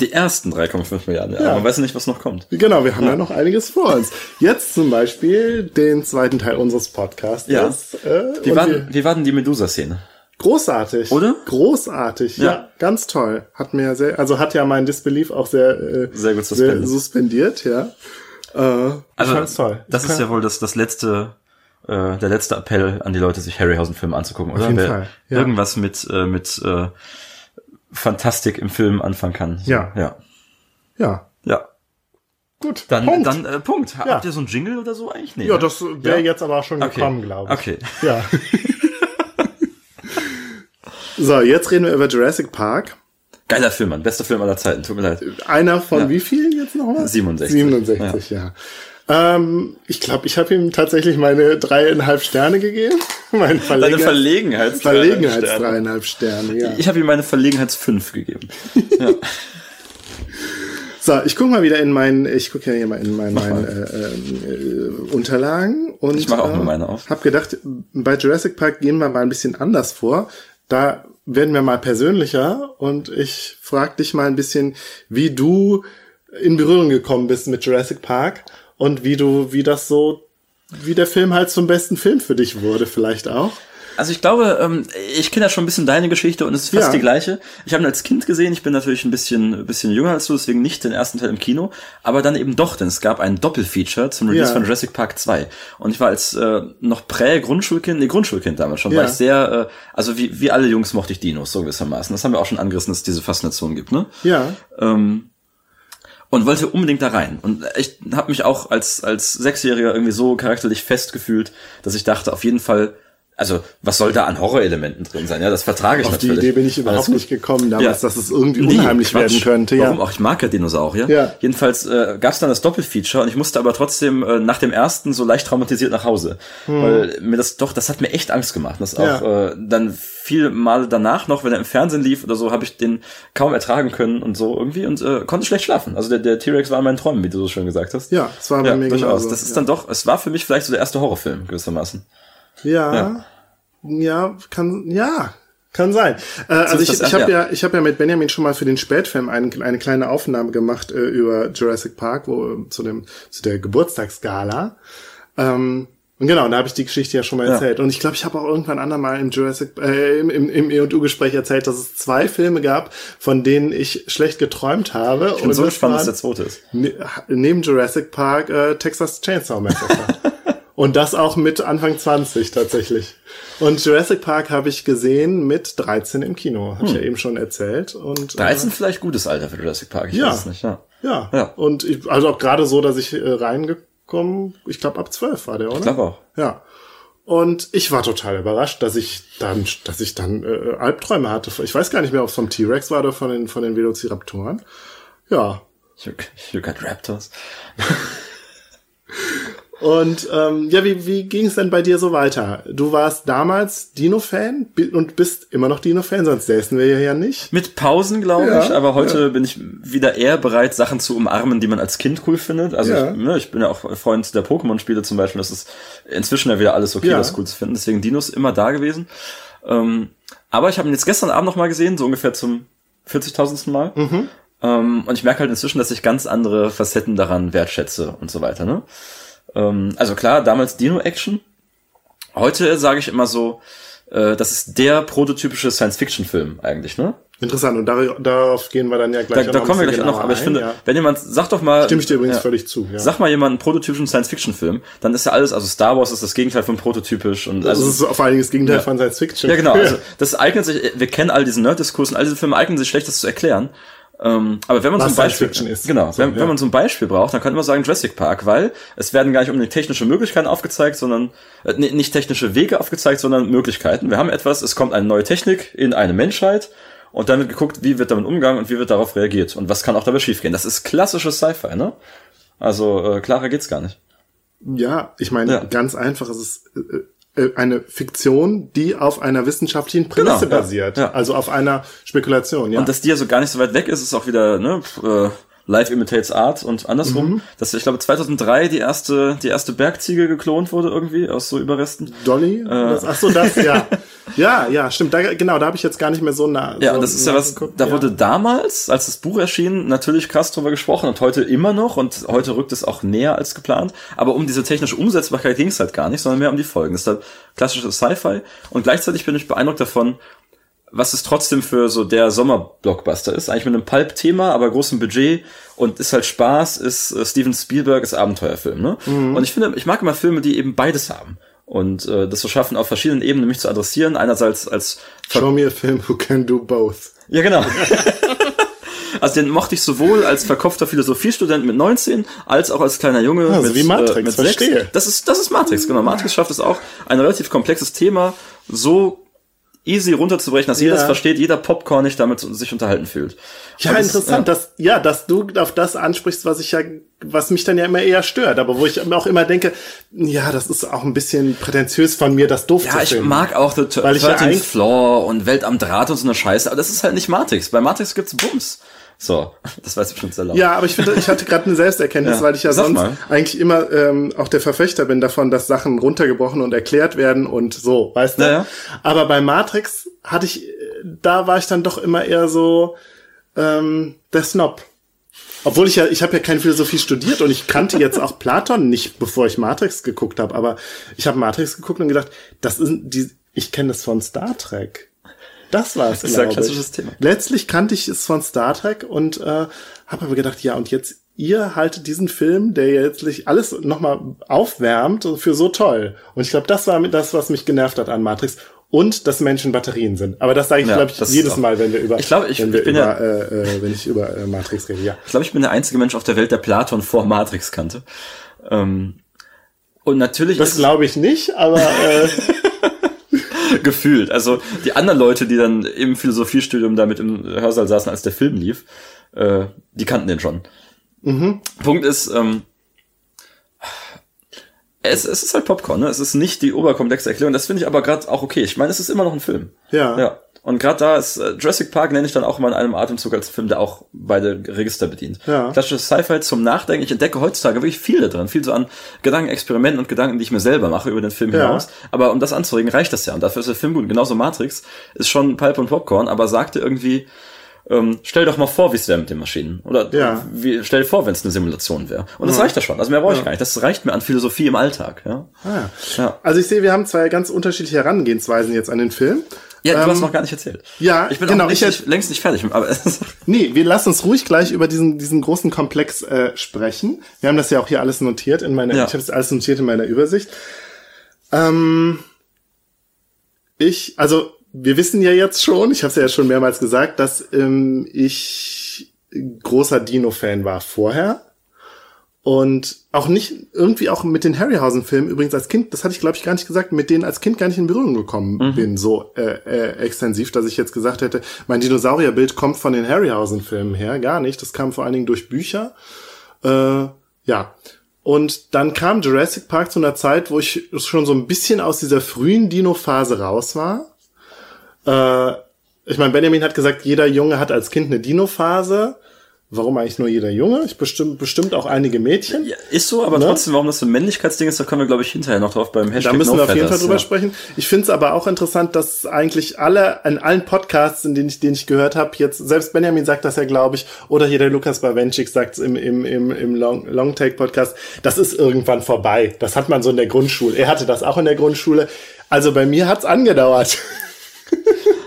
Die ersten 3,5 Milliarden, ja. Ja. Man weiß nicht, was noch kommt. Genau, wir haben ja. noch einiges vor uns. Jetzt zum Beispiel den zweiten Teil unseres Podcasts. Ja. Äh, Wie war, wir- wie war denn die Medusa-Szene? Großartig. Oder? Großartig, ja. Ja. Ganz toll. Hat mir sehr, also hat ja mein Disbelief auch sehr, äh, Sehr gut sehr suspendiert. suspendiert, ja. Äh, ich fand's toll. Das ist ja wohl das, das letzte, äh, der letzte Appell an die Leute, sich Harryhausen-Filme anzugucken, oder? jeden Wer Fall, ja. irgendwas mit, äh, mit äh, Fantastik im Film anfangen kann. Ja. Ja. Ja. Ja. Gut. Dann, Punkt. dann äh, Punkt. Ja. Habt ihr so einen Jingle oder so eigentlich? Nee, ja, ne? das wäre Ja? jetzt aber auch schon Okay. gekommen, glaube ich. Okay. Ja. [laughs] so, jetzt reden wir über Jurassic Park. Geiler Film, Mann. Bester Film aller Zeiten. Tut mir leid. Einer von Ja. wie vielen jetzt nochmal? 67. 67, ja. Ähm, ich glaube, ich habe ihm tatsächlich meine dreieinhalb Sterne gegeben. [laughs] Meine Deine Verlegenheit, Verlegenheits Verlegenheits Sterne. dreieinhalb Sterne, ja. Ich habe ihm meine Verlegenheits 5 gegeben. [laughs] So, ich guck mal wieder in meinen, ich gucke ja hier mal in meinen, meinen äh, äh, Unterlagen und Ich mach auch äh, nur meine auf. Hab gedacht, bei Jurassic Park gehen wir mal ein bisschen anders vor. Da werden wir mal persönlicher und ich frag dich mal ein bisschen, wie du in Berührung gekommen bist mit Jurassic Park und wie du, wie das so, wie der Film halt zum besten Film für dich wurde, vielleicht auch. Also ich glaube, ähm, ich kenne ja schon ein bisschen deine Geschichte und es ist fast Ja. die gleiche. Ich habe ihn als Kind gesehen, ich bin natürlich ein bisschen, ein bisschen jünger als du, deswegen nicht den ersten Teil im Kino, aber dann eben doch, denn es gab ein Doppelfeature zum Release Ja. von Jurassic Park 2. Und ich war als äh, noch Prä-Grundschulkind, nee, Grundschulkind damals schon, Ja. war ich sehr, äh, also wie, wie alle Jungs mochte ich Dinos, so gewissermaßen. Das haben wir auch schon angerissen, dass es diese Faszination gibt, ne? Ja. ähm, und wollte unbedingt da rein. Und ich habe mich auch als, als Sechsjähriger irgendwie so charakterlich festgefühlt, dass ich dachte, auf jeden Fall, also was soll da an Horrorelementen drin sein? Ja, das vertrage ich Auf die natürlich. Idee bin ich überhaupt nicht gekommen damals, Ja. dass es irgendwie Nee, unheimlich Quatsch. werden könnte. Warum Ja. auch? Ich mag ja Dinosaurier. Ja. Jedenfalls äh, gab es dann das Doppelfeature und ich musste aber trotzdem äh, nach dem ersten so leicht traumatisiert nach Hause. Weil mir das doch, das hat mir echt Angst gemacht. Das auch Hm. Ja. äh, dann viele Male danach noch, wenn er im Fernsehen lief oder so, habe ich den kaum ertragen können und so irgendwie und äh, konnte schlecht schlafen. Also der, der T-Rex war in meinen Träumen, wie du so schön gesagt hast. Ja, es war bei ja, mir durchaus. genauso. Das ist dann doch, es war für mich vielleicht so der erste Horrorfilm gewissermaßen. Ja, Ja. ja, kann, ja, kann sein. Äh, also ich, ich habe ja. ja, ich habe ja mit Benjamin schon mal für den Spätfilm ein, eine kleine Aufnahme gemacht äh, über Jurassic Park, wo zu dem zu der Geburtstagsgala. Ähm, und genau, da habe ich die Geschichte ja schon mal Ja. erzählt. Und ich glaube, ich habe auch irgendwann andermal im Jurassic, äh, im, im, im E&U-Gespräch erzählt, dass es zwei Filme gab, von denen ich schlecht geträumt habe. Ich bin so das gespannt, was der zweite ist. Ne- neben Jurassic Park äh, Texas Chainsaw Massacre. [laughs] Und das auch mit Anfang 20 tatsächlich. Und Jurassic Park habe ich gesehen mit 13 im Kino, habe ich ja eben schon erzählt. Und 13 vielleicht gutes Alter für Jurassic Park, ich Ja. weiß es nicht, ja. Äh, ja. Ja. Und ich, also auch gerade so, dass ich äh, reingekommen, ich glaube ab 12 war der, oder? Ich glaube auch. Ja. Und ich war total überrascht, dass ich dann, dass ich dann äh, Albträume hatte. Ich weiß gar nicht mehr, ob es vom T-Rex war oder von den von den Velociraptoren. Ja, You, you got Raptors. [laughs] Und ähm, ja, wie, wie ging es denn bei dir so weiter? Du warst damals Dino-Fan und bist immer noch Dino-Fan, sonst säßen wir ja nicht. Mit Pausen, glaube Ja, ich, aber heute bin ich wieder eher bereit, Sachen zu umarmen, die man als Kind cool findet. Also Ja. ich, ne, ich bin ja auch Freund der Pokémon-Spiele zum Beispiel. Das ist inzwischen ja wieder alles okay, Ja. das cool zu finden. Deswegen Dinos immer da gewesen. Ähm, aber ich habe ihn jetzt gestern Abend noch mal gesehen, so ungefähr zum 40.000. Mal. Mhm. Ähm, und ich merke halt inzwischen, dass ich ganz andere Facetten daran wertschätze und so weiter. Ne? Ähm, also klar, damals Dino-Action. Heute sage ich immer so, äh, das ist der prototypische Science-Fiction-Film eigentlich, ne? Interessant. Und dar darauf gehen wir dann ja Da, gleich da noch kommen wir gleich noch, aber ich finde, ja. wenn jemand, sag doch mal. Stimme ich dir übrigens ja, völlig zu. Ja. Sag mal jemand einen prototypischen Science-Fiction-Film, dann ist ja alles, also Star Wars ist das Gegenteil von prototypisch und also also. das ist vor allen Dingen das Gegenteil Ja. von Science Fiction. ja, genau, also [laughs] das eignet sich, wir kennen all diesen Nerd-Diskurs und all diese Filme eignen sich schlecht, das zu erklären. Ähm, aber wenn man Was zum Beispiel, Fiction ist. genau, So, wenn, ja. wenn man so ein Beispiel braucht, dann kann man sagen Jurassic Park, weil es werden gar nicht unbedingt technische Möglichkeiten aufgezeigt, sondern äh, nicht technische Wege aufgezeigt, sondern Möglichkeiten. Wir haben etwas, es kommt eine neue Technik in eine Menschheit und dann wird geguckt, wie wird damit umgegangen und wie wird darauf reagiert und was kann auch dabei schiefgehen. Das ist klassisches Sci-Fi, ne? Also äh, klarer geht's gar nicht. Ja, ich meine, Ja. ganz einfach, es ist äh, äh, eine Fiktion, die auf einer wissenschaftlichen Prämisse Genau, ja, basiert. ja. Also auf einer Spekulation, ja. Und dass die ja so gar nicht so weit weg ist, ist auch wieder, ne, äh, Life imitates Art und andersrum. Mhm. Dass ich glaube 2003 die erste die erste Bergziege geklont wurde irgendwie aus so Überresten. Dolly? Äh. Das, ach so, das, ja. [laughs] Ja, ja, stimmt. Da, genau, da habe ich jetzt gar nicht mehr so nah. Ja, so das ist ja was, nachgeguckt. da ja. wurde damals, als das Buch erschien, natürlich krass drüber gesprochen und heute immer noch und heute rückt es auch näher als geplant. Aber um diese technische Umsetzbarkeit ging es halt gar nicht, sondern mehr um die Folgen. Das ist halt klassisches Sci-Fi und gleichzeitig bin ich beeindruckt davon, was es trotzdem für so der Sommerblockbuster ist. Eigentlich mit einem Pulp-Thema, aber großem Budget und ist halt Spaß, ist äh, Steven Spielberg, ist Abenteuerfilm. Ne? Und ich finde, ich mag immer Filme, die eben beides haben. Und äh, das so schaffen, auf verschiedenen Ebenen mich zu adressieren. Einerseits als Show me a film who can do both. ja, genau. [laughs] Also den mochte ich sowohl als verkopfter Philosophiestudent mit 19, als auch als kleiner Junge Also mit, wie Matrix, äh, mit verstehe. 6. Das ist, das ist Matrix, genau. Matrix schafft es auch, ein relativ komplexes Thema so easy runterzubrechen, dass jeder es Ja. versteht, jeder Popcorn nicht damit sich unterhalten fühlt. Ja, das- interessant, dass, ja, dass du auf das ansprichst, was ich ja, was mich dann ja immer eher stört, aber wo ich auch immer denke, ja, das ist auch ein bisschen prätentiös von mir, das doof Ja, zu ich finden. mag auch The Weil ich ja 13th eigentlich- Floor und Welt am Draht und so eine Scheiße, aber das ist halt nicht Matrix. Bei Matrix gibt's Bums. So, das war jetzt bestimmt sehr laut. Ja, aber ich finde, ich hatte gerade eine Selbsterkenntnis, Ja, weil ich ja sonst mal. eigentlich immer ähm, auch der Verfechter bin davon, dass Sachen runtergebrochen und erklärt werden und so, weißt du? Ja, ja. Aber bei Matrix hatte ich, äh, da war ich dann doch immer eher so ähm, der Snob. Obwohl ich ja, ich habe ja keine Philosophie studiert und ich kannte jetzt auch Platon nicht, bevor ich Matrix geguckt habe. Aber ich habe Matrix geguckt und gedacht, das ist die, ich kenne das von Star Trek. Das war es, Das ist ein klassisches. Thema. Letztlich kannte ich es von Star Trek und äh, habe aber gedacht, ja, und jetzt ihr haltet diesen Film, der jetzt alles nochmal aufwärmt, für so toll. Und ich glaube, das war das, was mich genervt hat an Matrix. Und dass Menschen Batterien sind. Aber das sage ich, Ja, glaube ich, jedes Mal, wenn wir über, Ich glaube, ich- wenn, wir ich bin über ja- äh, äh, wenn ich über äh, Matrix rede. Ja. Ich glaube, ich bin der einzige Mensch auf der Welt, der Platon vor Matrix kannte. Ähm, und natürlich Das glaube ich nicht, aber äh, [laughs] [laughs] gefühlt. Also die anderen Leute, die dann im Philosophiestudium da mit im Hörsaal saßen, als der Film lief, äh, die kannten den schon. Punkt ist, ähm, es, es ist halt Popcorn, ne? Es ist nicht die oberkomplexe Erklärung. Das finde ich aber gerade auch okay. Ich meine, es ist immer noch ein Film. Ja. Ja. Und gerade da ist äh, Jurassic Park nenne ich dann auch mal in einem Atemzug als Film, der auch beide Register bedient. Ja. Klassisches Sci-Fi zum Nachdenken. Ich entdecke heutzutage wirklich viel da drin, viel so an Gedankenexperimenten und Gedanken, die ich mir selber mache über den Film Ja. hinaus. Aber um das anzuregen, reicht das ja. Und dafür ist der Film gut. Genauso Matrix ist schon Pulp und Popcorn, aber sagte irgendwie, ähm, stell doch mal vor, wie es wäre mit den Maschinen. Oder Ja. wie, stell dir vor, wenn es eine Simulation wäre. Und das reicht ja schon. Also mehr brauche ich gar nicht. Das reicht mir an Philosophie im Alltag. Ja, ah, ja. also ich sehe, wir haben zwei ganz unterschiedliche Herangehensweisen jetzt an den Film. Ja du Ähm, hast noch gar nicht erzählt. ja, ich bin genau, auch nicht, ich nicht, längst nicht fertig. Aber [laughs] Nee, wir lassen uns ruhig gleich über diesen, diesen großen Komplex äh, sprechen. Wir haben das ja auch hier alles notiert in meiner, Ja. ich habe es alles notiert in meiner Übersicht. Ähm, ich, also wir wissen ja jetzt schon, ich habe es ja schon mehrmals gesagt, dass ähm, ich großer Dino-Fan war vorher. Und auch nicht, irgendwie auch mit den Harryhausen-Filmen, übrigens als Kind, das hatte ich glaube ich gar nicht gesagt, mit denen als Kind gar nicht in Berührung gekommen bin, so äh, äh, extensiv, dass ich jetzt gesagt hätte, mein Dinosaurierbild kommt von den Harryhausen-Filmen her, gar nicht. Das kam vor allen Dingen durch Bücher. Äh, ja. Und dann kam Jurassic Park zu einer Zeit, wo ich schon so ein bisschen aus dieser frühen Dino-Phase raus war. Äh, ich meine, Benjamin hat gesagt, jeder Junge hat als Kind eine Dino-Phase. Warum eigentlich nur jeder Junge? Ich bestimmt, bestimmt auch einige Mädchen. ja, ist so, aber Ne? trotzdem, warum das so ein Männlichkeitsding ist, da kommen wir, glaube ich, hinterher noch drauf beim Hashtag Da müssen wir auf jeden Fall drüber ja. sprechen. Ich finde es aber auch interessant, dass eigentlich alle, in allen Podcasts, in denen ich, den ich gehört habe, jetzt, selbst Benjamin sagt das ja, glaube ich, oder hier der Lukas Bawenschik sagt es im, im, im, im Long, Long Take Podcast, das ist irgendwann vorbei. Das hat man so in der Grundschule. Er hatte das auch in der Grundschule. Also bei mir hat's angedauert. [laughs]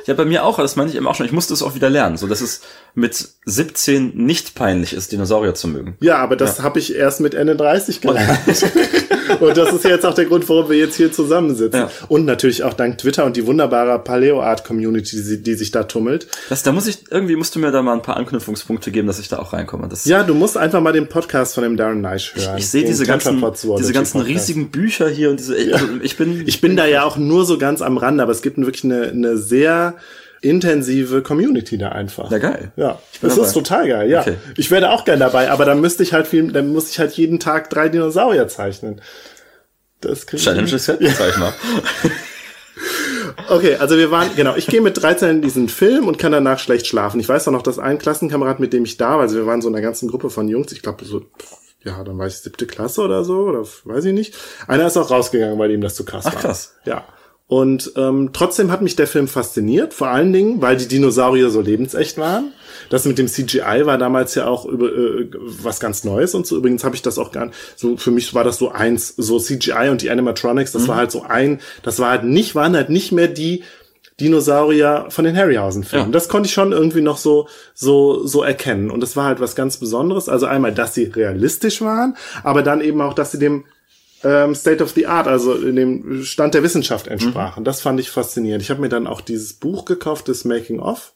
Ja, bei mir auch, das meine ich eben auch schon. Ich musste es auch wieder lernen, so dass es mit 17 nicht peinlich ist, Dinosaurier zu mögen. Ja, aber das habe ich erst mit Ende 30 gelernt. [laughs] und das ist ja jetzt auch der Grund, warum wir jetzt hier zusammensitzen. Ja. Und natürlich auch dank Twitter und die wunderbare Paleo-Art-Community, die, die sich da tummelt. Das, da muss ich, irgendwie musst du mir da mal ein paar Anknüpfungspunkte geben, dass ich da auch reinkomme. Das, Ja, du musst einfach mal den Podcast von dem Darren Nice hören. ich sehe Den diese ganzen, diese ganzen riesigen Bücher hier und diese, also ich bin, Ich bin da ja auch nur so ganz am Rande, aber es gibt wirklich eine, eine sehr intensive Community da einfach. Ja, geil. Ja, das dabei. ist total geil, ja. Okay. Ich wäre auch gern dabei, aber dann müsste ich halt viel, dann muss ich halt jeden Tag drei Dinosaurier zeichnen. Das krieg ich Challenge sag ich mal. Okay, also wir waren, genau, ich gehe mit 13 in diesen Film und kann danach schlecht schlafen. Ich weiß auch noch, dass ein Klassenkamerad, mit dem ich da war, also wir waren so in einer ganzen Gruppe von Jungs, ich glaube so, ja, dann war ich siebte Klasse oder so, oder weiß ich nicht. Einer ist auch rausgegangen, weil ihm das zu krass Ach, war. krass. Ja. Und ähm, trotzdem hat mich der Film fasziniert, vor allen Dingen, weil die Dinosaurier so lebensecht waren. Das mit dem CGI war damals ja auch über, äh, was ganz Neues und so. Übrigens habe ich das auch gar so für mich war das so eins, so CGI und die Animatronics, das mhm. war halt so ein, das war halt nicht, waren halt nicht mehr die Dinosaurier von den Harryhausen-Filmen. Ja. Das konnte ich schon irgendwie noch so, so, so erkennen. Und das war halt was ganz Besonderes. Also einmal, dass sie realistisch waren, aber dann eben auch, dass sie dem ähm, State of the Art, also in dem Stand der Wissenschaft entsprachen. Mhm. Das fand ich faszinierend. Ich habe mir dann auch dieses Buch gekauft, das Making of.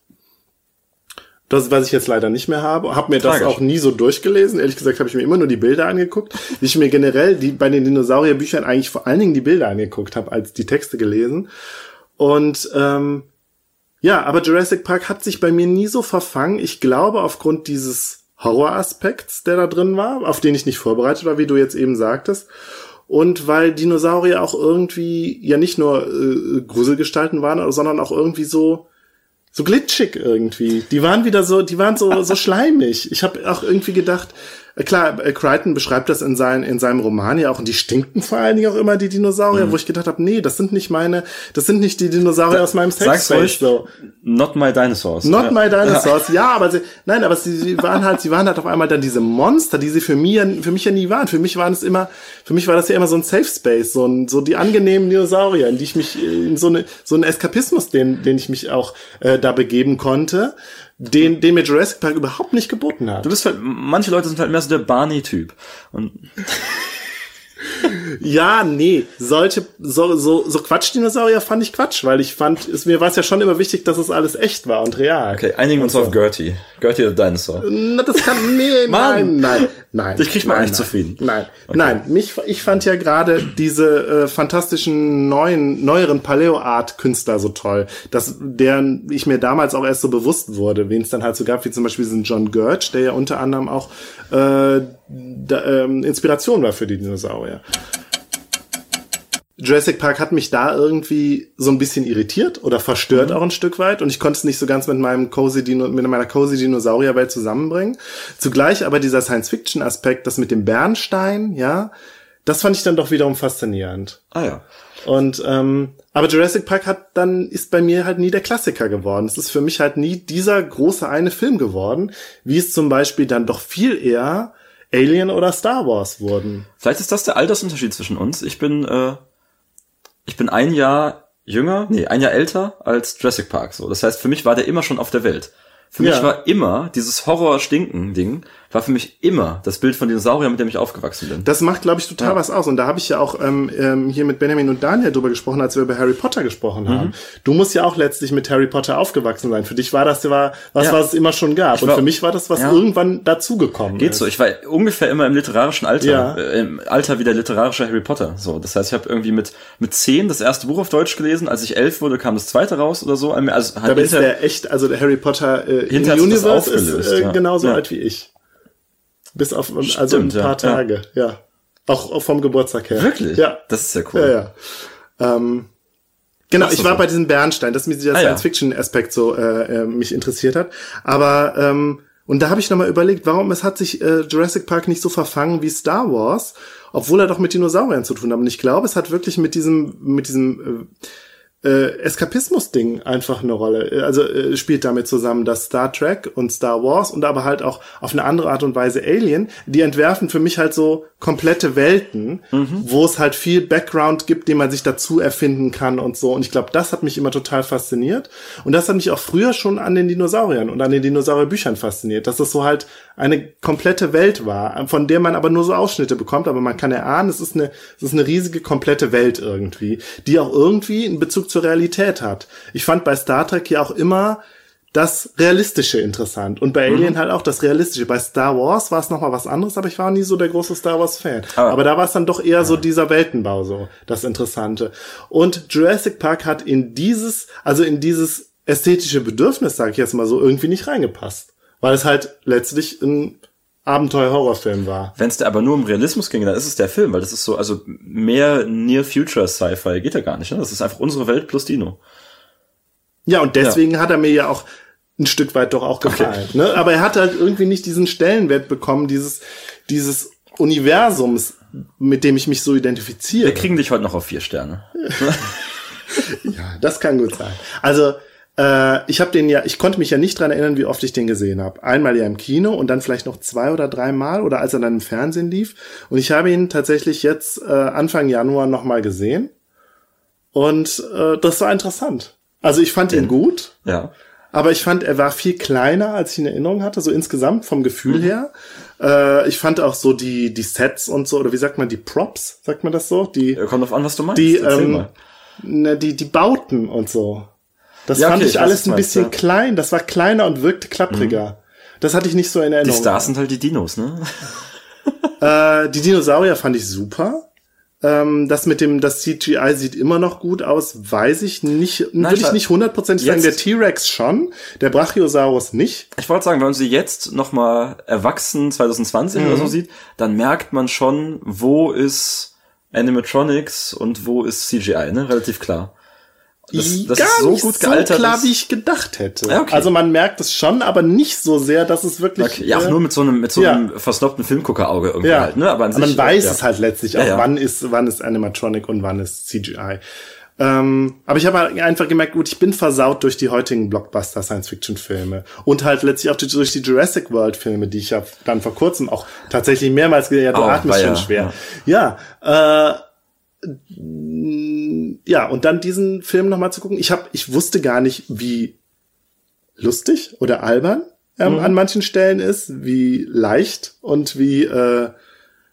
Das, was ich jetzt leider nicht mehr habe, habe mir Tragisch. das auch nie so durchgelesen. Ehrlich gesagt habe ich mir immer nur die Bilder angeguckt, wie ich mir generell die bei den Dinosaurierbüchern eigentlich vor allen Dingen die Bilder angeguckt habe, als die Texte gelesen. Und ähm, ja, aber Jurassic Park hat sich bei mir nie so verfangen. Ich glaube, aufgrund dieses Horroraspekts, der da drin war, auf den ich nicht vorbereitet war, wie du jetzt eben sagtest. Und weil Dinosaurier auch irgendwie ja nicht nur äh, Gruselgestalten waren, sondern auch irgendwie so so glitschig irgendwie. Die waren wieder so, die waren so so schleimig. Ich habe auch irgendwie gedacht, klar, äh, Crichton beschreibt das in, sein, in seinem Roman ja auch und die stinken vor allen Dingen auch immer die Dinosaurier, mhm. wo ich gedacht habe, nee, das sind nicht meine, das sind nicht die Dinosaurier da, aus meinem Safe Sag's ruhig, so. Not my dinosaurs. Not ja. my dinosaurs, ja, aber sie, nein, aber sie, sie waren halt, sie waren halt auf einmal dann diese Monster, die sie für mich, für mich ja nie waren. Für mich waren es immer, für mich war das ja immer so ein Safe Space, so ein, so die angenehmen Dinosaurier, in die ich mich, in so eine, so ein Eskapismus, den, den ich mich auch äh, da begeben konnte den, den mir Jurassic Park überhaupt nicht geboten hat. Du bist halt, manche Leute sind halt mehr so der Barney-Typ. Und [laughs] ja, nee, solche so so so Quatschdinosaurier fand ich Quatsch, weil ich fand, es mir war es ja schon immer wichtig, dass es alles echt war und real. Okay, einigen uns so. auf Gertie. Gertie the Dinosaur. Na, das kann nee, [laughs] nein, nein, nein. Ich krieg mal nein, eigentlich zufrieden. Nein, okay. nein, mich ich fand ja gerade diese äh, fantastischen neuen neueren Paleo Art Künstler so toll, dass deren ich mir damals auch erst so bewusst wurde, wen es dann halt so gab, wie zum Beispiel diesen John Gurch, der ja unter anderem auch äh, da, ähm, Inspiration war für die Dinosaurier. Jurassic Park hat mich da irgendwie so ein bisschen irritiert oder verstört mhm. auch ein Stück weit und ich konnte es nicht so ganz mit meinem cozy Dino, mit meiner cozy Dinosaurierwelt zusammenbringen. Zugleich aber dieser Science-Fiction-Aspekt, das mit dem Bernstein, ja, das fand ich dann doch wiederum faszinierend. Ah ja. Und ähm, aber Jurassic Park hat dann ist bei mir halt nie der Klassiker geworden. Es ist für mich halt nie dieser große eine Film geworden, wie es zum Beispiel dann doch viel eher Alien oder Star Wars wurden. Vielleicht ist das der Altersunterschied zwischen uns. Ich bin, äh, ich bin ein Jahr jünger, nee, ein Jahr älter als Jurassic Park. So, das heißt, für mich war der immer schon auf der Welt. Für ja. mich war immer dieses Horror-Stinken-Ding war für mich immer das Bild von Dinosauriern, mit dem ich aufgewachsen bin. Das macht, glaube ich, total ja. was aus. Und da habe ich ja auch ähm, ähm, hier mit Benjamin und Daniel drüber gesprochen, als wir über Harry Potter gesprochen haben. Mhm. Du musst ja auch letztlich mit Harry Potter aufgewachsen sein. Für dich war das ja was, ja. was es immer schon gab. Ich und für mich war das, was ja. irgendwann dazugekommen Geht ist. so. Ich war ungefähr immer im literarischen Alter. Ja. Äh, Im Alter wie der literarische Harry Potter. So, das heißt, ich habe irgendwie mit mit zehn das erste Buch auf Deutsch gelesen. Als ich elf wurde, kam das zweite raus oder so. Also halt Dabei ist der echt, also der Harry Potter äh, im Universe ist äh, genauso alt wie ich. Bis auf also Stimmt, ein paar ja, Tage, ja. ja. Auch, auch vom Geburtstag her. Wirklich? Ja. Das ist ja cool. Ja, ja. Ähm, genau, ich war so. bei diesem Bernstein, dass mir dieser ah, Science-Fiction-Aspekt so äh, äh, mich interessiert hat. Aber ähm, und da habe ich nochmal überlegt, warum es hat sich äh, Jurassic Park nicht so verfangen wie Star Wars, obwohl er doch mit Dinosauriern zu tun hat. Und ich glaube, es hat wirklich mit diesem, mit diesem äh, äh, Eskapismus-Ding einfach eine Rolle. Also äh, spielt damit zusammen, dass Star Trek und Star Wars und aber halt auch auf eine andere Art und Weise Alien, die entwerfen für mich halt so komplette Welten, mhm. wo es halt viel Background gibt, den man sich dazu erfinden kann und so. Und ich glaube, das hat mich immer total fasziniert. Und das hat mich auch früher schon an den Dinosauriern und an den Dinosaurierbüchern fasziniert, dass es so halt eine komplette Welt war, von der man aber nur so Ausschnitte bekommt. Aber man kann erahnen, es ist eine, es ist eine riesige komplette Welt irgendwie, die auch irgendwie in Bezug zur Realität hat. Ich fand bei Star Trek ja auch immer das Realistische interessant. Und bei Alien mhm. halt auch das Realistische. Bei Star Wars war es nochmal was anderes, aber ich war nie so der große Star Wars-Fan. Aber, aber, da war es dann doch eher so dieser Weltenbau, so das Interessante. Und Jurassic Park hat in dieses, also in dieses ästhetische Bedürfnis, sage ich jetzt mal so, irgendwie nicht reingepasst. Weil es halt letztlich ein Abenteuer-Horrorfilm war. Wenn es da aber nur um Realismus ging, dann ist es der Film, weil das ist so, also mehr Near-Future-Sci-Fi geht ja gar nicht. Ne? Das ist einfach unsere Welt plus Dino. Ja, und deswegen ja. hat er mir ja auch ein Stück weit doch auch gefallen. Okay. Ne? Aber er hat halt irgendwie nicht diesen Stellenwert bekommen, dieses, dieses Universums, mit dem ich mich so identifiziere. Wir kriegen dich heute noch auf vier Sterne. [laughs] ja, das kann gut sein. Also, äh, ich habe den ja, ich konnte mich ja nicht dran erinnern, wie oft ich den gesehen habe. Einmal ja im Kino und dann vielleicht noch zwei oder dreimal oder als er dann im Fernsehen lief. Und ich habe ihn tatsächlich jetzt äh, Anfang Januar nochmal gesehen. Und äh, das war interessant. Also ich fand ihn gut. Ja. Aber ich fand, er war viel kleiner, als ich in Erinnerung hatte, so insgesamt vom Gefühl mhm. her. Äh, ich fand auch so die, die Sets und so, oder wie sagt man, die Props, sagt man das so? Die, Kommt auf an, was du meinst. Die, ähm, ne, die, die Bauten und so. Das ja, fand okay, ich alles ein bisschen meinst, ja. klein. Das war kleiner und wirkte klappriger. Mhm. Das hatte ich nicht so in Erinnerung. Die Stars sind halt die Dinos, ne? [laughs] äh, die Dinosaurier fand ich super. Ähm, das mit dem, das CGI sieht immer noch gut aus, weiß ich nicht, Nein, würde ich nicht hundertprozentig sagen. Der T-Rex schon, der Brachiosaurus nicht. Ich wollte sagen, wenn man sie jetzt nochmal erwachsen 2020 mhm. oder so sieht, dann merkt man schon, wo ist Animatronics und wo ist CGI, ne? Relativ klar. Das, das Gar ist so nicht gut gealtert. So klar, wie ich gedacht hätte. Ja, okay. Also man merkt es schon, aber nicht so sehr, dass es wirklich. Okay. Ja, auch nur mit so einem, mit so einem ja. versnobten Filmguckerauge irgendwie ja. halt, ne? Aber an sich, man weiß ja. es halt letztlich auch, wann ist, wann ist Animatronic und wann ist CGI. Ähm, aber ich habe halt einfach gemerkt, gut, ich bin versaut durch die heutigen Blockbuster Science-Fiction-Filme und halt letztlich auch durch die Jurassic World-Filme, die ich ja dann vor kurzem auch tatsächlich mehrmals gesehen habe. Ja, du oh, atmest schon schwer. Ja, ja äh, ja, und dann diesen Film nochmal zu gucken. Ich habe, ich wusste gar nicht, wie lustig oder albern ähm, mhm. an manchen Stellen ist, wie leicht und wie äh,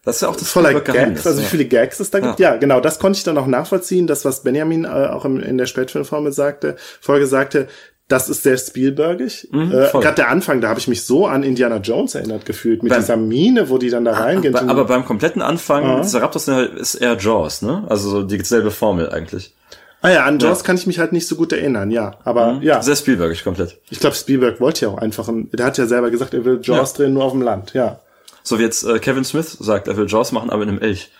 das ist ja auch das voller Gags, also wie viele Gags es da gibt. Ja. ja. genau, das konnte ich dann auch nachvollziehen. Das, was Benjamin äh, auch im, in der Spätfilmformel sagte, Folge sagte, das ist sehr Spielbergig. Mhm, äh, Gerade der Anfang, da habe ich mich so an Indiana Jones erinnert gefühlt, mit beim, dieser Mine, wo die dann da ah, reingehen. Aber, aber beim kompletten Anfang, uh -huh. Raptors ist eher Jaws, ne? Also so dieselbe Formel eigentlich. Ah ja, an Jaws ja. kann ich mich halt nicht so gut erinnern, ja. Aber mhm. ja. Sehr Spielbergig komplett. Ich glaube, Spielberg wollte ja auch einfach, ein, der hat ja selber gesagt, er will Jaws ja. drehen nur auf dem Land, ja. So wie jetzt äh, Kevin Smith sagt, er will Jaws machen, aber in einem Elch.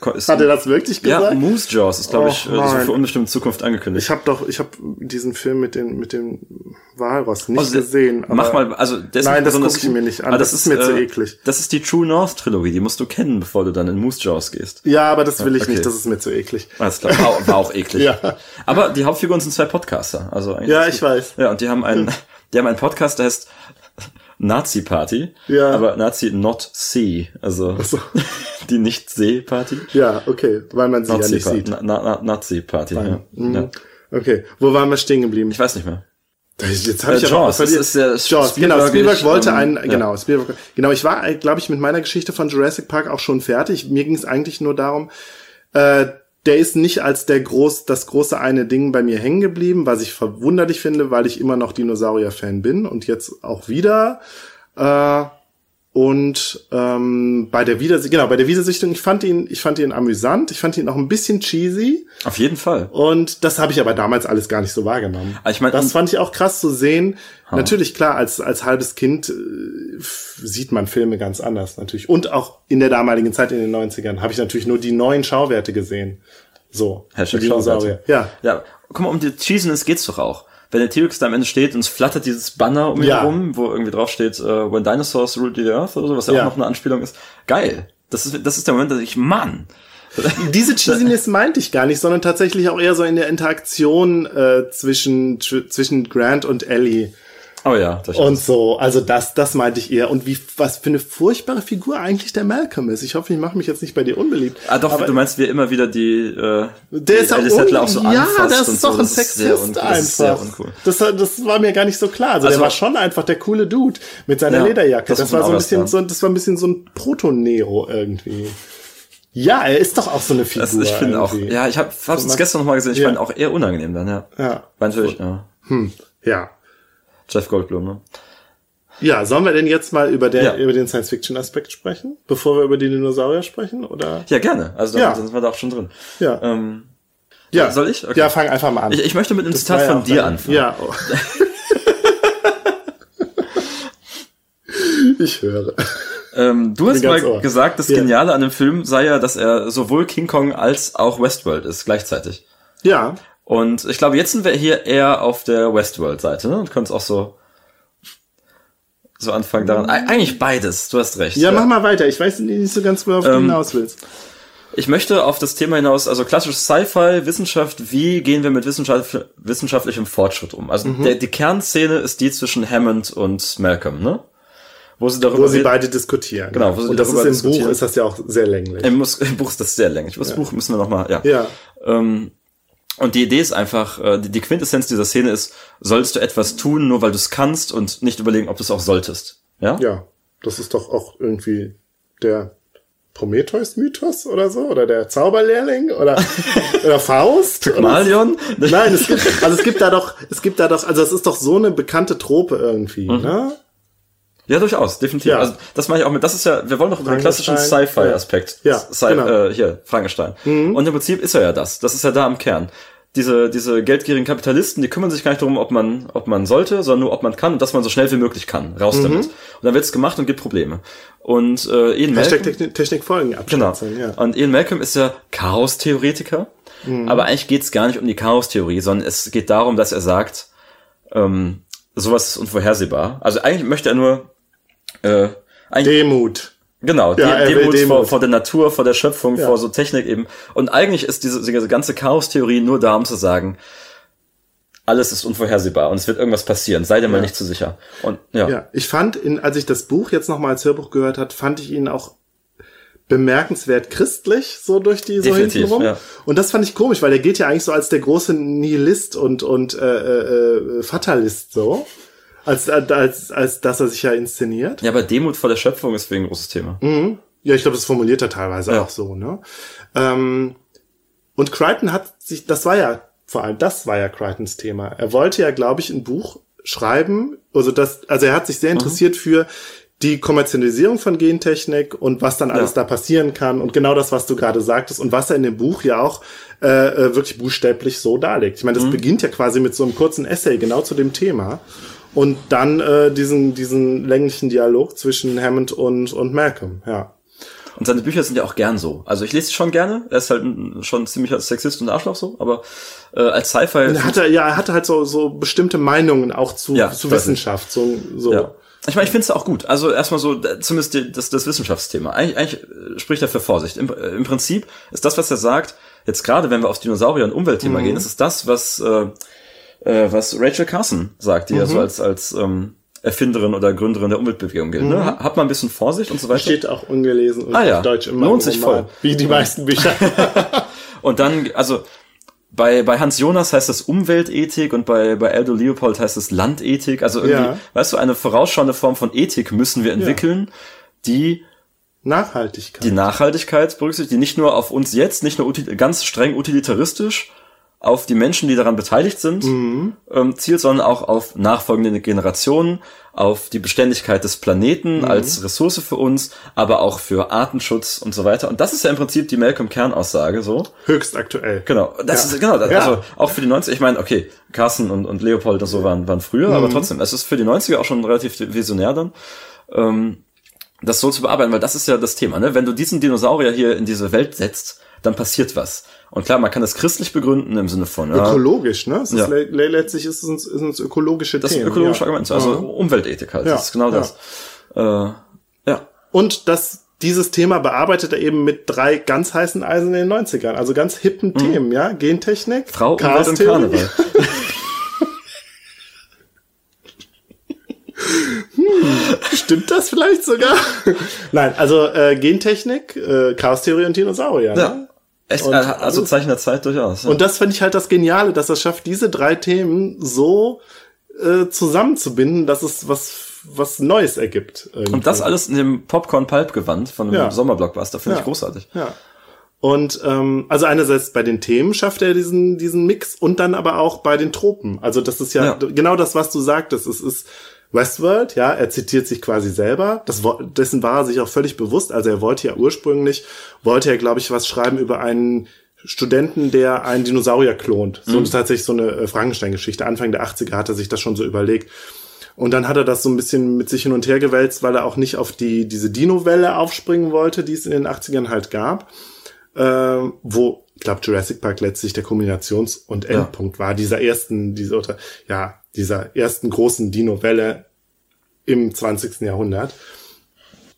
Hat er das wirklich gesagt? Ja, Moose Jaws ist, glaube oh, ich, äh, so für unbestimmte Zukunft angekündigt. Ich habe doch, ich habe diesen Film mit dem mit dem Walross nicht also, gesehen. mach mal, also das nein, das gucke ich mir nicht an. Das, das, ist mir äh, zu eklig. Das ist die True North Trilogie, die musst du kennen, bevor du dann in Moose Jaws gehst. Ja, aber das will ich okay. nicht. Das ist mir zu eklig. Alles klar, war, war auch eklig. [laughs] ja. Aber die Hauptfiguren sind zwei Podcaster, also ja, ich weiß. Ja, und die haben einen, [laughs] die haben einen Podcast, der heißt Nazi-Party, ja. aber Nazi not see, also so. [laughs] die Nicht-See-Party. Ja, okay, weil man sie Nazi ja nicht sieht. Na, na, Nazi-Party, ja. Mhm. ja. Okay, wo waren wir stehen geblieben? Ich weiß nicht mehr. Jetzt habe äh, ich Jaws, aber, das ist der Jaws, genau, Spielberg wollte ähm, einen, ja. genau, Spielberg, genau, ich war, glaube ich, mit meiner Geschichte von Jurassic Park auch schon fertig. Mir ging es eigentlich nur darum, äh, der ist nicht als der groß, das große eine Ding bei mir hängen geblieben, was ich verwunderlich finde, weil ich immer noch Dinosaurier-Fan bin und jetzt auch wieder. Äh, und ähm, bei der Wiedersichtung, genau, bei der Wiedersichtung, ich fand ihn, ich fand ihn amüsant, ich fand ihn auch ein bisschen cheesy. Auf jeden Fall. Und das habe ich aber damals alles gar nicht so wahrgenommen. Ich mein, das fand ich auch krass zu sehen. Ha. Natürlich, klar, als, als halbes Kind äh, sieht man Filme ganz anders natürlich. Und auch in der damaligen Zeit, in den 90ern, habe ich natürlich nur die neuen Schauwerte gesehen. So. Hashtag Schauwerte. Ja. Ja, guck mal, um die Cheesiness geht's doch auch wenn der T-Rex da am Ende steht und es flattert dieses Banner um ihn ja. herum, wo irgendwie drauf steht, uh, When Dinosaurs Ruled the Earth oder so, was ja, ja, auch noch eine Anspielung ist. Geil. Das ist, das ist der Moment, dass ich, Mann. [laughs] Diese Cheesiness meinte ich gar nicht, sondern tatsächlich auch eher so in der Interaktion äh, zwischen, zwischen Grant und Ellie. Oh ja, das Und so, also das, das meinte ich eher. Und wie, was für eine furchtbare Figur eigentlich der Malcolm ist. Ich hoffe, ich mache mich jetzt nicht bei dir unbeliebt. Ah, doch, aber du meinst, wie immer wieder die, äh, der ist Alice un auch so Ja, das ist doch so. ein Sexist einfach. Das. Das, war mir gar nicht so klar. Also, also der war schon einfach der coole Dude mit seiner ja, Lederjacke. Das, das war so ein bisschen so, das war ein bisschen so ein Proto-Nero irgendwie. Ja, er ist doch auch so eine Figur. Also ich finde auch, ja, ich habe es gestern noch mal gesehen, ich ja. fand auch eher unangenehm dann, ja. Ja. War natürlich, ja. Hm, ja. Jeff Goldblum, ne? Ja, sollen wir denn jetzt mal über, der, ja. über den Science-Fiction-Aspekt sprechen, bevor wir über die Dinosaurier sprechen? Oder? Ja, gerne. Also ja. dann sind wir da auch schon drin. Ja. Ähm, ja. Soll ich? Okay. Ja, fang einfach mal an. Ich, ich möchte mit einem das Zitat von dir anfangen. Ja. Oh. [laughs] ich höre. Ähm, du hast mal ohr. gesagt, das Geniale an dem Film sei ja, dass er sowohl King Kong als auch Westworld ist, gleichzeitig. Ja. Und ich glaube, jetzt sind wir hier eher auf der Westworld-Seite, ne? Und können es auch so so anfangen daran. Eigentlich beides, du hast recht. Ja, ja, mach mal weiter. Ich weiß nicht so ganz, worauf ähm, du hinaus willst. Ich möchte auf das Thema hinaus, also klassisches Sci-Fi, Wissenschaft, wie gehen wir mit Wissenschaft, wissenschaftlichem Fortschritt um? Also Mhm. der, die Kernszene ist die zwischen Hammond und Malcolm, ne? Wo sie darüber Wo sie beide diskutieren. Genau, wo sie Und das ist im. Buch, ist das ja auch sehr länglich. Im, Buch ist das sehr länglich. Das Buch müssen wir noch mal, ja. ja. Ähm, und die Idee ist einfach, äh, die, die Quintessenz dieser Szene ist, sollst du etwas tun, nur weil du es kannst und nicht überlegen, ob du es auch solltest. Ja? Ja, das ist doch auch irgendwie der Prometheus-Mythos oder so? Oder der Zauberlehrling? Oder, [laughs] oder Faust? Oder- Malion? Nein, es gibt, also es gibt da doch, es gibt da doch, also es ist doch so eine bekannte Trope irgendwie, ne? Ja, durchaus, definitiv. Ja. Also das meine ich auch mit, das ist ja, wir wollen doch über den klassischen Sci-Fi-Aspekt. Ja. Sci genau. äh, hier, Frankenstein. Und im Prinzip ist er ja das. Das ist ja da am Kern. Diese, diese geldgierigen Kapitalisten, die kümmern sich gar nicht darum, ob man, ob man sollte, sondern nur, ob man kann und dass man so schnell wie möglich kann. Raus damit. Und dann wird's gemacht und gibt Probleme. Und äh, Ian Malcolm, Technik, Technik folgen Genau. ja. Und Ian Malcolm ist ja Chaos-Theoretiker. Aber eigentlich geht's gar nicht um die Chaos-Theorie, sondern es geht darum, dass er sagt, ähm, sowas ist unvorhersehbar. Also eigentlich möchte er nur äh, eigentlich, Demut. genau, Ja, will Demut vor, Demut. vor der Natur, vor der Schöpfung, Ja. vor so Technik eben. Und eigentlich ist diese, diese ganze Chaos-Theorie nur da, um zu sagen, alles ist unvorhersehbar und es wird irgendwas passieren, sei dir mal Ja. nicht zu sicher. Und ja, Ja, ich fand, in, als ich das Buch jetzt nochmal als Hörbuch gehört hat, fand ich ihn auch bemerkenswert christlich, so durch die so Definitiv, hintenrum. ja. Und das fand ich komisch, weil der geht ja eigentlich so als der große Nihilist und, und äh, äh, äh, Fatalist so. Als, als, als dass er sich ja inszeniert. ja, aber Demut vor der Schöpfung ist wegen ein großes Thema. Mhm. Ja, ich glaube, das formuliert er teilweise Ja. auch so, ne? Ähm, und Crichton hat sich, das war ja, vor allem das war ja Crichtons Thema. Er wollte ja, glaube ich, ein Buch schreiben, also das, also er hat sich sehr Mhm. interessiert für die Kommerzialisierung von Gentechnik und was dann alles Ja. da passieren kann und genau das, was du gerade sagtest und was er in dem Buch ja auch äh, äh, wirklich buchstäblich so darlegt. Ich meine, das Mhm. beginnt ja quasi mit so einem kurzen Essay genau zu dem Thema und dann äh, diesen diesen länglichen Dialog zwischen Hammond und und Malcolm, ja. Und seine Bücher sind ja auch gern so. Also ich lese sie schon gerne. Er ist halt ein, schon ziemlich als Sexist und Arschloch so, aber äh, als Sci-Fi. Er hatte, ja, er hatte halt so, so bestimmte Meinungen auch zu, Ja, zu. Wissenschaft. So, so. Ja. Ich meine, ich finde es auch gut. Also erstmal so, zumindest die, das, das Wissenschaftsthema. Eigentlich, eigentlich spricht er für Vorsicht. Im, äh, Im Prinzip ist das, was er sagt, jetzt gerade wenn wir aufs Dinosaurier- und Umweltthema gehen, ist es das, was, äh, äh, was Rachel Carson sagt, die ja so als, als ähm, Erfinderin oder Gründerin der Umweltbewegung gilt. Ne? Ha- Hat man ein bisschen Vorsicht und so weiter. Steht auch ungelesen und Ah, ja. auf Deutsch immer Lohnt sich voll. Wie die meisten Bücher. [laughs] Und dann, also bei, bei Hans Jonas heißt das Umweltethik und bei, bei Aldo Leopold heißt es Landethik. Also irgendwie, Ja. weißt du, eine vorausschauende Form von Ethik müssen wir entwickeln, die Nachhaltigkeit. die Nachhaltigkeit berücksichtigt, die nicht nur auf uns jetzt, nicht nur ganz streng utilitaristisch auf die Menschen, die daran beteiligt sind, Mhm. ähm, zielt, sondern auch auf nachfolgende Generationen, auf die Beständigkeit des Planeten Mhm. als Ressource für uns, aber auch für Artenschutz und so weiter. Und das ist ja im Prinzip die Malcolm-Kern-Aussage so. Höchst aktuell. Genau, das Ja. ist genau, das, Ja. also auch für die 90er, ich meine, okay, Carsten und, und Leopold und so waren, waren früher, Mhm. aber trotzdem, es ist für die 90er auch schon relativ visionär dann, ähm, das so zu bearbeiten, weil das ist ja das Thema, ne? Wenn du diesen Dinosaurier hier in diese Welt setzt, dann passiert was. Und klar, man kann das christlich begründen im Sinne von, ja, Ökologisch, ne? Es ist Ja. le letztlich ist es, ist es ökologische das ist Themen. ein ökologisches ja. Argument, also Ja. Umweltethik halt, Ja, das ist genau ja. das. Äh, ja. Und das, dieses Thema bearbeitet er eben mit drei ganz heißen Eisen in den 90ern. Also ganz hippen Themen, ja? Gentechnik, Mhm. Frau, Umwelt und. Karneval. [laughs] Stimmt das vielleicht sogar? [laughs] Nein, also äh, Gentechnik, äh, Chaostheorie und Dinosaurier. Ne? Echt, Und also alles- Zeichen der Zeit durchaus. Ja. Und das finde ich halt das Geniale, dass er schafft, diese drei Themen so äh, zusammenzubinden, dass es was was Neues ergibt. irgendwie. Und das alles in dem Popcorn-Pulp-Gewand von einem Ja. Sommerblockbuster finde Ja. ich großartig. Ja. Und ähm, also einerseits bei den Themen schafft er diesen diesen Mix und dann aber auch bei den Tropen. Also das ist ja, Ja. genau das, was du sagtest. Es ist Westworld, ja, er zitiert sich quasi selber. Das, dessen war er sich auch völlig bewusst. Also er wollte ja ursprünglich, wollte er, glaube ich, was schreiben über einen Studenten, der einen Dinosaurier klont. So tatsächlich so eine äh, Frankenstein-Geschichte. Anfang der 80er hat er sich das schon so überlegt. Und dann hat er das so ein bisschen mit sich hin und her gewälzt, weil er auch nicht auf die, diese Dino-Welle aufspringen wollte, die es in den 80ern halt gab. Ähm, wo, ich glaube, Jurassic Park letztlich der Kombinations- und Endpunkt war, dieser ersten, dieser, ja, dieser ersten großen Dino-Welle im 20. Jahrhundert.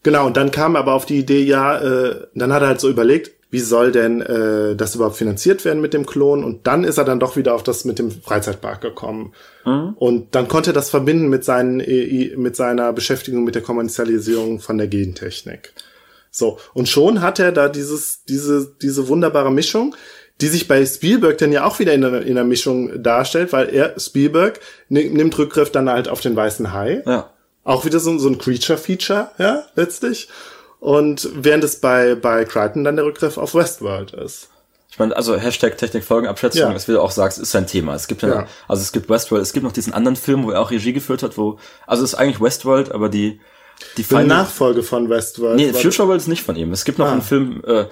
Genau, und dann kam aber auf die Idee, ja, äh, dann hat er halt so überlegt, wie soll denn äh, das überhaupt finanziert werden mit dem Klon? Und dann ist er dann doch wieder auf das mit dem Freizeitpark gekommen. Mhm. Und dann konnte er das verbinden mit, seinen, äh, mit seiner Beschäftigung mit der Kommerzialisierung von der Gentechnik. So, und schon hat er da dieses, diese, diese wunderbare Mischung, die sich bei Spielberg dann ja auch wieder in der, in der Mischung darstellt, weil er, Spielberg, nimmt Rückgriff dann halt auf den weißen Hai. Ja. Auch wieder so, so ein Creature-Feature, ja, letztlich. Und während es bei, bei Crichton dann der Rückgriff auf Westworld ist. Ich meine, also Hashtag Technikfolgenabschätzung, ja. das wie du auch sagst, ist sein Thema. Es gibt ja, ja, also es gibt Westworld, es gibt noch diesen anderen Film, wo er auch Regie geführt hat, wo, also es ist eigentlich Westworld, aber die, die, die Nachfolge von Westworld. Nee, Future World ist nicht von ihm. Es gibt noch ah. einen Film, äh,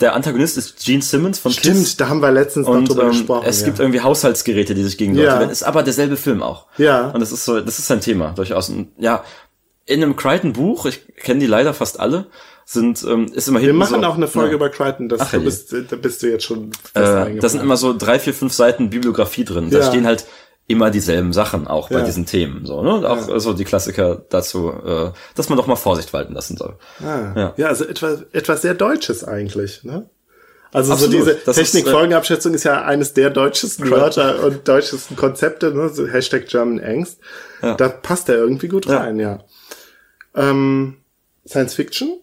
der Antagonist ist Gene Simmons von Stimmt, Kids. da haben wir letztens und, noch drüber ähm, gesprochen. Es ja. gibt irgendwie Haushaltsgeräte, die sich gegen Leute ja. Ist aber derselbe Film auch. Ja. Und das ist so, das ist sein Thema durchaus. Und ja, in einem Crichton-Buch, ich kenne die leider fast alle, sind ähm, ist immer Wir machen so, auch eine Folge ja. über Crichton, das Ach, du bist, da bist du jetzt schon äh, Da sind immer so drei, vier, fünf Seiten Bibliografie drin. Da stehen halt immer dieselben Sachen auch bei ja. diesen Themen so ne auch ja. also die Klassiker dazu äh, dass man doch mal Vorsicht walten lassen soll ah. ja. ja also etwas etwas sehr Deutsches eigentlich ne also Absolut. so diese Technikfolgenabschätzung ist ja eines der deutschesten Wörter und deutschesten Konzepte, ne? so Hashtag German Angst. Ja. Da passt er irgendwie gut rein, ja. ja. Ähm, Science Fiction?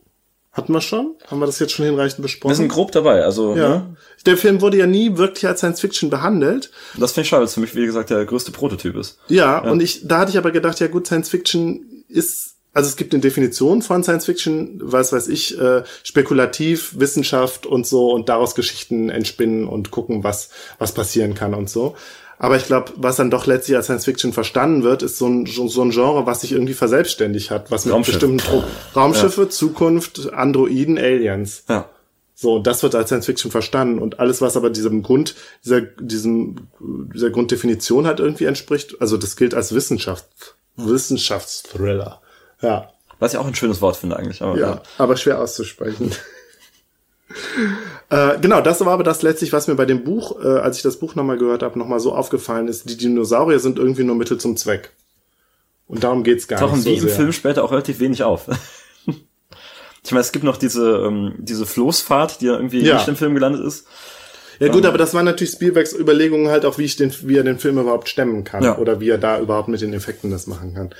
Hatten wir schon? Haben wir das jetzt schon hinreichend besprochen? Wir sind grob dabei, also. Ja. Ne? Der Film wurde ja nie wirklich als Science Fiction behandelt. Das finde ich schade, weil es für mich, wie gesagt, der größte Prototyp ist. Ja, ja, und ich, da hatte ich aber gedacht, ja gut, Science Fiction ist, also es gibt eine Definition von Science Fiction, was weiß ich, äh, spekulativ, Wissenschaft und so und daraus Geschichten entspinnen und gucken, was, was passieren kann und so. Aber ich glaube, was dann doch letztlich als Science Fiction verstanden wird, ist so ein, so ein Genre, was sich irgendwie verselbstständigt hat, was mit Raumschiff. bestimmten Pro Raumschiffe, ja. Zukunft, Androiden, Aliens. Ja. So, das wird als Science Fiction verstanden. Und alles, was aber diesem Grund, dieser, diesem, dieser Grunddefinition halt irgendwie entspricht, also das gilt als Wissenschaft, Wissenschaftsthriller. Ja. Was ich auch ein schönes Wort finde eigentlich. Aber, ja, ja. aber schwer auszusprechen. Äh, genau, das war aber das letztlich, was mir bei dem Buch, äh, als ich das Buch nochmal gehört habe, nochmal so aufgefallen ist. Die Dinosaurier sind irgendwie nur Mittel zum Zweck. Und darum geht's gar Tauchen nicht so die im Film später auch relativ wenig auf. [laughs] ich meine, es gibt noch diese, ähm, diese Floßfahrt, die ja irgendwie ja. nicht im Film gelandet ist. Ja gut, ähm, aber das waren natürlich Spielbergs Überlegungen halt auch, wie ich den, wie er den Film überhaupt stemmen kann ja. oder wie er da überhaupt mit den Effekten das machen kann.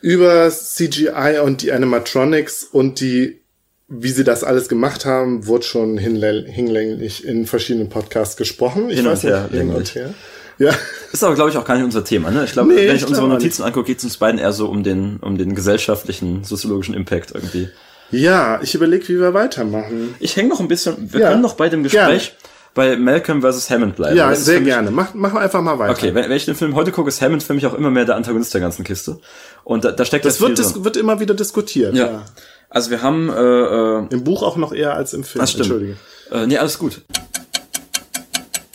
Über CGI und die Animatronics und die wie sie das alles gemacht haben, wurde schon hinlänglich in verschiedenen Podcasts gesprochen. Ich hin weiß her, nicht, hin und her. Ja. [laughs] Ist aber, glaube ich, auch gar nicht unser Thema. Ne? Ich glaube, nee, wenn ich, unsere Notizen angucke, geht es uns beiden eher so um den, um den gesellschaftlichen, soziologischen Impact irgendwie. Ja, ich überlege, wie wir weitermachen. Ich hänge noch ein bisschen, wir ja. können noch bei dem Gespräch gerne. bei Malcolm versus Hammond bleiben. Ja, sehr gerne. Mach, mach einfach mal weiter. Okay, wenn, wenn ich den Film heute gucke, ist Hammond für mich auch immer mehr der Antagonist der ganzen Kiste. Und da, da steckt das, das wird, wird immer wieder diskutiert. ja. ja. Also wir haben äh, äh, im Buch auch noch eher als im Film. Das stimmt. Entschuldige. Äh, nee, alles gut.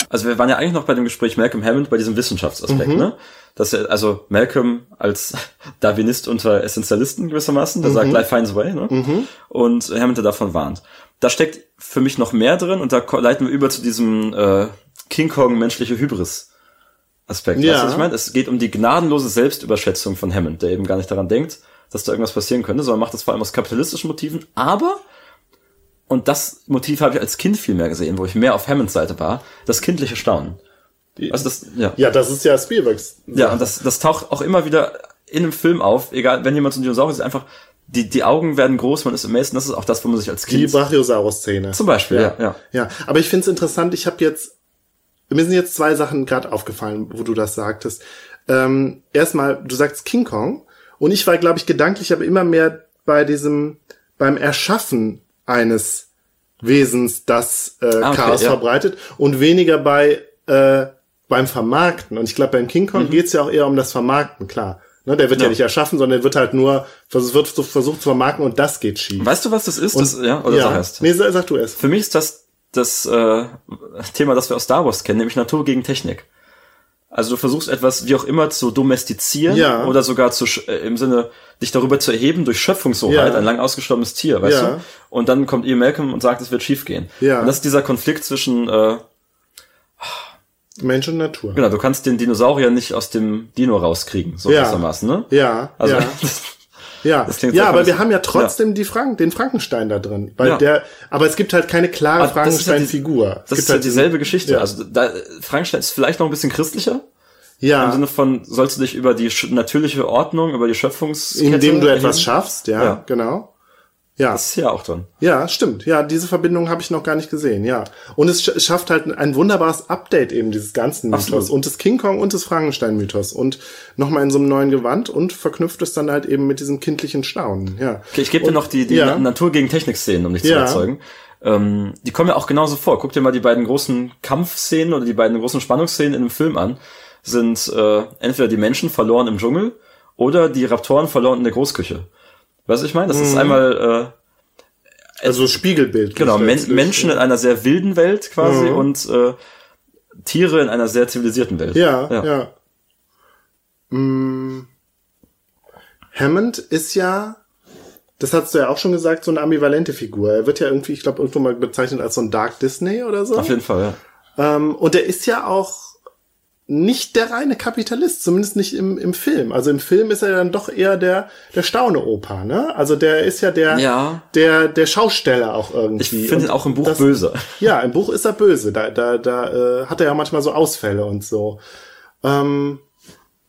Also wir waren ja eigentlich noch bei dem Gespräch Malcolm Hammond bei diesem Wissenschaftsaspekt, mhm. ne? Dass er, also Malcolm als [laughs] Darwinist unter Essentialisten gewissermaßen, der mhm. sagt, life finds a way, ne? Mhm. Und Hammond der davon warnt. Da steckt für mich noch mehr drin und da leiten wir über zu diesem äh, King Kong menschliche Hybris. Aspekt. Ja. Weißt du, was ich meine? Es geht um die gnadenlose Selbstüberschätzung von Hammond, der eben gar nicht daran denkt, dass da irgendwas passieren könnte, sondern macht das vor allem aus kapitalistischen Motiven, aber und das Motiv habe ich als Kind viel mehr gesehen, wo ich mehr auf Hammonds Seite war, das kindliche Staunen. Also das, ja. Ja, das ist ja Spielbergs. Ja, und das, das taucht auch immer wieder in einem Film auf, egal, wenn jemand so ein Dinosaurier ist, einfach, die, die Augen werden groß, man ist im Mason, das ist auch das, wo man sich als Kind... Die Brachiosaurus-Szene. Zum Beispiel, ja. Ja, ja. aber ich finde es interessant, ich habe jetzt, mir sind jetzt zwei Sachen gerade aufgefallen, wo du das sagtest. Ähm, erstmal, du sagst King Kong, und ich war, glaube ich, gedanklich aber immer mehr bei diesem, beim Erschaffen eines Wesens, das äh, ah, okay, Chaos ja. verbreitet und weniger bei äh, beim Vermarkten. Und ich glaube, beim King Kong mhm. geht's ja auch eher um das Vermarkten, klar. Ne, der wird ja. ja. nicht erschaffen, sondern der wird halt nur versucht, wird versucht zu vermarkten und das geht schief. Weißt du, was das ist? Und, das, ja, oder ja. sag erst. Nee, sag du es. Für mich ist das das äh, Thema, das wir aus Star Wars kennen, nämlich Natur gegen Technik. Also du versuchst etwas wie auch immer zu domestizieren ja. oder sogar zu, äh, im Sinne dich darüber zu erheben durch Schöpfungshoheit, ja. ein lang ausgestorbenes Tier, weißt ja. du? Und dann kommt Ian Malcolm und sagt, es wird schiefgehen. Ja. Und das ist dieser Konflikt zwischen äh, Mensch und Natur. Genau, du kannst den Dinosaurier nicht aus dem Dino rauskriegen, so ja. gewissermaßen, ne? Ja. Also ja. [laughs] Ja, ja aber wir haben ja trotzdem die Frank den Frankenstein da drin. Weil Ja. der, aber es gibt halt keine klare Aber das ist ja die- Frankenstein-Figur. Das ist ja halt dieselbe Geschichte. Ja. Also da, Frankenstein ist vielleicht noch ein bisschen christlicher. Im ja, Sinne von, sollst du dich über die natürliche Ordnung, über die Schöpfungskette... indem du etwas erheben? schaffst, ja, Ja. genau. Ja, Das ist ja auch drin. ja, stimmt. Ja, diese Verbindung habe ich noch gar nicht gesehen, ja. Und es sch schafft halt ein wunderbares Update eben dieses ganzen Mythos Absolut. und des King Kong und des Frankenstein-Mythos und nochmal in so einem neuen Gewand und verknüpft es dann halt eben mit diesem kindlichen Staunen, ja. Okay, ich gebe dir noch die, die ja. Na- Natur gegen Technik-Szenen, um dich zu Ja. überzeugen. Ähm, die kommen ja auch genauso vor. Guck dir mal die beiden großen Kampfszenen oder die beiden großen Spannungsszenen in dem Film an. Sind äh, entweder die Menschen verloren im Dschungel oder die Raptoren verloren in der Großküche. Weißt du, ich meine? Das Mhm. ist einmal äh, Also Spiegelbild. genau Men. Menschen in einer sehr wilden Welt quasi Mhm. und äh, Tiere in einer sehr zivilisierten Welt. Ja, ja. Mm. Hammond ist ja, das hast du ja auch schon gesagt, so eine ambivalente Figur. Er wird ja irgendwie, ich glaube, irgendwo mal bezeichnet als so ein Dark Disney oder so. Auf jeden Fall, ja. Ähm, und er ist ja auch nicht der reine Kapitalist, zumindest nicht im, im Film. Also im Film ist er dann doch eher der, der Staune-Opa, ne? Also der ist ja der, Ja. der, der Schausteller auch Ich irgendwie. finde ihn auch im Buch das- böse. Ja, im Buch ist er böse. Da, da, da äh, hat er ja manchmal so Ausfälle und so. Ähm,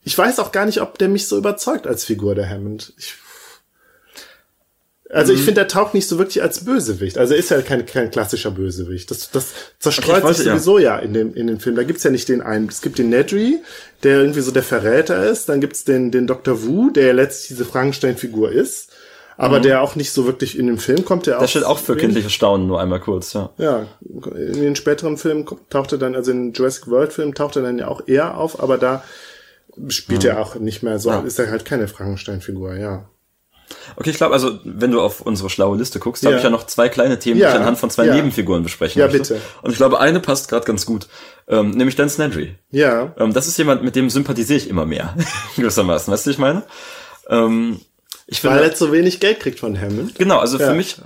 ich weiß auch gar nicht, ob der mich so überzeugt als Figur, der Hammond. Ich, also Mhm. ich finde, der taugt nicht so wirklich als Bösewicht. Also er ist ja kein, kein klassischer Bösewicht. Das, das zerstreut Okay, wollte- sich sowieso ja, in, dem, in dem Film. Da gibt's ja nicht den einen. Es gibt den Nedry, der irgendwie so der Verräter ist. Dann gibt's den, den Dr. Wu, der ja letztlich diese Frankenstein-Figur ist. Aber der auch nicht so wirklich in dem Film kommt. Der, Mhm. Der steht auch für kindliches Staunen, nur einmal kurz, ja. ja, in den späteren Filmen taucht er dann, also in Jurassic World Filmen taucht er dann ja auch eher auf, aber da spielt er auch nicht mehr so, Ja. ist er halt keine Frankenstein-Figur, ja. Okay, ich glaube, also wenn du auf unsere schlaue Liste guckst, da habe Ja. ich ja noch zwei kleine Themen, die Ja, ich anhand von zwei ja. Nebenfiguren besprechen Ja, möchte. bitte. Und ich glaube, eine passt gerade ganz gut, ähm, nämlich Dan Snedry. Ja, Ähm, das ist jemand, mit dem sympathisiere ich immer mehr, [laughs] gewissermaßen. Weißt du, wie ich meine? Ähm, ich finde, weil er zu wenig Geld kriegt von Hammond. Genau, also Ja, für mich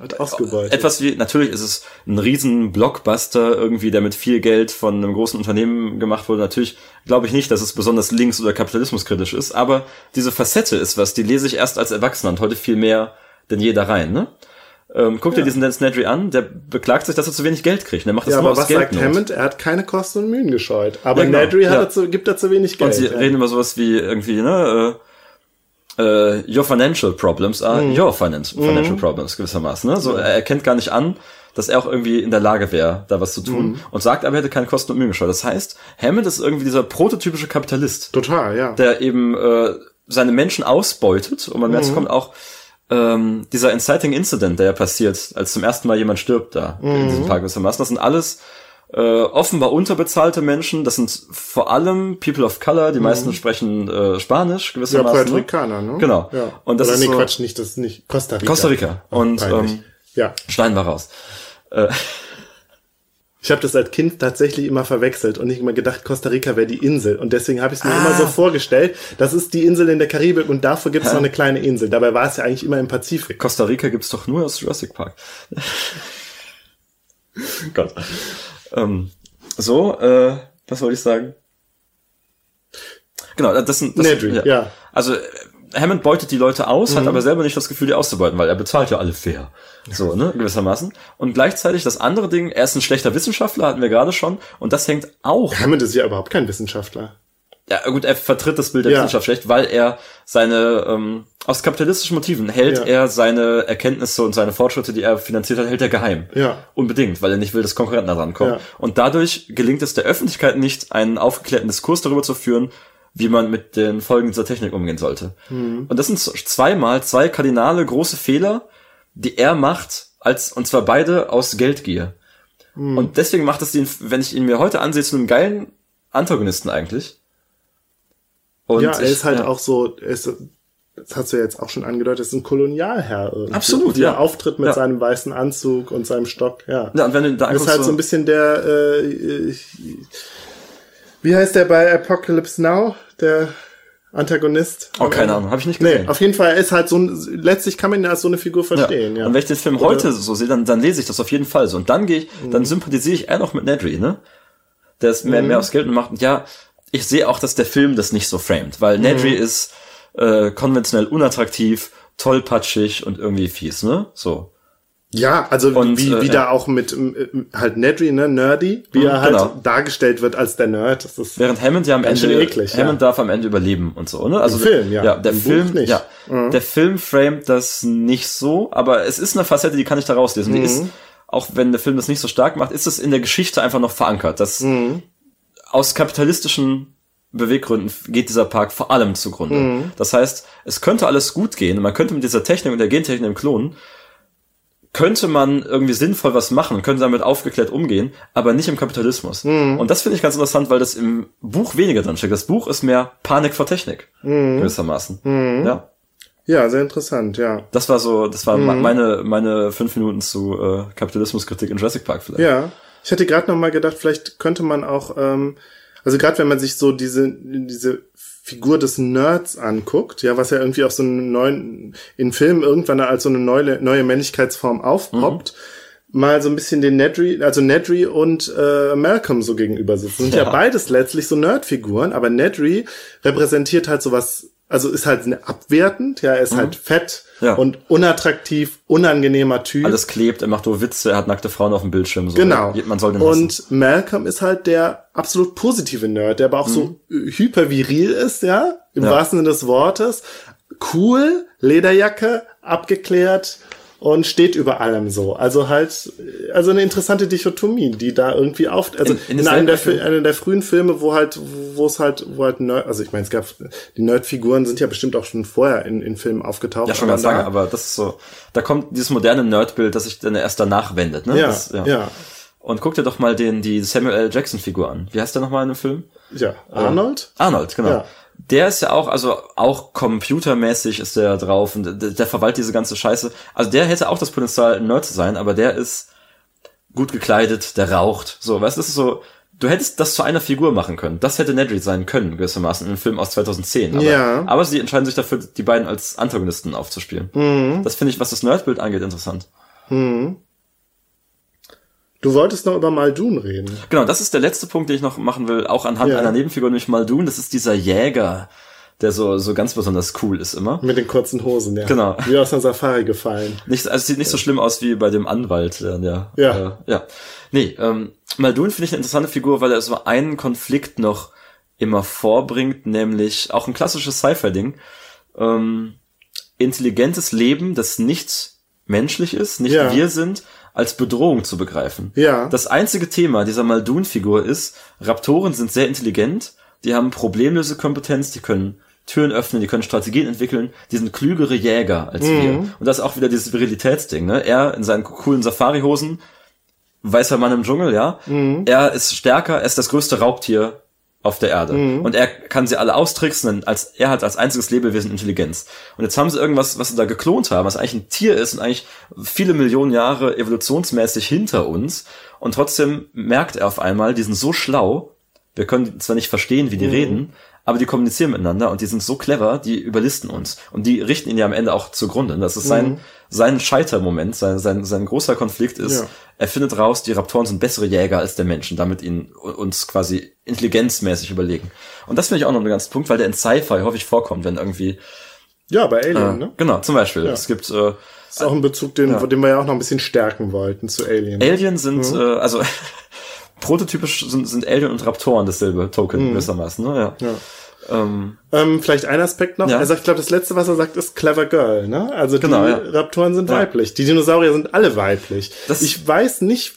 etwas wie, natürlich ist es ein riesen Blockbuster irgendwie, der mit viel Geld von einem großen Unternehmen gemacht wurde. Natürlich glaube ich nicht, dass es besonders links- oder kapitalismuskritisch ist, aber diese Facette ist was, die lese ich erst als Erwachsener und heute viel mehr denn je da rein, ne? Ähm, guck dir diesen Dan Snedry an, der beklagt sich, dass er zu wenig Geld kriegt. Der macht das Ja, nur aber aus was sagt Geldnot. Hammond? Er hat keine Kosten und Mühen gescheut. Aber Ja, genau. Nedry hat Ja. er zu, gibt er zu wenig Geld. Und sie ja. reden über sowas wie irgendwie, ne, äh, äh, your financial problems are Mhm. your finan- financial problems gewissermaßen. Ne? So, er erkennt gar nicht an, dass er auch irgendwie in der Lage wäre, da was zu tun Mhm. und sagt, aber er hätte keine Kosten und Mühen gescheut. Das heißt, Hammond ist irgendwie dieser prototypische Kapitalist, Total, ja. der eben äh, seine Menschen ausbeutet und man merkt, es kommt auch ähm, dieser inciting Incident, der ja passiert, als zum ersten Mal jemand stirbt da in diesem Park gewissermaßen. Das sind alles äh, offenbar unterbezahlte Menschen. Das sind vor allem People of Color. Die meisten sprechen äh, Spanisch ja, gewissermaßen. Puerto ne? Ricaner, ne? Genau. Ja. Und das Oder ist nee, so- Quatsch, nicht, das ist nicht. Costa Rica. Costa Rica. Und ähm, ja. schneiden wir raus. Äh, [laughs] Ich habe das als Kind tatsächlich immer verwechselt und ich immer gedacht, Costa Rica wäre die Insel. Und deswegen habe ich es mir Ah. immer so vorgestellt, das ist die Insel in der Karibik und davor gibt es noch eine kleine Insel. Dabei war es ja eigentlich immer im Pazifik. Costa Rica gibt's doch nur aus Jurassic Park. [laughs] Gott. Ähm, so, äh, was wollte ich sagen? Genau, das sind das, Nedry, ja. Also äh, Hammond beutet die Leute aus, hat aber selber nicht das Gefühl, die auszubeuten, weil er bezahlt ja alle fair. So, ne, gewissermaßen. Und gleichzeitig das andere Ding, er ist ein schlechter Wissenschaftler, hatten wir gerade schon, und das hängt auch Hammond ist ja überhaupt kein Wissenschaftler. Ja, gut, er vertritt das Bild der Ja. Wissenschaft schlecht, weil er seine, ähm, aus kapitalistischen Motiven hält Ja. er seine Erkenntnisse und seine Fortschritte, die er finanziert hat, hält er geheim. Ja. Unbedingt, weil er nicht will, dass Konkurrenten da rankommen. Ja. Und dadurch gelingt es der Öffentlichkeit nicht, einen aufgeklärten Diskurs darüber zu führen, wie man mit den Folgen dieser Technik umgehen sollte. Mhm. Und das sind zweimal zwei kardinale große Fehler, die er macht, als, und zwar beide aus Geldgier. Mhm. Und deswegen macht es ihn, wenn ich ihn mir heute ansehe, zu einem geilen Antagonisten eigentlich. Und ja, er ist halt ja. auch so, er ist, das hast du ja jetzt auch schon angedeutet, ist ein Kolonialherr irgendwie. Absolut, er ja. auftritt mit Ja. seinem weißen Anzug und seinem Stock, ja. Ja, und wenn du da Das ist halt so ein bisschen der, äh, wie heißt der bei Apocalypse Now, der Antagonist? Oh, keine Ahnung, habe ich nicht Nee, gesehen. auf jeden Fall, er ist halt so ein, letztlich kann man ihn als so eine Figur verstehen, ja. Und wenn ich den Film heute so sehe, dann, dann lese ich das auf jeden Fall so. Und dann gehe ich, dann sympathisiere ich eher noch mit Nedry, ne? Der ist mehr, mehr aufs Geld und macht. Ja, ich sehe auch, dass der Film das nicht so framed, weil Nedry ist äh, konventionell unattraktiv, tollpatschig und irgendwie fies, ne? So. Ja, also Und, wie, äh, wie ja. da auch mit halt Nedry, ne, Nerdy, wie er halt genau. dargestellt wird als der Nerd. Das ist Während Hammond ja am Ende, eklig, ja. Hammond darf am Ende überleben und so, ne? Also Im Film, ja. Ja, der Im Buch Film, nicht. ja. Mhm. Der Film framet das nicht so, aber es ist eine Facette, die kann ich da rauslesen. Mhm. Die ist, auch wenn der Film das nicht so stark macht, ist es in der Geschichte einfach noch verankert. Das, Mhm. Aus kapitalistischen Beweggründen geht dieser Park vor allem zugrunde. Mhm. Das heißt, es könnte alles gut gehen. Man könnte mit dieser Technik und der Gentechnik im Klonen könnte man irgendwie sinnvoll was machen, könnte damit aufgeklärt umgehen, aber nicht im Kapitalismus. Mhm. Und das finde ich ganz interessant, weil das im Buch weniger drin steckt. Das Buch ist mehr Panik vor Technik, Mhm. gewissermaßen. Ja, ja sehr interessant, ja. das war so, das war Mhm. me- meine meine fünf Minuten zu äh, Kapitalismuskritik in Jurassic Park vielleicht. Ja, ich hatte gerade noch mal gedacht, vielleicht könnte man auch, ähm, also gerade wenn man sich so diese diese Figur des Nerds anguckt, ja, was ja irgendwie auch so einen neuen in Filmen irgendwann als so eine neue neue Männlichkeitsform aufpoppt. Mal so ein bisschen den Nedry, also Nedry und äh, Malcolm so gegenüber sitzen. Sind ja. Ja. beides letztlich so Nerdfiguren, aber Nedry repräsentiert halt sowas, also ist halt eine abwertend, ja, er ist halt fett Ja. und unattraktiv, unangenehmer Typ. Alles klebt, er macht nur Witze, er hat nackte Frauen auf dem Bildschirm. So. Genau. Man soll den hassen. Und Malcolm ist halt der absolut positive Nerd, der aber auch so äh, hyperviril ist, ja, im Ja. wahrsten Sinne des Wortes. Cool, Lederjacke, abgeklärt und steht über allem so. Also halt, also eine interessante Dichotomie, die da irgendwie auf, also In- in, in einem der, einer der frühen Filme, wo halt, wo es halt, wo halt Nerd, also ich meine, es gab, die Nerdfiguren sind ja bestimmt auch schon vorher in, in Filmen aufgetaucht. Ja, schon ganz lange, aber das ist so, da kommt dieses moderne Nerdbild, das sich dann erst danach wendet, ne? Ja, das, ja, Und guck dir doch mal den, die Samuel L. Jackson Figur an. Wie heißt der nochmal in dem Film? ja. Arnold? Arnold, genau. Ja. Der ist ja auch, also auch computermäßig ist der drauf und der, der verwaltet diese ganze Scheiße. Also der hätte auch das Potenzial, ein Nerd zu sein, aber der ist gut gekleidet, der raucht. So, weißt du, das ist so, du hättest das zu einer Figur machen können. Das hätte Nedry sein können, gewissermaßen, in einem Film aus 2010. Aber, Ja. aber sie entscheiden sich dafür, die beiden als Antagonisten aufzuspielen. Mhm. Das finde ich, was das Nerdbild angeht, interessant. Du wolltest noch über Muldoon reden. Genau, das ist der letzte Punkt, den ich noch machen will, auch anhand Ja. einer Nebenfigur, nämlich Muldoon. Das ist dieser Jäger, der so, so ganz besonders cool ist immer. Mit den kurzen Hosen, ja. Genau. Wie aus einer Safari gefallen. Nicht, also es sieht nicht so schlimm aus wie bei dem Anwalt. Der, der, Ja. Äh, ja. Nee, ähm, Muldoon finde ich eine interessante Figur, weil er so einen Konflikt noch immer vorbringt, nämlich auch ein klassisches Sci-Fi-Ding. Ähm, intelligentes Leben, das nicht menschlich ist, nicht Ja. wir sind, als Bedrohung zu begreifen. Ja. Das einzige Thema dieser Muldoon-Figur ist, Raptoren sind sehr intelligent, die haben Problemlösekompetenz, die können Türen öffnen, die können Strategien entwickeln, die sind klügere Jäger als Mhm. wir. Und das ist auch wieder dieses Virilitätsding, ne? Er in seinen coolen Safari-Hosen, weißer Mann im Dschungel, ja. Mhm. Er ist stärker, er ist das größte Raubtier auf der Erde. Mhm. Und er kann sie alle austricksen, denn als, er hat als einziges Lebewesen Intelligenz. Und jetzt haben sie irgendwas, was sie da geklont haben, was eigentlich ein Tier ist und eigentlich viele Millionen Jahre evolutionsmäßig hinter uns. Und trotzdem merkt er auf einmal, die sind so schlau, wir können zwar nicht verstehen, wie die reden, aber die kommunizieren miteinander und die sind so clever, die überlisten uns. Und die richten ihn ja am Ende auch zugrunde. Das ist sein, sein Scheitermoment, sein, sein, sein großer Konflikt ist, Ja. er findet raus, die Raptoren sind bessere Jäger als der Mensch und damit ihnen uns quasi intelligenzmäßig überlegen. Und das finde ich auch noch einen ganzen Punkt, weil der in Sci-Fi häufig vorkommt, wenn irgendwie, Ja, bei Alien, äh, ne? genau, zum Beispiel, es gibt, äh, Das ist auch ein Bezug, den, den wir ja auch noch ein bisschen stärken wollten zu Alien. Alien sind, äh, also [laughs] prototypisch sind, sind Alien und Raptoren dasselbe Token gewissermaßen, ne? Ja. Ja. Ähm, Ähm, vielleicht ein Aspekt noch. Ja. Er sagt, ich glaube, das letzte, was er sagt, ist clever girl, ne? Also Genau, die ja. Raptoren sind Ja. weiblich. Die Dinosaurier sind alle weiblich. Das- ich weiß nicht,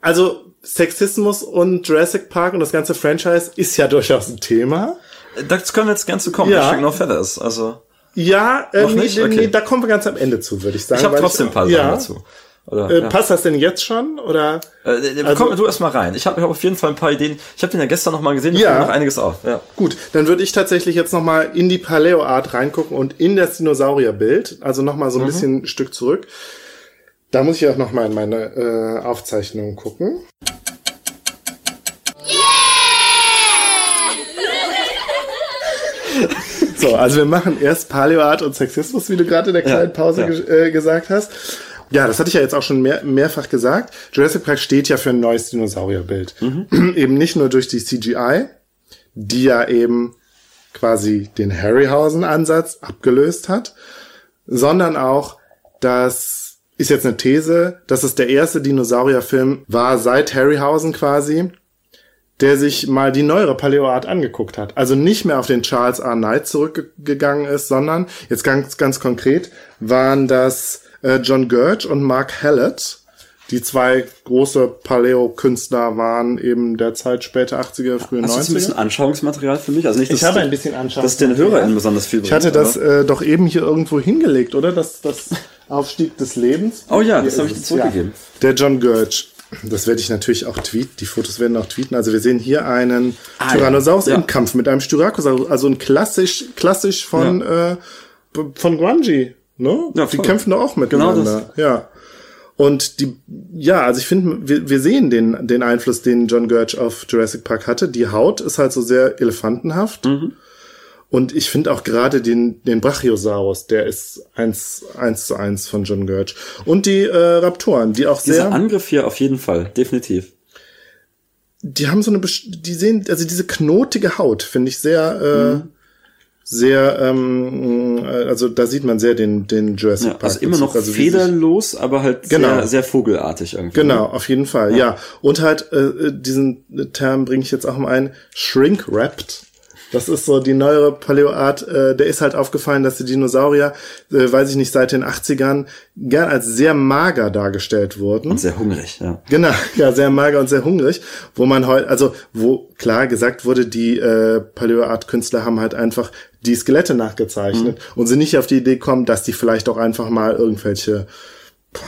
also Sexismus und Jurassic Park und das ganze Franchise ist ja [laughs] durchaus ein Thema. das können wir jetzt gern zu kommen. Ja. Hashtag no feathers. Also, Ja, äh, Noch nee, Okay. nee, da kommen wir ganz am Ende zu, würde ich sagen. ich habe trotzdem ein paar Sachen ja, dazu. Oder, Äh, ja. Passt das denn jetzt schon? Oder? Äh, äh, also- komm du erst mal rein. Ich habe hab auf jeden Fall ein paar Ideen. Ich habe den ja gestern noch mal gesehen, da Ja. noch einiges auf. Ja. Gut, dann würde ich tatsächlich jetzt nochmal in die Paleo-Art reingucken und in das Dinosaurierbild, also nochmal Mhm. so ein bisschen ein Stück zurück. Da muss ich auch nochmal in meine äh, Aufzeichnungen gucken. So, also wir machen erst Paleo-Art und Sexismus, wie du gerade in der kleinen Pause ja. ge- äh, gesagt hast. Ja, das hatte ich ja jetzt auch schon mehr, mehrfach gesagt. Jurassic Park steht ja für ein neues Dinosaurierbild. Mhm. [clears throat] eben nicht nur durch die CGI, die ja eben quasi den Harryhausen-Ansatz abgelöst hat, sondern auch, das ist jetzt eine These, dass es der erste Dinosaurierfilm war seit Harryhausen quasi, der sich mal die neuere Paleoart angeguckt hat. Also nicht mehr auf den Charles R. Knight zurückgegangen ist, sondern jetzt ganz, ganz konkret waren das äh, John Gurge und Mark Hallett, die zwei große Paleo-Künstler waren eben der Zeit späte 80er, frühe Hast du jetzt ein 90er. bisschen Anschauungsmaterial für mich? Also nicht, dass Ich habe du- ein bisschen Anschauungsmaterial. Dass den HörerInnen besonders viel Ich hatte bringt, das äh, doch eben hier irgendwo hingelegt, oder? Das, das Aufstieg des Lebens. Oh ja, das Hier habe ist ich dir zurückgegeben. Ja. Der John Gurge. Das werde ich natürlich auch tweeten. Die Fotos werden auch tweeten. Also wir sehen hier einen Ah, Tyrannosaurus ja. im Kampf mit einem Styracosaurus. Also ein klassisch, klassisch von, äh, b- von Grungy. Ne? Ja, die kämpfen doch auch Genau miteinander. Ja. Und die, ja, also ich finde, wir, wir sehen den, den Einfluss, den John Gurge auf Jurassic Park hatte. Die Haut ist halt so sehr elefantenhaft. Mhm. Und ich finde auch gerade den, den Brachiosaurus, der ist eins, eins zu eins von John Gurge. Und die äh, Raptoren, die auch Dieser sehr, Angriff hier auf jeden Fall, definitiv. die haben so eine, die sehen, also diese knotige Haut finde ich sehr, äh, Mhm. Sehr, ähm, äh, also da sieht man sehr den, den Jurassic Ja, Park. also immer noch. Also wie sich- federlos, aber halt Genau. sehr, sehr vogelartig irgendwie. Genau, auf jeden Fall, ja. Und halt, äh, diesen Term bringe ich jetzt auch mal ein, Shrink-Wrapped. Das ist so die neuere Paleoart, äh, der ist halt aufgefallen, dass die Dinosaurier, äh, weiß ich nicht, seit den 80ern gern als sehr mager dargestellt wurden. Und sehr hungrig, ja. Genau, [laughs] ja, sehr mager und sehr hungrig, wo man heute, also wo klar gesagt wurde, die äh, Paleoart-Künstler haben halt einfach die Skelette nachgezeichnet und sind nicht auf die Idee gekommen, dass die vielleicht auch einfach mal irgendwelche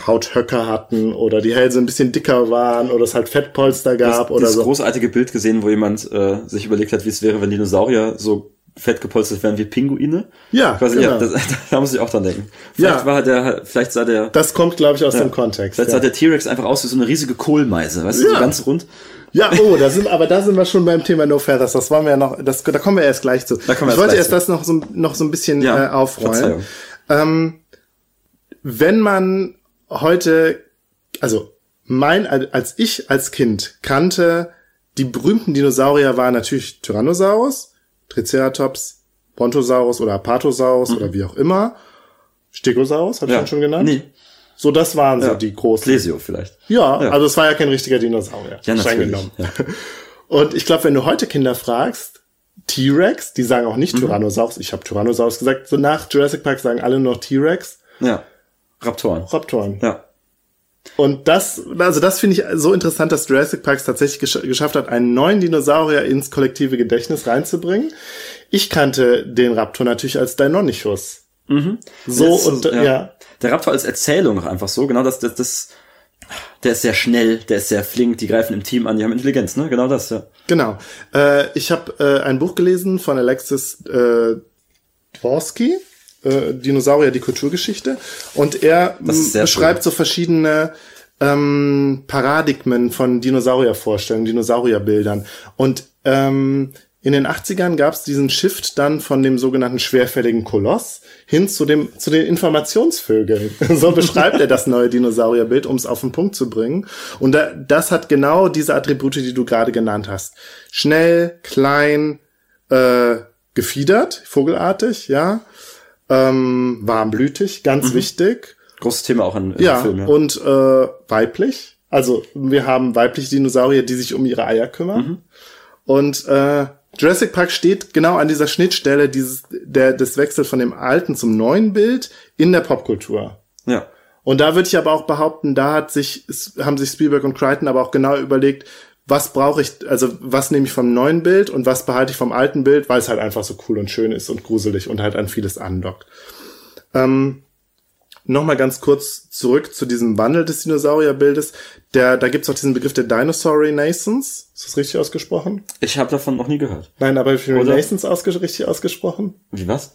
Hauthöcker hatten oder die Hälse ein bisschen dicker waren oder es halt Fettpolster gab oder Dieses so. großartige Bild gesehen, wo jemand äh, sich überlegt hat, wie es wäre, wenn Dinosaurier so fett gepolstert wären wie Pinguine. Ja, Quasi, genau. ja das, [laughs] da muss ich auch dran denken. Vielleicht Ja. war der, vielleicht sah der, Das kommt, glaube ich, aus dem Kontext. vielleicht Ja. sah der T-Rex einfach aus wie so eine riesige Kohlmeise, weißt du, Ja. so ganz rund. Ja, oh, da sind, aber da sind wir schon beim Thema No Feathers. Das wollen wir ja noch, das, da kommen wir erst gleich zu. Da kommen wir ich wollte erst zu. das noch so, noch so ein bisschen Ja, äh, aufrollen. Verzeihung. Ähm, wenn man heute, also mein, als ich als Kind kannte, die berühmten Dinosaurier waren natürlich Tyrannosaurus, Triceratops, Brontosaurus oder Apatosaurus oder wie auch immer. Stegosaurus, habe ich den schon genannt? Nee, So, das waren so Ja. die großen. Plesio vielleicht. Ja, Ja. also es war ja kein richtiger Dinosaurier. Ja, natürlich. Ja. [laughs] Und ich glaube, wenn du heute Kinder fragst, T-Rex, die sagen auch nicht Mhm. Tyrannosaurus, ich habe Tyrannosaurus gesagt, so nach Jurassic Park sagen alle noch T-Rex, ja. Raptoren. Raptoren. Ja. Und das, also das finde ich so interessant, dass Jurassic Park es tatsächlich gesch geschafft hat, einen neuen Dinosaurier ins kollektive Gedächtnis reinzubringen. Ich kannte den Raptor natürlich als Deinonychus. So Das ist und ja. Der Raptor als Erzählung auch einfach so, genau das, das, das, der ist sehr schnell, der ist sehr flink, die greifen im Team an, die haben Intelligenz, ne? Genau das, ja. Genau. Äh, ich habe äh, ein Buch gelesen von Alexis äh, Dvorsky, äh, Dinosaurier, die Kulturgeschichte. Und er Das ist m, sehr beschreibt so verschiedene ähm, Paradigmen von Dinosauriervorstellungen, Dinosaurierbildern. Und ähm, in den 80ern gab es diesen Shift dann von dem sogenannten schwerfälligen Koloss hin zu dem zu den Informationsvögeln. [laughs] so beschreibt er das neue Dinosaurierbild, um es auf den Punkt zu bringen. Und da, das hat genau diese Attribute, die du gerade genannt hast. Schnell, klein, äh, gefiedert, vogelartig, ja. Ähm, warmblütig, ganz wichtig. Großes Thema auch in, in Ja, Film, ja. und äh, weiblich. Also wir haben weibliche Dinosaurier, die sich um ihre Eier kümmern. Mhm. Und äh, Jurassic Park steht genau an dieser Schnittstelle dieses, der, des Wechsels von dem alten zum neuen Bild in der Popkultur. ja. Und da würde ich aber auch behaupten, da hat sich, haben sich Spielberg und Crichton aber auch genau überlegt, was brauche ich, also was nehme ich vom neuen Bild und was behalte ich vom alten Bild, weil es halt einfach so cool und schön ist und gruselig und halt an vieles andockt. Ähm, Nochmal ganz kurz zurück zu diesem Wandel des Dinosaurierbildes. Der, da gibt's auch diesen Begriff der Dinosaur Renaissance. Ist das richtig ausgesprochen? Ich habe davon noch nie gehört. Nein, aber? Renaissance ausges richtig ausgesprochen? Wie was?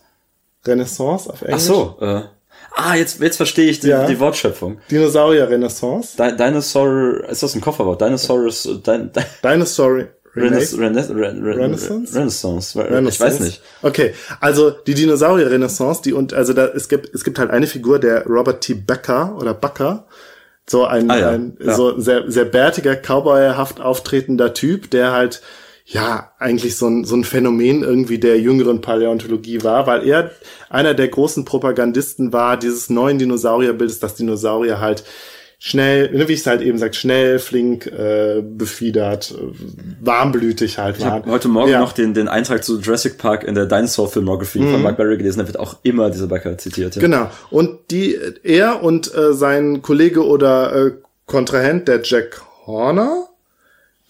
Renaissance auf Englisch? Ach so, äh, ah, jetzt, jetzt verstehe ich die, Ja. die Wortschöpfung. Dinosaurier-Renaissance. Di Dinosaur, ist das ein Kofferwort? Dinosaurus, Din Di Dinosaur Renaissance? Renaissance. Renaissance? Renaissance? Renaissance? Ich weiß nicht. Okay, also die Dinosaurier-Renaissance, die und also da es gibt es gibt halt eine Figur, der Robert T. Becker oder Bucker, so ein, Ah ja, ein ja. so sehr sehr bärtiger Cowboyhaft auftretender Typ, der halt ja, eigentlich so ein, so ein Phänomen irgendwie der jüngeren Paläontologie war, weil er einer der großen Propagandisten war dieses neuen Dinosaurierbildes, dass Dinosaurier halt schnell, ne, wie ich es halt eben sagt, schnell, flink, äh, befiedert, äh, warmblütig halt ich waren. heute Morgen ja. noch den, den Eintrag zu Jurassic Park in der Dinosaur Filmography mhm. von Mark Berry gelesen, da wird auch immer dieser Becker zitiert. Ja. Genau. Und die, er und äh, sein Kollege oder äh, Kontrahent, der Jack Horner,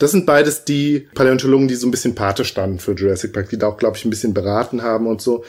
das sind beides die Paläontologen, die so ein bisschen Pate standen für Jurassic Park, die da auch, glaube ich, ein bisschen beraten haben und so.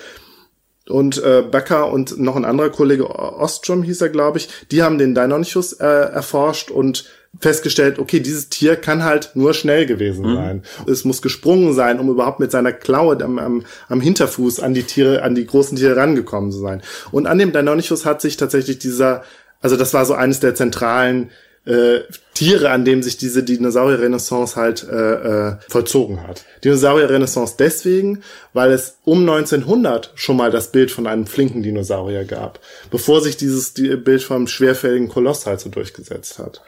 Und äh, Becker und noch ein anderer Kollege, Ostrom hieß er, glaube ich, die haben den Deinonychus äh, erforscht und festgestellt, okay, dieses Tier kann halt nur schnell gewesen mhm. sein. Es muss gesprungen sein, um überhaupt mit seiner Klaue am, am, am Hinterfuß an die Tiere, an die großen Tiere rangekommen zu sein. Und an dem Deinonychus hat sich tatsächlich dieser, also das war so eines der zentralen äh, Tiere, an dem sich diese Dinosaurier-Renaissance halt äh, äh, vollzogen hat. Dinosaurier-Renaissance deswegen, weil es um 1900 schon mal das Bild von einem flinken Dinosaurier gab, bevor sich dieses Bild vom schwerfälligen Koloss halt so durchgesetzt hat.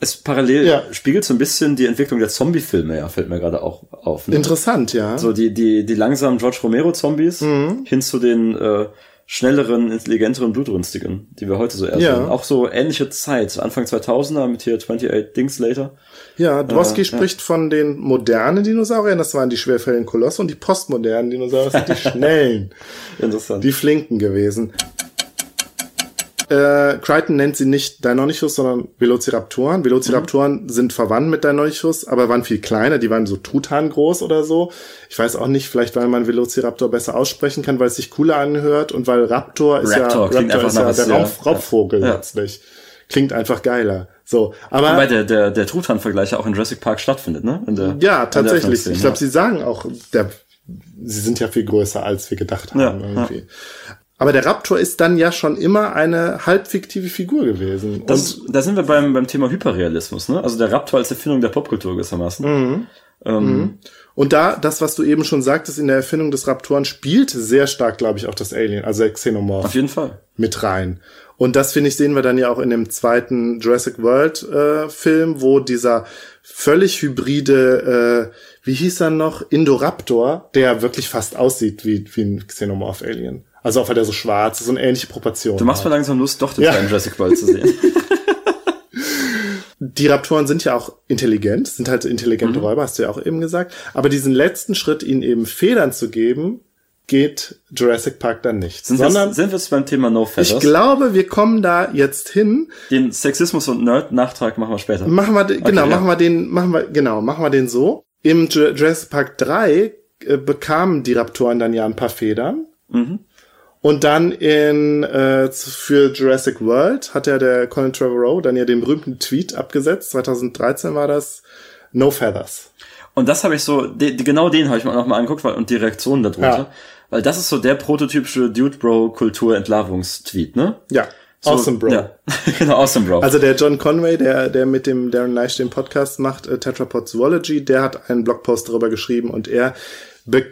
Es parallel ja. spiegelt so ein bisschen die Entwicklung der Zombie-Filme, ja, fällt mir gerade auch auf. Ne? Interessant, ja. So die, die, die langsamen George Romero-Zombies mhm. hin zu den äh, schnelleren, intelligenteren, blutrünstigen, die wir heute so eher ja. sehen. Auch so ähnliche Zeit, Anfang 2000er mit hier 28 Dings Later. Ja, Dworsky äh, spricht ja. von den modernen Dinosauriern, das waren die schwerfälligen Kolosse und die postmodernen Dinosaurier sind die [laughs] schnellen. Interessant. Die flinken gewesen. Äh, Crichton nennt sie nicht Deinonychus, sondern Velociraptoren. Velociraptoren mhm. sind verwandt mit Deinonychus, aber waren viel kleiner. Die waren so Tutan groß oder so. Ich weiß auch nicht, vielleicht weil man Velociraptor besser aussprechen kann, weil es sich cooler anhört und weil Raptor ist Raptor, ja, Raptor ist ja der Raub, Raubvogel ja. letztlich. Klingt einfach geiler. So, aber Wobei der der der Truthahn-Vergleich auch in Jurassic Park stattfindet, ne? Der, ja, tatsächlich. Ich glaube, sie sagen auch, der, sie sind ja viel größer, als wir gedacht haben. Ja, irgendwie. Ja. Aber der Raptor ist dann ja schon immer eine halbfiktive Figur gewesen. Das, da sind wir beim, beim Thema Hyperrealismus, ne? Also der Raptor als Erfindung der Popkultur gewissermaßen. Mhm. Ähm, mhm. Und da, das, was du eben schon sagtest, in der Erfindung des Raptoren spielt sehr stark, glaube ich, auch das Alien, also der Xenomorph. Auf jeden Fall. Mit rein. Und das, finde ich, sehen wir dann ja auch in dem zweiten Jurassic World äh, Film, wo dieser völlig hybride, äh, wie hieß er noch, Indoraptor, der wirklich fast aussieht wie, wie ein Xenomorph Alien. Also auch weil der so schwarz ist und ähnliche Proportionen. Du machst mir langsam Lust, doch den ja. kleinen Jurassic World zu sehen. [laughs] die Raptoren sind ja auch intelligent, sind halt intelligente mhm. Räuber, hast du ja auch eben gesagt. Aber diesen letzten Schritt, ihnen eben Federn zu geben, geht Jurassic Park dann nicht. Sind sondern sind wir beim Thema No Feathers? Ich glaube, wir kommen da jetzt hin. Den Sexismus und Nerd Nachtrag machen wir später. Machen wir okay, genau, ja. machen wir den machen wir genau, machen wir den so. Im Jurassic Park 3 äh, bekamen die Raptoren dann ja ein paar Federn. Mhm. Und dann in äh, für Jurassic World hat ja der Colin Trevorrow dann ja den berühmten Tweet abgesetzt. 2013 war das No Feathers. Und das habe ich so, de, genau den habe ich mir noch mal angeguckt weil, und die Reaktionen darunter. Ja. Weil das ist so der prototypische Dude-Bro-Kultur-Entlarvungstweet, ne? Ja. So, awesome Bro. Ja, [laughs] genau, Awesome Bro. Also der John Conway, der, der mit dem Darren Leisch den Podcast macht, äh, Tetrapod Zoology, der hat einen Blogpost darüber geschrieben und er be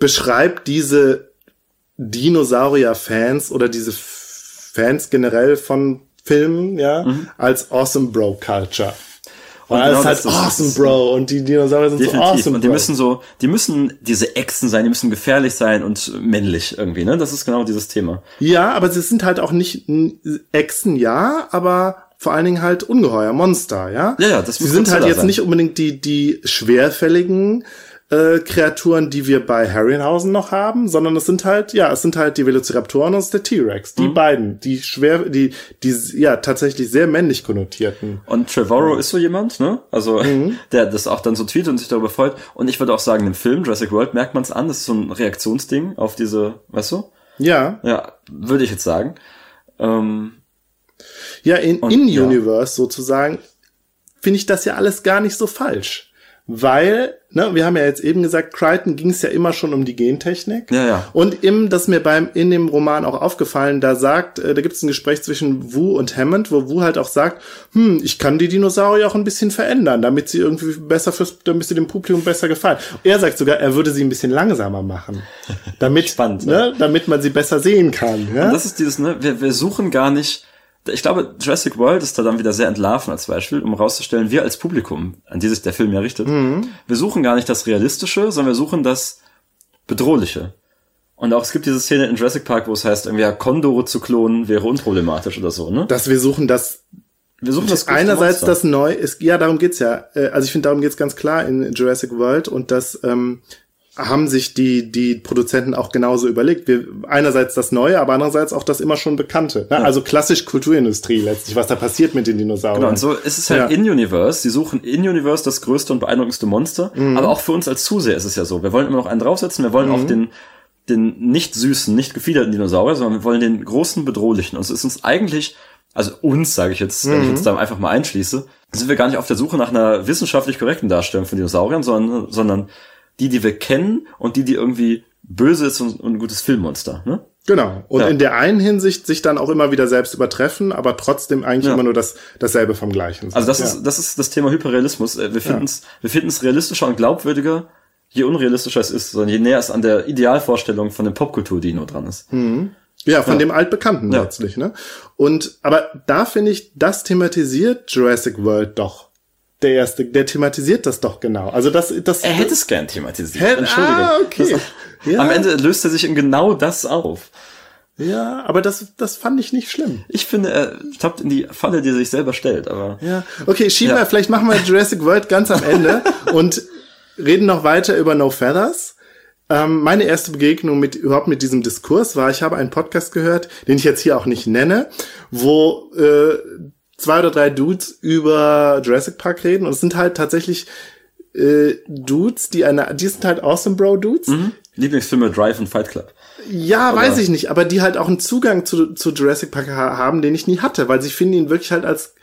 beschreibt diese Dinosaurier-Fans oder diese Fans generell von Filmen, ja, mhm. als Awesome Bro Culture. Und genau ist halt awesome, ist, Bro. Und die Dinosaurier sind definitiv. so awesome, Und die Bro. müssen so, die müssen diese Echsen sein, die müssen gefährlich sein und männlich irgendwie, ne? Das ist genau dieses Thema. Ja, aber sie sind halt auch nicht Echsen, ja, aber vor allen Dingen halt Ungeheuer, Monster, ja? Ja, ja, das Sie sind halt jetzt sein. nicht unbedingt die, die schwerfälligen, äh, Kreaturen, die wir bei Harryhausen noch haben, sondern es sind halt, ja, es sind halt die Velociraptoren und der T-Rex. Die mhm. beiden, die schwer, die, die, ja, tatsächlich sehr männlich konnotierten. Und Trevorrow mhm. ist so jemand, ne? Also, mhm. [laughs] der das auch dann so tweetet und sich darüber freut. Und ich würde auch sagen, im Film Jurassic World merkt man es an, das ist so ein Reaktionsding auf diese, weißt du? Ja. Ja, würde ich jetzt sagen. Ähm, ja, in, in ja. Universe sozusagen finde ich das ja alles gar nicht so falsch weil, ne, wir haben ja jetzt eben gesagt, Crichton ging es ja immer schon um die Gentechnik. Ja, ja. Und im, das mir beim in dem Roman auch aufgefallen, da sagt, äh, da gibt es ein Gespräch zwischen Wu und Hammond, wo Wu halt auch sagt, hm, ich kann die Dinosaurier auch ein bisschen verändern, damit sie irgendwie besser fürs, damit sie dem Publikum besser gefallen. Er sagt sogar, er würde sie ein bisschen langsamer machen, [laughs] damit, Spannend, ne, damit man sie besser sehen kann. Ja? Und das ist dieses, ne, wir, wir suchen gar nicht ich glaube, Jurassic World ist da dann wieder sehr entlarven als Beispiel, um rauszustellen, wir als Publikum, an die sich der Film ja richtet, Mhm. wir suchen gar nicht das Realistische, sondern wir suchen das Bedrohliche. Und auch es gibt diese Szene in Jurassic Park, wo es heißt, irgendwie ja, Kondore zu klonen wäre unproblematisch oder so, ne? Dass wir suchen das Wir suchen das einerseits Monster. das neu ist, ja, darum geht's ja. Äh, Also ich finde, darum geht's ganz klar in Jurassic World und das ähm, haben sich die die Produzenten auch genauso überlegt. Wir einerseits das Neue, aber andererseits auch das immer schon Bekannte. Ne? Also klassisch Kulturindustrie letztlich, was da passiert mit den Dinosauriern. Genau, und so ist es halt Ja. in-Universe. Sie suchen in-Universe das größte und beeindruckendste Monster. Mhm. Aber auch für uns als Zuseher ist es ja so. Wir wollen immer noch einen draufsetzen. Wir wollen Mhm. auch den, den nicht süßen, nicht gefiederten Dinosaurier, sondern wir wollen den großen, bedrohlichen. Und es ist uns eigentlich, also uns, sage ich jetzt, wenn ich Mhm. jetzt da einfach mal einschließe, sind wir gar nicht auf der Suche nach einer wissenschaftlich korrekten Darstellung von Dinosauriern, sondern, sondern die, die wir kennen und die, die irgendwie böse ist und, und ein gutes Filmmonster. Ne? Genau. Und Ja. in der einen Hinsicht sich dann auch immer wieder selbst übertreffen, aber trotzdem eigentlich Ja. immer nur das, dasselbe vom Gleichen. Also das ja. ist das ist das Thema Hyperrealismus. Äh, Wir finden es wir finden es realistischer und glaubwürdiger, je unrealistischer es ist, sondern je näher es an der Idealvorstellung von dem Popkultur-Dino dran ist. Ja, von dem Altbekannten letztlich, ne? Und, aber da finde ich, das thematisiert Jurassic World doch. Der erste, der thematisiert das doch genau. Also das, das. Er hätte es gern thematisiert. Hätte- Entschuldigung. ah, okay. Das, Ja. Am Ende löst er sich in genau das auf. Ja, aber das, das fand ich nicht schlimm. Ich finde, er tappt in die Falle, die er sich selber stellt. Aber Ja. Okay, schieben Ja. wir, vielleicht machen wir Jurassic World ganz am Ende [laughs] und reden noch weiter über No Feathers. Ähm, meine erste Begegnung mit überhaupt mit diesem Diskurs war, ich habe einen Podcast gehört, den ich jetzt hier auch nicht nenne, wo äh, zwei oder drei Dudes über Jurassic Park reden und es sind halt tatsächlich äh, Dudes, die eine, die sind halt Awesome Bro Dudes. Lieblingsfilme Drive und Fight Club. Ja, weiß ich nicht, aber die halt auch einen Zugang zu, zu Jurassic Park ha haben, den ich nie hatte, weil sie finden ihn wirklich halt als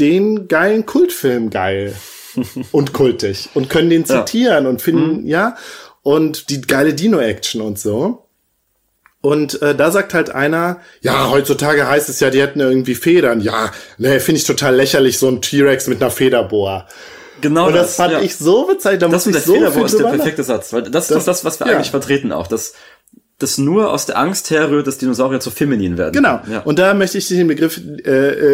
den geilen Kultfilm geil [laughs] und kultig und können den Ja. zitieren und finden, ja, und die geile Dino-Action und so. Und äh, da sagt halt einer, ja, heutzutage heißt es ja, die hätten irgendwie Federn. Ja, ne, finde ich total lächerlich, so ein T-Rex mit einer Federbohr. Genau Und das, fand ja. ich so bezeichnend. Da Das muss mit ich der so Federbohr viel ist der perfekte Satz, weil das, Das- ist das, was wir ja. eigentlich vertreten auch, dass das nur aus der Angst herrührt, dass Dinosaurier zu feminin werden. Genau. Ja. Und da möchte ich den Begriff äh,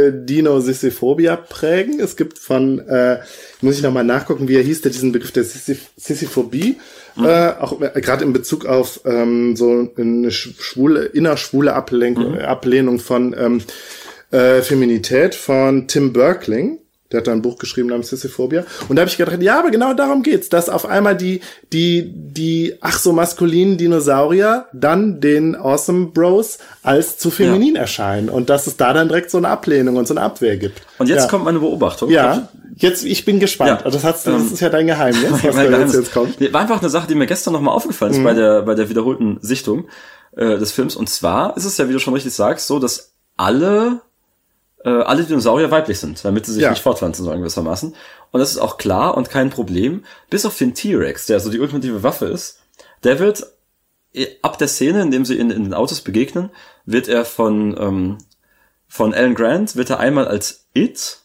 äh, Dino-Sisyphobia prägen. Es gibt von, äh, muss ich nochmal nachgucken, wie er hieß, der diesen Begriff der Sisyph Sisyphobie, äh, auch äh, gerade in Bezug auf ähm, so eine sch- schwule, innerschwule Ablenkung, Ablehnung von ähm, äh, Feminität von Tim Berkling. Der hat da ein Buch geschrieben namens Sisyphobia. Und da habe ich gedacht, ja, aber genau darum geht's, dass auf einmal die, die, die, ach so maskulinen Dinosaurier dann den Awesome Bros als zu feminin erscheinen. Und dass es da dann direkt so eine Ablehnung und so eine Abwehr gibt. Und jetzt ja. kommt meine Beobachtung. Ja, jetzt, ich bin gespannt. Ja. Das, hast, du- das Ähm, ist ja dein Geheimnis, [laughs] was Mein da jetzt, jetzt kommt. War einfach eine Sache, die mir gestern nochmal aufgefallen ist bei der, bei der wiederholten Sichtung äh, des Films. Und zwar ist es ja, wie du schon richtig sagst, so, dass alle, äh, alle Dinosaurier weiblich sind, damit sie sich Ja. nicht fortpflanzen sollen gewissermaßen. Und das ist auch klar und kein Problem. Bis auf den T-Rex, der so die ultimative Waffe ist, der wird äh, ab der Szene, in dem sie in, in den Autos begegnen, wird er von, ähm, von Alan Grant, wird er einmal als It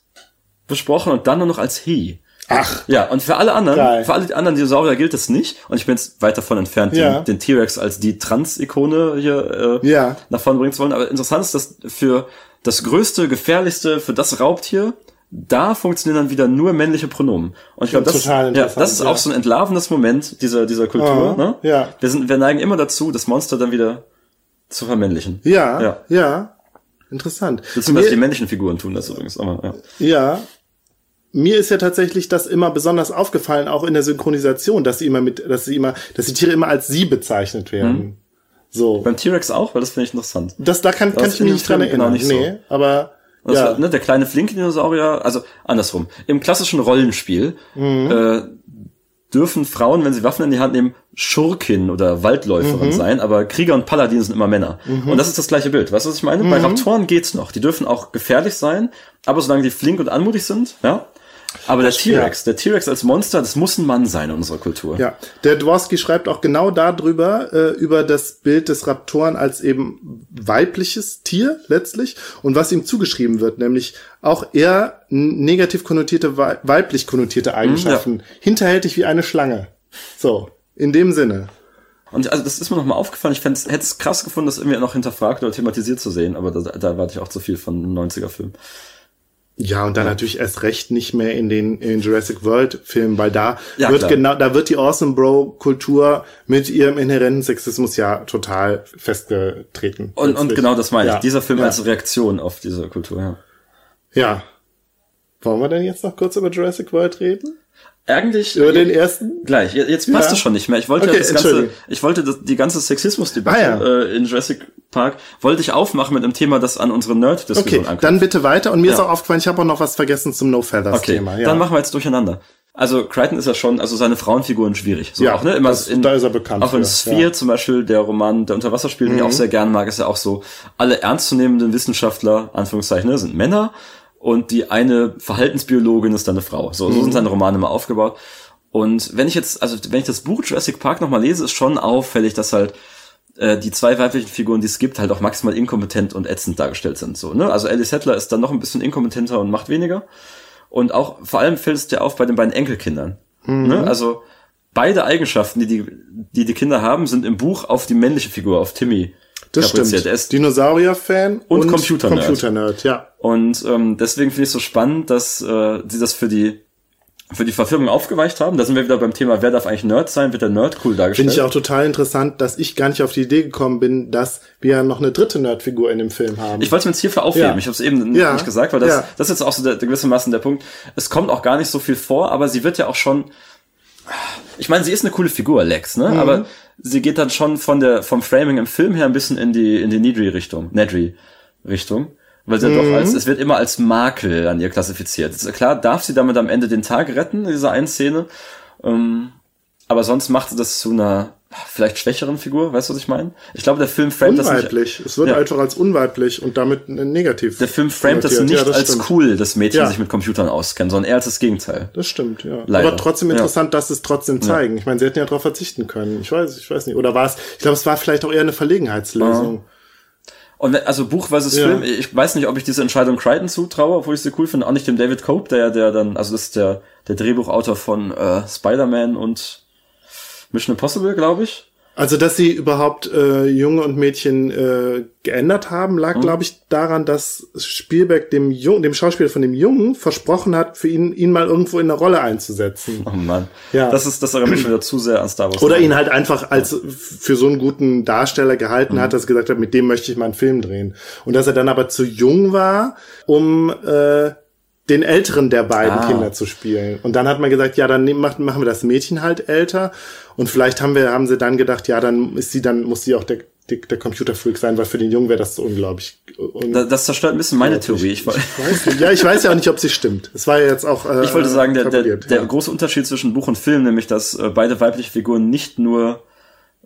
besprochen und dann nur noch als He. Ach, Ja, und für alle anderen, Geil. für alle anderen Dinosaurier gilt das nicht. Und ich bin jetzt weit davon entfernt, Ja. den, den T-Rex als die Trans-Ikone hier äh, Ja. nach vorne bringen zu wollen. Aber interessant ist, dass für das größte, gefährlichste, für das Raubtier, da funktionieren dann wieder nur männliche Pronomen. Und ich glaube, das, ja, das ist ja. auch so ein entlarvendes Moment dieser, dieser Kultur. Ah, ne? ja. Wir, sind, wir neigen immer dazu, das Monster dann wieder zu vermännlichen. ja, Ja. ja. Interessant. Beziehungsweise die männlichen Figuren tun das übrigens. Aber, ja. Ja. Mir ist ja tatsächlich das immer besonders aufgefallen, auch in der Synchronisation, dass sie immer mit, dass sie immer, dass die Tiere immer als sie bezeichnet werden. So. Beim T-Rex auch, weil das finde ich interessant. Das, da kann, kann Das ich mich nicht dran Film genau erinnern. nicht so. nee, aber, Das ja. war, ne, der kleine flinke Dinosaurier, also andersrum. Im klassischen Rollenspiel Mhm. äh, dürfen Frauen, wenn sie Waffen in die Hand nehmen, Schurkin oder Waldläuferin Mhm. sein, aber Krieger und Paladin sind immer Männer. Und das ist das gleiche Bild. Weißt du, was ich meine? Bei Mhm. Raptoren geht's noch. Die dürfen auch gefährlich sein, aber solange die flink und anmutig sind, ja. Aber der T-Rex, der T-Rex als Monster, das muss ein Mann sein in unserer Kultur. Ja, der Dworski schreibt auch genau darüber, äh, über das Bild des Raptoren als eben weibliches Tier letztlich und was ihm zugeschrieben wird, nämlich auch eher negativ konnotierte, wei- weiblich konnotierte Eigenschaften. Hinterhältig wie eine Schlange. So, in dem Sinne. Und also das ist mir nochmal aufgefallen. Ich hätte es krass gefunden, das irgendwie noch hinterfragt oder thematisiert zu sehen, aber da, da warte ich auch zu viel von einem 90er-Film. Ja, und dann ja. natürlich erst recht nicht mehr in den, in den Jurassic World Filmen, weil da ja, wird klar. genau, da wird die Awesome Bro Kultur mit ihrem inhärenten Sexismus ja total festgetreten. Und, und genau das meine ich. Ja. Dieser Film als Reaktion auf diese Kultur, ja. Ja. Wollen wir denn jetzt noch kurz über Jurassic World reden? Eigentlich über den ersten gleich. Jetzt passt es schon nicht mehr. Ich wollte okay, ja das ganze, ich wollte das, die ganze Sexismusdebatte ah, ja. äh, in Jurassic Park wollte ich aufmachen mit einem Thema, das an unsere Nerd-Diskussion okay, Dann bitte weiter. Und mir ja. ist auch aufgefallen, ich habe auch noch was vergessen zum No Feathers okay, Thema. Ja. Dann machen wir jetzt durcheinander. Also Crichton ist ja schon, also seine Frauenfiguren schwierig. So ja, auch, ne? Immer das, in, da ist er bekannt. Auch in für, Sphere ja. zum Beispiel, der Roman Der Unterwasserspiel, den ich auch mhm. sehr gern mag, ist ja auch so, alle ernstzunehmenden Wissenschaftler, Anführungszeichen, ne, sind Männer und die eine Verhaltensbiologin ist dann eine Frau. So, so mhm. sind seine Romane immer aufgebaut. Und wenn ich jetzt, also wenn ich das Buch Jurassic Park nochmal lese, ist schon auffällig, dass halt äh, die zwei weiblichen Figuren, die es gibt, halt auch maximal inkompetent und ätzend dargestellt sind. So, ne? Also Alice Settler ist dann noch ein bisschen inkompetenter und macht weniger. Und auch vor allem fällt es dir auf bei den beiden Enkelkindern. Mhm. Ne? Also beide Eigenschaften, die die, die die Kinder haben, sind im Buch auf die männliche Figur, auf Timmy. Das stimmt. Er Dinosaurier-Fan und, und Computer-Nerd. Computer-Nerd, ja. Und ähm, deswegen finde ich es so spannend, dass äh, sie das für die für die Verfilmung aufgeweicht haben. Da sind wir wieder beim Thema, wer darf eigentlich Nerd sein? Wird der Nerd cool dargestellt? Finde ich auch total interessant, dass ich gar nicht auf die Idee gekommen bin, dass wir noch eine dritte Nerdfigur in dem Film haben. Ich wollte es mir jetzt hierfür aufheben. Ja. Ich habe es eben ja. nicht gesagt, weil das, ja. das ist jetzt auch so der, gewissermaßen der Punkt. Es kommt auch gar nicht so viel vor, aber sie wird ja auch schon ich meine, sie ist eine coole Figur, Lex, ne? Mhm. Aber sie geht dann schon von der vom Framing im Film her ein bisschen in die in die Nedry Richtung, Nedry Richtung. Weil sie mhm. doch als, es wird immer als Makel an ihr klassifiziert. Klar darf sie damit am Ende den Tag retten, in dieser einen Szene. Ähm, aber sonst macht sie das zu einer vielleicht schwächeren Figur, weißt du, was ich meine? Ich glaube, der Film framet das nicht. Es wird ja. einfach als unweiblich und damit negativ. Der Film framet das nicht ja, das als stimmt. cool, dass Mädchen ja. sich mit Computern auskennen, sondern eher als das Gegenteil. Das stimmt, ja. Leider. Aber trotzdem interessant, dass es trotzdem zeigen. Ich meine, sie hätten ja darauf verzichten können. Ich weiß, ich weiß nicht. Oder war es, ich glaube, es war vielleicht auch eher eine Verlegenheitslösung. Und also Buch versus ja. Film, ich weiß nicht, ob ich diese Entscheidung Crichton zutraue, obwohl ich sie cool finde, auch nicht dem David Cope, der der dann, also das ist der der Drehbuchautor von äh, Spider-Man und Mission Impossible, glaube ich. Also, dass sie überhaupt äh, Junge und Mädchen äh, geändert haben, lag, mhm. glaube ich, daran, dass Spielberg dem Jungen, dem Schauspieler von dem Jungen versprochen hat, für ihn, ihn mal irgendwo in eine Rolle einzusetzen. Oh Mann. Ja. Das ist, das erinnert mich wieder zu sehr an Star Wars. Oder ihn halt einfach als für so einen guten Darsteller gehalten mhm. hat, dass er gesagt hat, mit dem möchte ich mal einen Film drehen. Und dass er dann aber zu jung war, um äh, den älteren der beiden ah. Kinder zu spielen. Und dann hat man gesagt, ja, dann machen wir das Mädchen halt älter. Und vielleicht haben wir, haben sie dann gedacht, ja, dann ist sie, dann muss sie auch der, der, der Computerfreak sein, weil für den Jungen wäre das so unglaublich. Un das zerstört ein bisschen meine Theorie. Ich, ich weiß nicht. Ja, ich weiß ja auch nicht, ob sie stimmt. Es war ja jetzt auch. Äh, ich wollte sagen, der, der, der ja. große Unterschied zwischen Buch und Film, nämlich, dass äh, beide weibliche Figuren nicht nur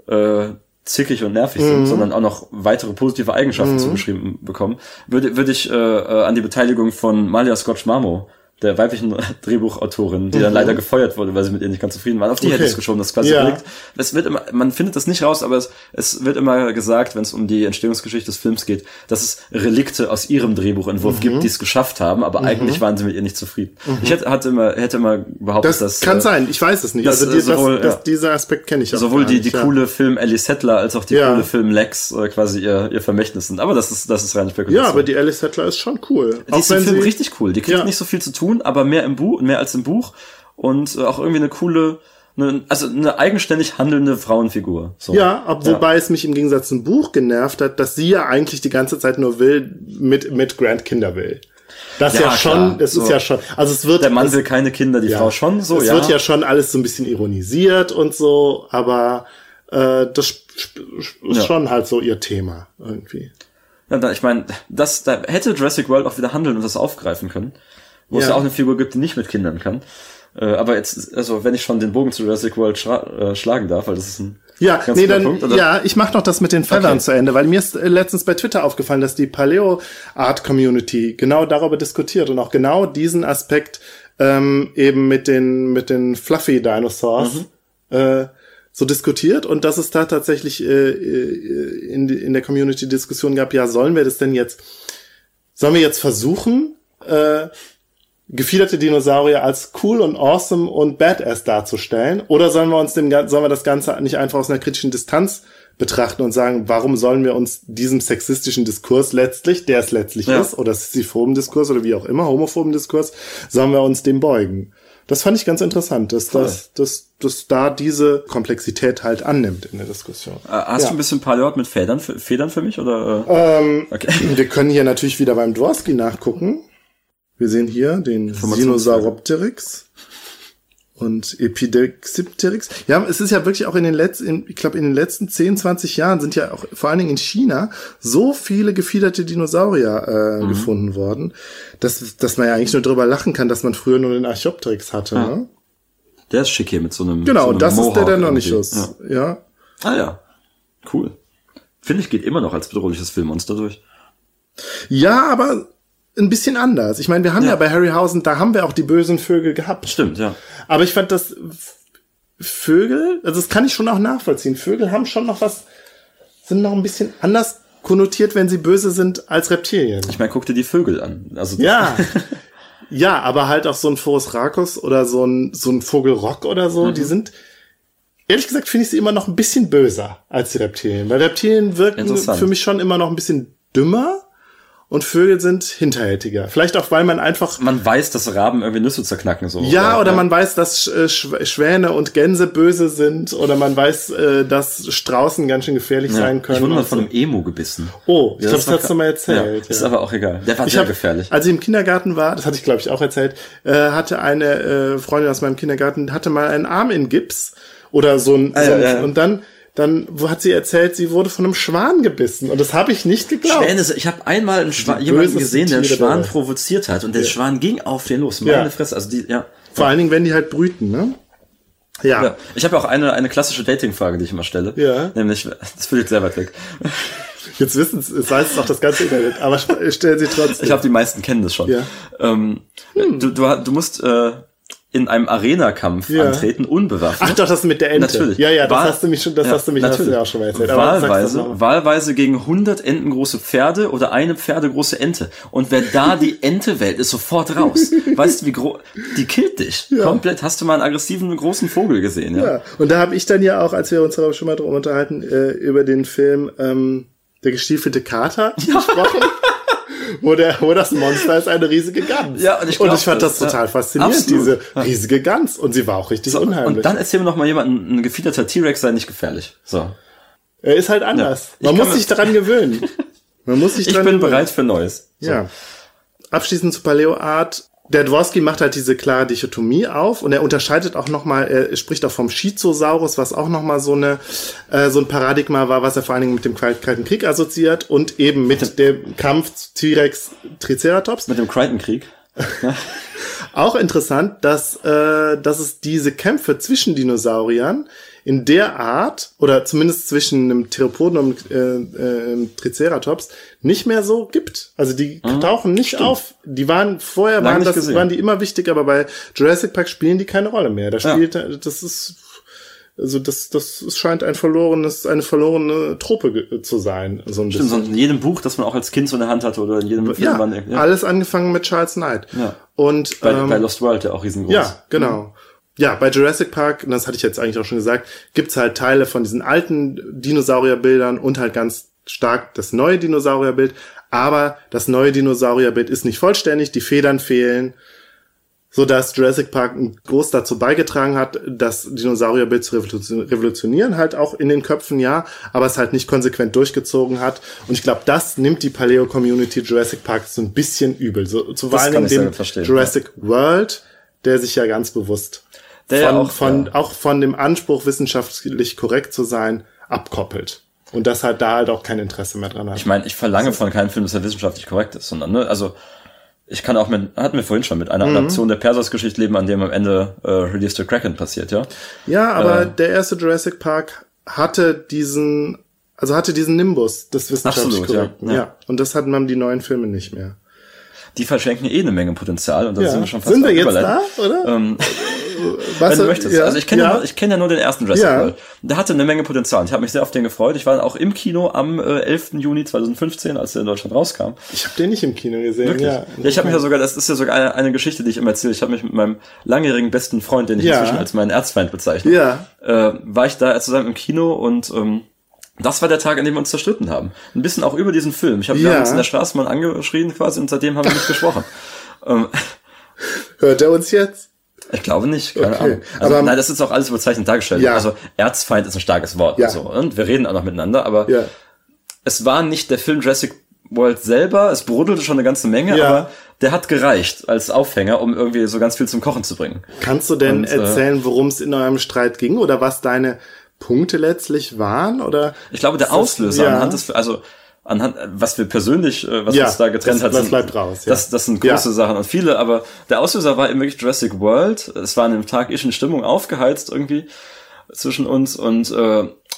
äh, zickig und nervig sind, mhm. sondern auch noch weitere positive Eigenschaften mhm. zugeschrieben bekommen, würde, würde ich äh, äh, an die Beteiligung von Malia Scotch Marmo der weiblichen [laughs] Drehbuchautorin, die mhm. dann leider gefeuert wurde, weil sie mit ihr nicht ganz zufrieden waren. Auf die okay. hätte ich es geschoben, das quasi ja. Es wird immer, man findet das nicht raus, aber es, es wird immer gesagt, wenn es um die Entstehungsgeschichte des Films geht, dass es Relikte aus ihrem Drehbuchentwurf mhm. gibt, die es geschafft haben, aber mhm. eigentlich waren sie mit ihr nicht zufrieden. Mhm. Ich hätte, hatte immer, hätte immer behauptet, das dass... kann äh, sein, ich weiß es nicht. Dass, also die, sowohl, das, das, dieser Aspekt kenne ich auch Sowohl die, die coole Film Alice Settler als auch die coole Film Lex äh, quasi ihr, ihr Vermächtnis sind. Aber das ist, das ist reine Spekulation. Ja, aber die Alice Settler ist schon cool. Die auch ist im Film richtig cool. Die kriegt nicht so viel zu tun, aber mehr im Buch mehr als im Buch und äh, auch irgendwie eine coole, eine, also eine eigenständig handelnde Frauenfigur. So. Ja, ob, ja. wobei es mich im Gegensatz zum Buch genervt hat, dass sie ja eigentlich die ganze Zeit nur will, mit, mit Grant Kinder will. Das ja, ja schon, das so. ist ja schon, also es wird. Der Mann es, will keine Kinder, die ja, Frau schon, so, es ja. Es wird ja schon alles so ein bisschen ironisiert und so, aber äh, das ist schon halt so ihr Thema irgendwie. Ja, ich meine, das, da hätte Jurassic World auch wieder handeln und das aufgreifen können wo ja. es ja auch eine Figur gibt, die nicht mit Kindern kann. Äh, aber jetzt, also wenn ich schon den Bogen zu Jurassic World schra äh, schlagen darf, weil das ist ein ja, ganz nee, dann, Punkt, oder? ja, ich mach noch das mit den Feathern okay. zu Ende, weil mir ist äh, letztens bei Twitter aufgefallen, dass die Paleo Art Community genau darüber diskutiert und auch genau diesen Aspekt ähm, eben mit den mit den Fluffy Dinosaurs mhm. äh, so diskutiert und dass es da tatsächlich äh, äh in, in der Community Diskussion gab, ja, sollen wir das denn jetzt, sollen wir jetzt versuchen, äh, gefiederte Dinosaurier als cool und awesome und badass darzustellen? Oder sollen wir uns dem, sollen wir das Ganze nicht einfach aus einer kritischen Distanz betrachten und sagen, warum sollen wir uns diesem sexistischen Diskurs letztlich, der es letztlich Ja. ist, oder sexistophoben Diskurs oder wie auch immer, homophoben Diskurs, sollen wir uns dem beugen? Das fand ich ganz interessant, dass, Voll. dass, dass, dass da diese Komplexität halt annimmt in der Diskussion. Äh, Hast Ja. du ein bisschen Paleo mit Federn für, Federn für mich? Oder, äh? Ähm, Okay. wir können hier natürlich wieder beim Dworsky nachgucken. Wir sehen hier den Sinosauropteryx und Epidexipteryx. Ja, es ist ja wirklich auch in den letzten, ich glaube, in den letzten 10, 20 Jahren sind ja auch vor allen Dingen in China so viele gefiederte Dinosaurier äh, Mhm. gefunden worden, dass, dass man ja eigentlich nur drüber lachen kann, dass man früher nur den Archaeopteryx hatte. Ja. Ne? Der ist schick hier mit so einem. Genau, so einem das ist der, Mohawk der noch nicht irgendwie. ist. Ja. Ah ja. Cool. Finde ich, geht immer noch als bedrohliches Filmmonster durch. ja, aber ein bisschen anders. Ich meine, wir haben ja. Ja. bei Harryhausen, da haben wir auch die bösen Vögel gehabt. Stimmt, ja. Aber ich fand das Vögel, also das kann ich schon auch nachvollziehen. Vögel haben schon noch was, sind noch ein bisschen anders konnotiert, wenn sie böse sind als Reptilien. Ich meine, guck dir die Vögel an. Also Ja. [laughs] ja, aber halt auch so ein Phorus Racus oder so ein, so ein Vogelrock oder so, Mhm. die sind, ehrlich gesagt, finde ich sie immer noch ein bisschen böser als die Reptilien. Weil Reptilien wirken für mich schon immer noch ein bisschen dümmer und Vögel sind hinterhältiger. Vielleicht auch, weil man einfach man weiß, dass Raben irgendwie Nüsse zerknacken so. Ja, oder man weiß, dass äh, Schw- Schwäne und Gänse böse sind, oder man weiß, äh, dass Straußen ganz schön gefährlich ja. sein können. Ich wurde mal von einem Emo gebissen. Oh, ich Ja, glaube, das war hast du mal erzählt. Ja, Ist aber auch egal. Der war Ich sehr hab, gefährlich. Als ich im Kindergarten war, das hatte ich glaube ich auch erzählt, äh, hatte eine äh, Freundin aus meinem Kindergarten hatte mal einen Arm in Gips oder so ein, Ah, so ein und dann dann wo hat sie erzählt, sie wurde von einem Schwan gebissen und das habe ich nicht geglaubt. Schwäne, ich habe einmal einen Schwan, jemanden gesehen, der einen Schwan provoziert hat und der Schwan ging auf den los. Meine Ja. Fresse. Also die, ja. Vor allen Dingen, wenn die halt brüten, ne? Ja. Ja, ich habe ja auch eine, eine klassische Dating-Frage, die ich immer stelle. Ja. Nämlich, das führt jetzt sehr weit weg. Jetzt wissen es, es weiß es auch das ganze Internet, aber stellen sie trotzdem. Ich glaube, die meisten kennen das schon. Ja. Hm. Ähm, du, du, du musst äh, in einem Arena-Kampf Ja. antreten, unbewaffnet. Ach doch, das mit der Ente. Natürlich. Ja, ja, das Wahl- hast du mich schon, das Ja, hast du mich hast du natürlich. ja auch schon mal erzählt. Wahlweise, wahlweise gegen 100 Enten große Pferde oder eine Pferde große Ente. Und wer da die [laughs] Ente wählt, ist sofort raus. Weißt du, wie groß, die killt dich. Komplett. Hast du mal einen aggressiven großen Vogel gesehen, ja? Ja, und da habe ich dann ja auch, als wir uns darüber schon mal drum unterhalten, äh, über den Film ähm, Der gestiefelte Kater gesprochen. [laughs] Wo, der, wo das Monster ist eine riesige Gans. Ja, und ich und glaub ich fand das, das, ja. total faszinierend, Absolut. diese riesige Gans. Und sie war auch richtig unheimlich. Und dann erzähl mir noch mal jemand, ein gefiederter T-Rex sei nicht gefährlich. So. er ist halt anders. Ja. Man Ich muss sich daran gewöhnen. Man muss sich [laughs] Ich dran bin gewöhnen. bereit für Neues. So. Ja. Abschließend zu Paleoart. Der Dworsky macht halt diese klare Dichotomie auf und er unterscheidet auch nochmal, er spricht auch vom Schizosaurus, was auch nochmal so eine, äh, so ein Paradigma war, was er vor allen Dingen mit dem Kal- Kalten Krieg assoziiert und eben mit dem Kampf T-Rex Triceratops. Mit dem Crichton-Krieg. [laughs] Auch interessant, dass, äh, dass es diese Kämpfe zwischen Dinosauriern in der Art, oder zumindest zwischen einem Theropoden und äh, äh, einem Triceratops, nicht mehr so gibt. Also die tauchen nicht auf. Die waren vorher, waren, das, gesehen. waren die immer wichtig, aber bei Jurassic Park spielen die keine Rolle mehr. Da Ja. spielt, das ist, also das, das scheint ein verlorenes, eine verlorene Trope ge- zu sein. So ein Stimmt, so bisschen. in jedem Buch, das man auch als Kind so in der Hand hatte oder in jedem Film. Ja, ja. alles angefangen mit Charles Knight. Ja. Und Bei, ähm, bei Lost World ja auch riesengroß. ja, genau. Ja, bei Jurassic Park, und das hatte ich jetzt eigentlich auch schon gesagt, gibt's halt Teile von diesen alten Dinosaurierbildern und halt ganz stark das neue Dinosaurierbild. Aber das neue Dinosaurierbild ist nicht vollständig, die Federn fehlen, so dass Jurassic Park groß dazu beigetragen hat, das Dinosaurierbild zu revolutionieren, halt auch in den Köpfen, ja, aber es halt nicht konsequent durchgezogen hat. Und ich glaube, das nimmt die Paleo-Community Jurassic Park so ein bisschen übel. So, zu vor kann allem dem Jurassic World, der sich ja ganz bewusst Der ja von, auch, von, ja. auch von dem Anspruch, wissenschaftlich korrekt zu sein, abkoppelt. Und das halt da halt auch kein Interesse mehr dran hat. Ich meine, ich verlange von keinem Film, dass er wissenschaftlich korrekt ist, sondern, ne, also, ich kann auch mit, hatten wir vorhin schon, mit einer Adaption der Perseus-Geschichte leben, an dem am Ende äh, Release the Kraken passiert, ja? ja, aber Äh. der erste Jurassic Park hatte diesen, also hatte diesen Nimbus des wissenschaftlich Absolut, ja. korrekten. Ja. Ja. Und das hatten man die neuen Filme nicht mehr. Die verschenken eh eine Menge Potenzial und da Ja. sind wir schon fast Sind wir jetzt Überleiten. da, oder? Ähm, [laughs] Was, Wenn du möchtest. ja, also ich kenne ja. ja. nur- ich kenne ja nur den ersten Jurassic Ja. World. Der hatte eine Menge Potenzial. Ich habe mich sehr auf den gefreut. Ich war auch im Kino am äh, 11. Juni 2015, als der in Deutschland rauskam. Ich habe den nicht im Kino gesehen. Wirklich? Ja, Ja, ich habe mich ja sogar, das ist ja sogar eine, eine Geschichte, die ich immer erzähle. Ich habe mich mit meinem langjährigen besten Freund, den ich inzwischen als meinen Erzfeind bezeichne, Ja. äh, war ich da zusammen im Kino und ähm, das war der Tag, an dem wir uns zerstritten haben. Ein bisschen auch über diesen Film. Ich habe Ja. uns in der Straße mal angeschrien quasi und seitdem haben wir nicht [laughs] gesprochen. Ähm, Hört er uns jetzt? Ich glaube nicht, keine Okay. Ahnung. Also, Aber- nein, das ist auch alles überzeichnet dargestellt. Ja. Also Erzfeind ist ein starkes Wort Ja. und so. Und wir reden auch noch miteinander, aber Ja. es war nicht der Film Jurassic World selber, es brodelte schon eine ganze Menge, Ja. aber der hat gereicht als Aufhänger, um irgendwie so ganz viel zum Kochen zu bringen. Kannst du denn Und, äh, erzählen, worum es in eurem Streit ging oder was deine Punkte letztlich waren? Oder Ich glaube, der Ist das- Auslöser ja. anhand des, also anhand, was wir persönlich, äh, was Ja, uns da getrennt das- hat, das sind, bleibt raus, ja. das, das sind Ja. große Sachen und viele, aber der Auslöser war eben wirklich Jurassic World. Es war an dem Tag ich in Stimmung aufgeheizt irgendwie zwischen uns und äh,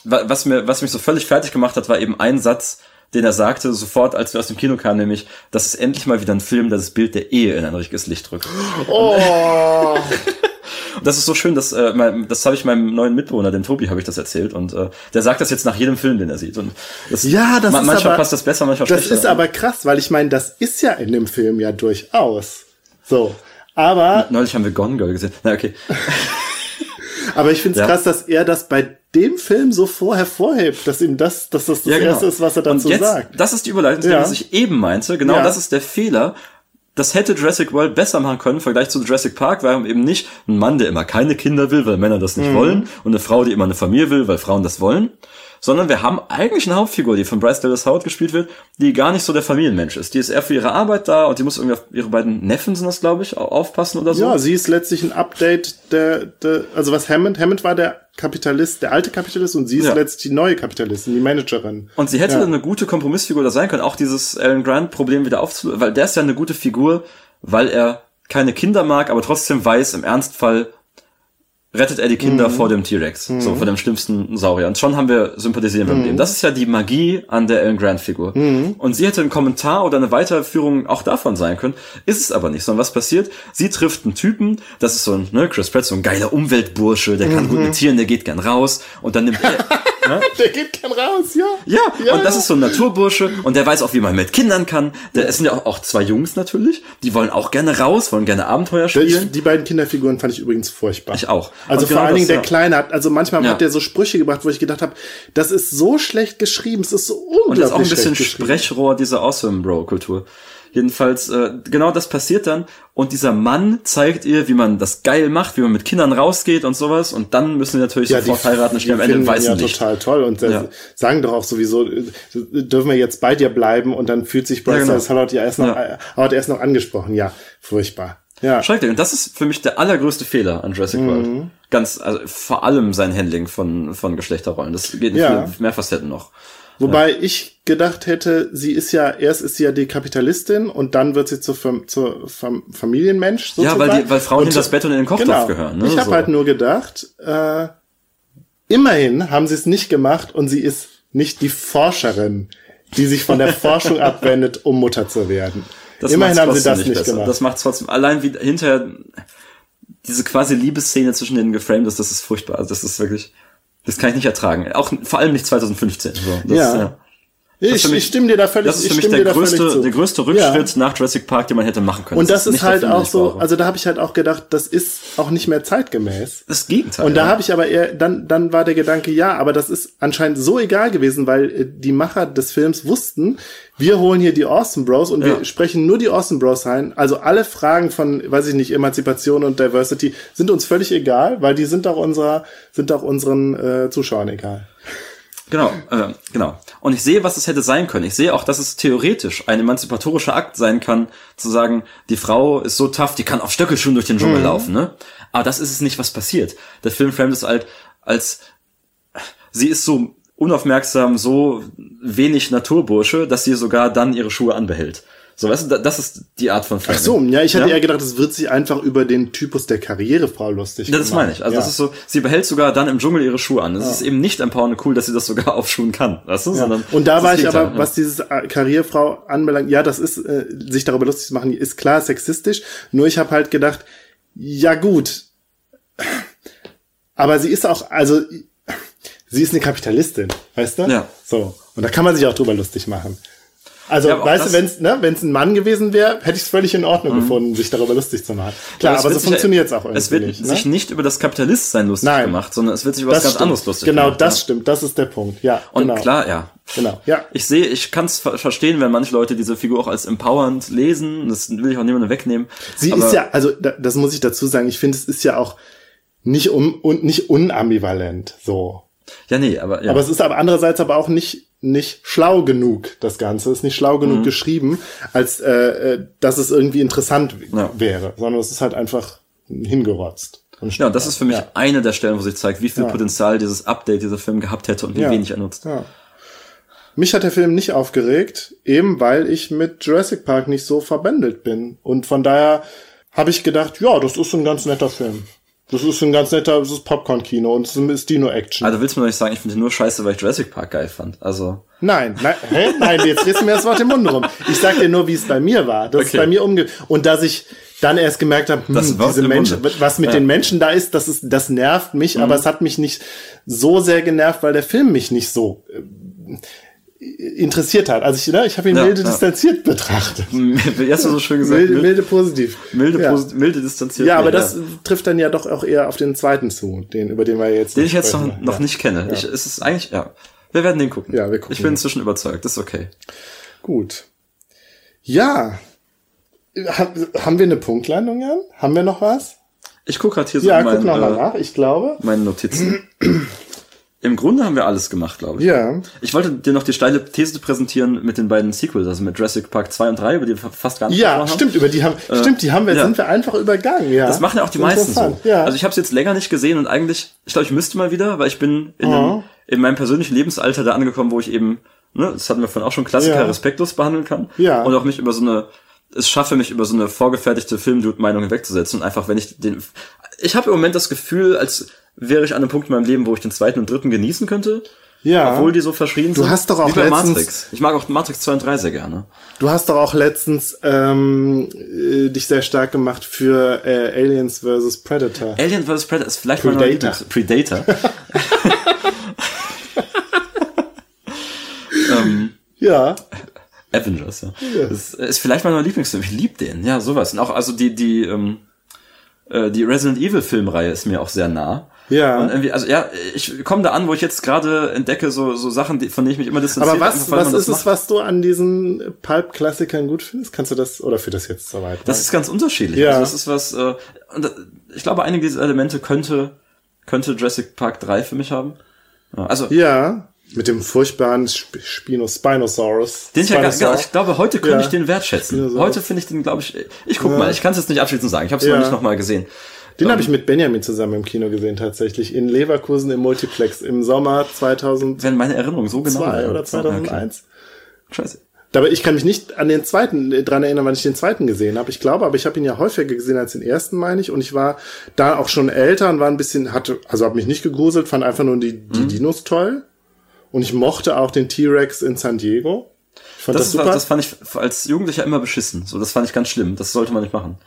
wa- was mir, was mich so völlig fertig gemacht hat, war eben ein Satz, den er sagte, sofort, als wir aus dem Kino kamen, nämlich, das ist endlich mal wieder ein Film, der das Bild der Ehe in ein richtiges Licht rückt. oh, [laughs] Und das ist so schön, dass äh, mein, das habe ich meinem neuen Mitbewohner, dem Tobi, habe ich das erzählt und äh, der sagt das jetzt nach jedem Film, den er sieht. Und das, Ja, das ma- ist manchmal aber- passt das besser, manchmal das schlechter. ist aber krass, weil ich meine, das ist ja in dem Film ja durchaus so. Aber Neulich haben wir Gone Girl gesehen. Na okay. [laughs] aber ich finde es Ja. krass, dass er das bei dem Film so vor hervorhebt, dass ihm das, dass das das erste ist, was er dazu genau. Jetzt, sagt. Das ist die Überleitung, Ja. was ich eben meinte. Genau, Ja. das ist der Fehler. Das hätte Jurassic World besser machen können im Vergleich zu Jurassic Park, weil eben nicht ein Mann, der immer keine Kinder will, weil Männer das Mhm. nicht wollen, und eine Frau, die immer eine Familie will, weil Frauen das wollen, sondern wir haben eigentlich eine Hauptfigur, die von Bryce Dallas Howard gespielt wird, die gar nicht so der Familienmensch ist. Die ist eher für ihre Arbeit da und die muss irgendwie auf ihre beiden Neffen sind das, glaube ich, au- aufpassen oder so. Ja, sie ist letztlich ein Update der, der also was Hammond, Hammond war der Kapitalist, der alte Kapitalist und sie ist Ja. letztlich die neue Kapitalistin, die Managerin. Und sie hätte Ja. eine gute Kompromissfigur da sein können, auch dieses Alan Grant-Problem wieder aufzulösen, weil der ist ja eine gute Figur, weil er keine Kinder mag, aber trotzdem weiß, im Ernstfall rettet er die Kinder Mhm. vor dem T-Rex, so vor dem schlimmsten Saurier. Und schon haben wir sympathisieren wir mit Mhm. ihm. Das ist ja die Magie an der Alan Grant-Figur. Und sie hätte ein Kommentar oder eine Weiterführung auch davon sein können, ist es aber nicht. Sondern was passiert? Sie trifft einen Typen, das ist so ein, ne, Chris Pratt, so ein geiler Umweltbursche, der kann gut Mhm. mit Tieren, der geht gern raus und dann nimmt er, [laughs] [laughs] Der geht gern raus, ja. ja, Ja. und das ist so ein Naturbursche und der weiß auch, wie man mit Kindern kann. Der, es sind ja auch, auch zwei Jungs natürlich, die wollen auch gerne raus, wollen gerne Abenteuer spielen. Ich, die beiden Kinderfiguren fand ich übrigens furchtbar. Ich auch. Also Und vor genau allen Dingen das, der ja. Kleine hat, also manchmal Ja. hat der so Sprüche gebracht, wo ich gedacht habe, das ist so schlecht geschrieben, es ist so Und unglaublich ist auch ein bisschen. Sprechrohr dieser Awesome Bro Kultur. Jedenfalls, äh, genau das passiert dann. Und dieser Mann zeigt ihr, wie man das geil macht, wie man mit Kindern rausgeht und sowas. Und dann müssen sie natürlich Ja, sofort heiraten und stehen am Ende weißen ja Licht. total toll und Ja. sagen doch auch sowieso, äh, dürfen wir jetzt bei dir bleiben und dann fühlt sich Bryce Ja, genau. Howard ja erst noch, Ja. äh, Howard erst noch angesprochen. Ja, furchtbar. Ja. Schrecklich. Und das ist für mich der allergrößte Fehler an Jurassic Mhm. World. Ganz, also vor allem sein Handling von, von Geschlechterrollen. Das geht in Ja. mehr Facetten noch. Wobei ich gedacht hätte, sie ist ja, erst ist sie ja die Kapitalistin und dann wird sie zur, Fam zur Fam Familienmensch Ja, sozusagen. weil, die, weil Frauen hinter das Bett und in den Kochtopf genau. gehören. Ne? Ich habe So. halt nur gedacht, äh, immerhin haben sie es nicht gemacht und sie ist nicht die Forscherin, die sich von der [laughs] Forschung abwendet, um Mutter zu werden. Das immerhin haben sie das nicht, besser. gemacht. Das macht trotzdem, allein wie hinterher diese quasi Liebesszene zwischen denen geframed ist, das ist furchtbar. Also das ist wirklich, das kann ich nicht ertragen. Auch vor allem nicht 2015. So. Das, Ja. Ich, mich- ich stimme dir da völlig, Das ist für mich der größte, zu. der größte Ja. Rückschritt nach Jurassic Park, den man hätte machen können. Und das, ist nicht der halt Film, auch so, also da habe ich halt auch gedacht, das ist auch nicht mehr zeitgemäß. das Gegenteil. Und da ja. habe ich aber eher, dann, dann war der Gedanke, ja, aber das ist anscheinend so egal gewesen, weil äh, die Macher des Films wussten, wir holen hier die Austin Bros und wir Ja. sprechen nur die Austin Bros ein. Also alle Fragen von, weiß ich nicht, Emanzipation und Diversity sind uns völlig egal, weil die sind auch unserer, sind auch unseren äh, Zuschauern egal. Genau, äh, genau. Und ich sehe, was es hätte sein können. Ich sehe auch, dass es theoretisch ein emanzipatorischer Akt sein kann, zu sagen, die Frau ist so tough, die kann auf Stöckelschuhen durch den Dschungel Mhm. laufen, ne? Aber das ist es nicht, was passiert. Der Film framet es halt als, sie ist so unaufmerksam, so wenig Naturbursche, dass sie sogar dann ihre Schuhe anbehält. So, weißt du, da- das ist die Art von Ach Framing. so, ja, ich hatte Ja? eher gedacht, es wird sich einfach über den Typus der Karrierefrau lustig Ja, das gemacht. meine ich. Also ja. das ist so, sie behält sogar dann im Dschungel ihre Schuhe an. Es ist eben nicht empowernd cool, dass sie das sogar [laughs] aufschuhen kann, weißt du? Ja. Sondern Und da war ich aber, Gegenteil, was dieses äh, Karrierefrau anbelangt, ja, das ist, äh, sich darüber lustig zu machen, ist klar sexistisch. Nur ich habe halt gedacht, ja gut, aber sie ist auch, also sie ist eine Kapitalistin, weißt du? Ja. So. Und da kann man sich auch drüber lustig machen. Also, Ja, aber weißt du, wenn es ne, wenn's ein Mann gewesen wäre, hätte ich es völlig in Ordnung gefunden, sich darüber lustig zu machen. Klar, aber wird so sich- funktioniert es auch irgendwie Es wird nicht. sich ne? nicht über das Kapitalistsein lustig Nein. gemacht, sondern es wird sich über was Das ganz stimmt. anderes lustig Genau, gemacht. das ja. stimmt. Das ist der Punkt. Ja, Und genau. klar, ja. Genau, ja. Ich sehe, ich kann es ver verstehen, wenn manche Leute diese Figur auch als empowernd lesen. Das will ich auch niemandem wegnehmen. Sie Aber- ist ja, also da, das muss ich dazu sagen, ich finde, es ist ja auch nicht um und nicht unambivalent so. Ja, nee, aber ja. Aber es ist aber andererseits aber auch nicht nicht schlau genug, das Ganze ist nicht schlau genug Mhm. geschrieben, als äh, äh, dass es irgendwie interessant Ja. wäre, sondern es ist halt einfach hingerotzt. Und ja, das ist für mich Ja. eine der Stellen, wo sich zeigt, wie viel Ja. Potenzial dieses Update dieser Film gehabt hätte und wie wenig er nutzt. Mich hat der Film nicht aufgeregt, eben weil ich mit Jurassic Park nicht so verbändelt bin. Und von daher habe ich gedacht, ja, das ist ein ganz netter Film. Das ist ein ganz netter, das ist Popcorn-Kino und es ist Dino-Action. Also willst du mir nicht sagen, ich finde nur scheiße, weil ich Jurassic Park geil fand. Also, Nein, nein, hä? nein, jetzt du mir das Wort im Mund rum. Ich sag dir nur, wie es bei mir war. Das ist Okay. bei mir umge und dass ich dann erst gemerkt habe, hm, diese Menschen, was mit Ja. Mhm. den Menschen da ist, das ist, das nervt mich, aber es hat mich nicht so sehr genervt, weil der Film mich nicht so äh, interessiert hat. Also ich, ne, ich habe ihn Ja, milde ja. distanziert betrachtet. [laughs] wie hast du so schön gesagt? Milde, Milde, milde positiv. milde, ja. posit- milde distanziert. ja, aber Nee, das trifft dann ja doch auch eher auf den zweiten zu, den über den wir jetzt Den ich jetzt noch, noch nicht kenne. Ich, es ist eigentlich, ja. Wir werden den gucken. Ja, wir gucken Ich bin inzwischen überzeugt. Das ist okay. Gut. Ja. Ha- Haben wir eine Punktlandung, Jan? Haben wir noch was? Ich gucke gerade hier so Ja, in guck noch mal äh, nach. Ich glaube. meine Notizen. [clears throat] Im Grunde haben wir alles gemacht, glaube ich. Ja. Ich wollte dir noch die steile These präsentieren mit den beiden Sequels, also mit Jurassic Park 2 und 3, über die wir fast gar nicht Ja, gesprochen haben. stimmt, über die haben, stimmt, die haben wir, ja. sind wir einfach übergangen, ja. Das machen ja auch die meisten so. Ja. Also ich habe es jetzt länger nicht gesehen und eigentlich, ich glaube, ich müsste mal wieder, weil ich bin in, Ja. einem, in meinem persönlichen Lebensalter da angekommen, wo ich eben, ne, das hatten wir vorhin auch schon, Klassiker Ja. respektlos behandeln kann. Ja. Und auch mich über so eine, es schaffe mich über so eine vorgefertigte Filmdude-Meinung hinwegzusetzen und einfach, wenn ich den, ich habe im Moment das Gefühl, als wäre ich an einem Punkt in meinem Leben, wo ich den zweiten und dritten genießen könnte. Ja. Obwohl die so verschrien Du sind. hast doch auch letztens- Matrix. Ich mag auch Matrix 2 und 3 sehr gerne. Du hast doch auch letztens ähm, äh, dich sehr stark gemacht für äh, Aliens vs. Predator. Alien vs. Predator ist vielleicht mein Predator. Lieblings- Predator. [laughs] ähm, Ja. Avengers, ja. Das ist vielleicht mein Lieblingsfilm. Ich lieb den. Ja, sowas. Und auch, also die, die, ähm, äh, die Resident Evil Filmreihe ist mir auch sehr nah. Ja. Und irgendwie, also ja, ich komme da an, wo ich jetzt gerade entdecke, so, so Sachen, die, von denen ich mich immer distanziere. Aber was, was ist es, was du an diesen Pulp-Klassikern gut findest? Kannst du das, oder für das jetzt soweit? Das ist ganz unterschiedlich. Ja. Also das ist was, äh, äh, ich glaube, einige dieser Elemente könnte, könnte Jurassic Park 3 für mich haben. Also, ja. Mit dem furchtbaren Sp Spino Spinosaurus. Den ich, ja, gar- ich glaube, heute könnte Ja. ich den wertschätzen. Heute finde ich den, glaube ich, ich guck mal, ich kann es jetzt nicht abschließend sagen, ich habe es Ja. noch nicht nochmal gesehen. Den habe ich mit Benjamin zusammen im Kino gesehen, tatsächlich. In Leverkusen im Multiplex im Sommer 2002 Wenn meine Erinnerung so genau wäre. oder Okay. 2001. Scheiße. Aber ich kann mich nicht an den zweiten äh, dran erinnern, wann ich den zweiten gesehen habe. Ich glaube, aber ich habe ihn ja häufiger gesehen als den ersten, meine ich. Und ich war da auch schon älter und war ein bisschen, hatte, also habe mich nicht gegruselt, fand einfach nur die, Mhm. die Dinos toll. Und ich mochte auch den T-Rex in San Diego. Ich fand das, Das, super. das fand ich als Jugendlicher immer beschissen. So, das fand ich ganz schlimm. Das sollte man nicht machen.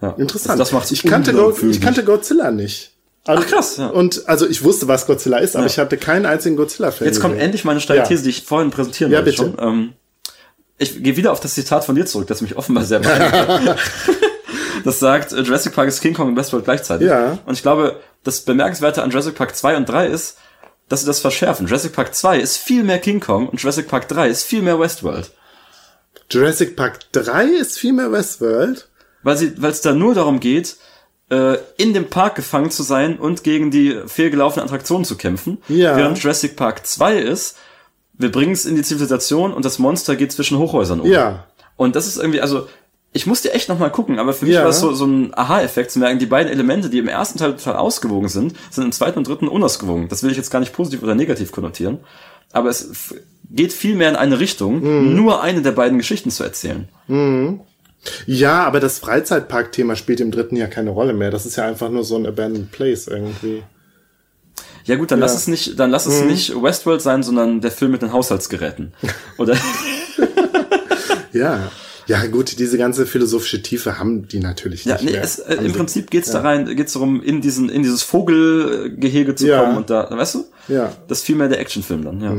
Ja. Interessant. Das macht's ich, kannte Go ich kannte Godzilla nicht. Also, Ach, krass, ja. Und also ich wusste, was Godzilla ist, aber ich hatte keinen einzigen Godzilla-Film. Jetzt kommt endlich meine steile Ja. These, die ich vorhin präsentieren Ja, wollte bitte. schon. Ähm, ich gehe wieder auf das Zitat von dir zurück, das mich offenbar sehr beeindruckt hat. [laughs] Das sagt, äh, Jurassic Park ist King Kong und Westworld gleichzeitig. Ja. Und ich glaube, das Bemerkenswerte an Jurassic Park 2 und 3 ist, dass sie das verschärfen. Jurassic Park 2 ist viel mehr King Kong und Jurassic Park 3 ist viel mehr Westworld. Jurassic Park 3 ist viel mehr Westworld. Weil sie, weil es da nur darum geht, äh, in dem Park gefangen zu sein und gegen die fehlgelaufene Attraktion zu kämpfen. Ja. Während Jurassic Park 2 ist, wir bringen es in die Zivilisation und das Monster geht zwischen Hochhäusern um. Ja. Und das ist irgendwie, also, ich musste echt noch mal gucken, aber für mich Ja. war es so, so ein Aha-Effekt zu merken, die beiden Elemente, die im ersten Teil total ausgewogen sind, sind im zweiten und dritten unausgewogen. Das will ich jetzt gar nicht positiv oder negativ konnotieren. Aber es geht viel mehr in eine Richtung, Mhm. nur eine der beiden Geschichten zu erzählen. Ja, aber das Freizeitpark-Thema spielt im dritten ja keine Rolle mehr. Das ist ja einfach nur so ein Abandoned Place irgendwie. Ja gut, dann lass Ja. es nicht, dann lass es nicht Westworld sein, sondern der Film mit den Haushaltsgeräten. Oder [laughs] [laughs] Ja. Ja, gut, diese ganze philosophische Tiefe haben die natürlich Ja, nicht nee, mehr. es, äh, im sie- Prinzip geht's da rein, geht's darum, in diesen, in dieses Vogelgehege zu Ja. kommen und da, weißt du? Ja. Das ist viel mehr der Actionfilm dann, ja.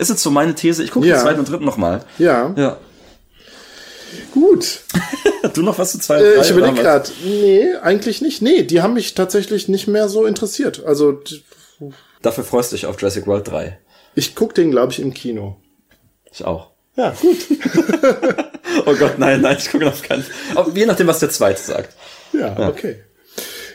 Ist jetzt so meine These. Ich gucke Ja. den zweiten und dritten nochmal. Ja, Ja. gut. [laughs] Du noch was zu zwei, Äh, ich überlege gerade. Nee, eigentlich nicht. Nee, die haben mich tatsächlich nicht mehr so interessiert. Also Dafür freust du dich auf Jurassic World 3. ich guck den, glaube ich, im Kino. Ich auch. Ja, gut. [laughs] [laughs] Oh Gott, nein, nein, ich gucke auf keinen. Aber je nachdem, was der zweite sagt. Ja, okay.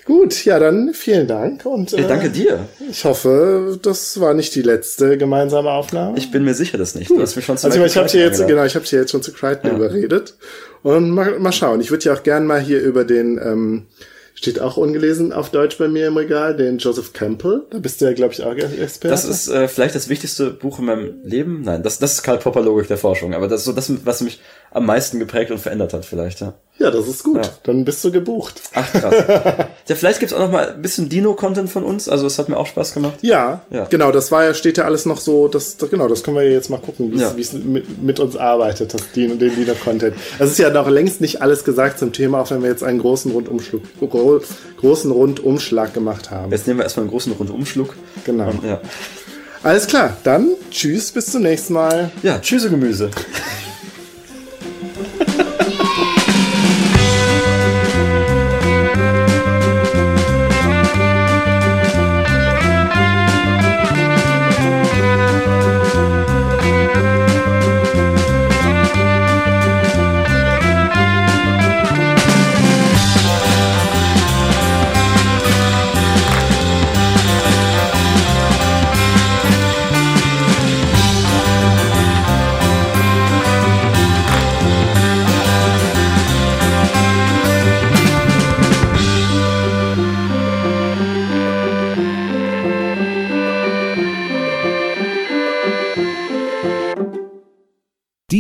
Gut, ja, dann vielen Dank und äh, Ich danke dir. ich hoffe, das war nicht die letzte gemeinsame Aufnahme. Ich bin mir sicher, das nicht. Du hast mich schon zu Also ich, habe dir jetzt genau, ich habe dir jetzt schon zu Crichton überredet und mal, mal schauen. Ich würde ja auch gern mal hier über den ähm, steht auch ungelesen auf Deutsch bei mir im Regal, den Joseph Campbell. Da bist du ja, glaube ich, auch Experte. Das ist äh, vielleicht das wichtigste Buch in meinem Leben. Nein, das, das ist Karl Popper Logik der Forschung. Aber das ist so das, was mich am meisten geprägt und verändert hat, vielleicht, ja. ja, das ist gut. Ja. Dann bist du gebucht. Ach, krass. ja, vielleicht gibt's auch noch mal ein bisschen Dino-Content von uns. Also, es hat mir auch Spaß gemacht. Ja, Ja. genau, das war ja, steht ja alles noch so, das, das genau, das können wir jetzt mal gucken, wie es Ja. es mit, mit uns arbeitet, das Dino, den Dino-Content. Es ist ja noch längst nicht alles gesagt zum Thema, auch wenn wir jetzt einen großen Rundumschlag, gro- großen Rundumschlag gemacht haben. Jetzt nehmen wir erstmal einen großen Rundumschluck. Genau. Und, ja. Alles klar, dann tschüss, bis zum nächsten Mal. ja, tschüsse Gemüse. Ha ha ha!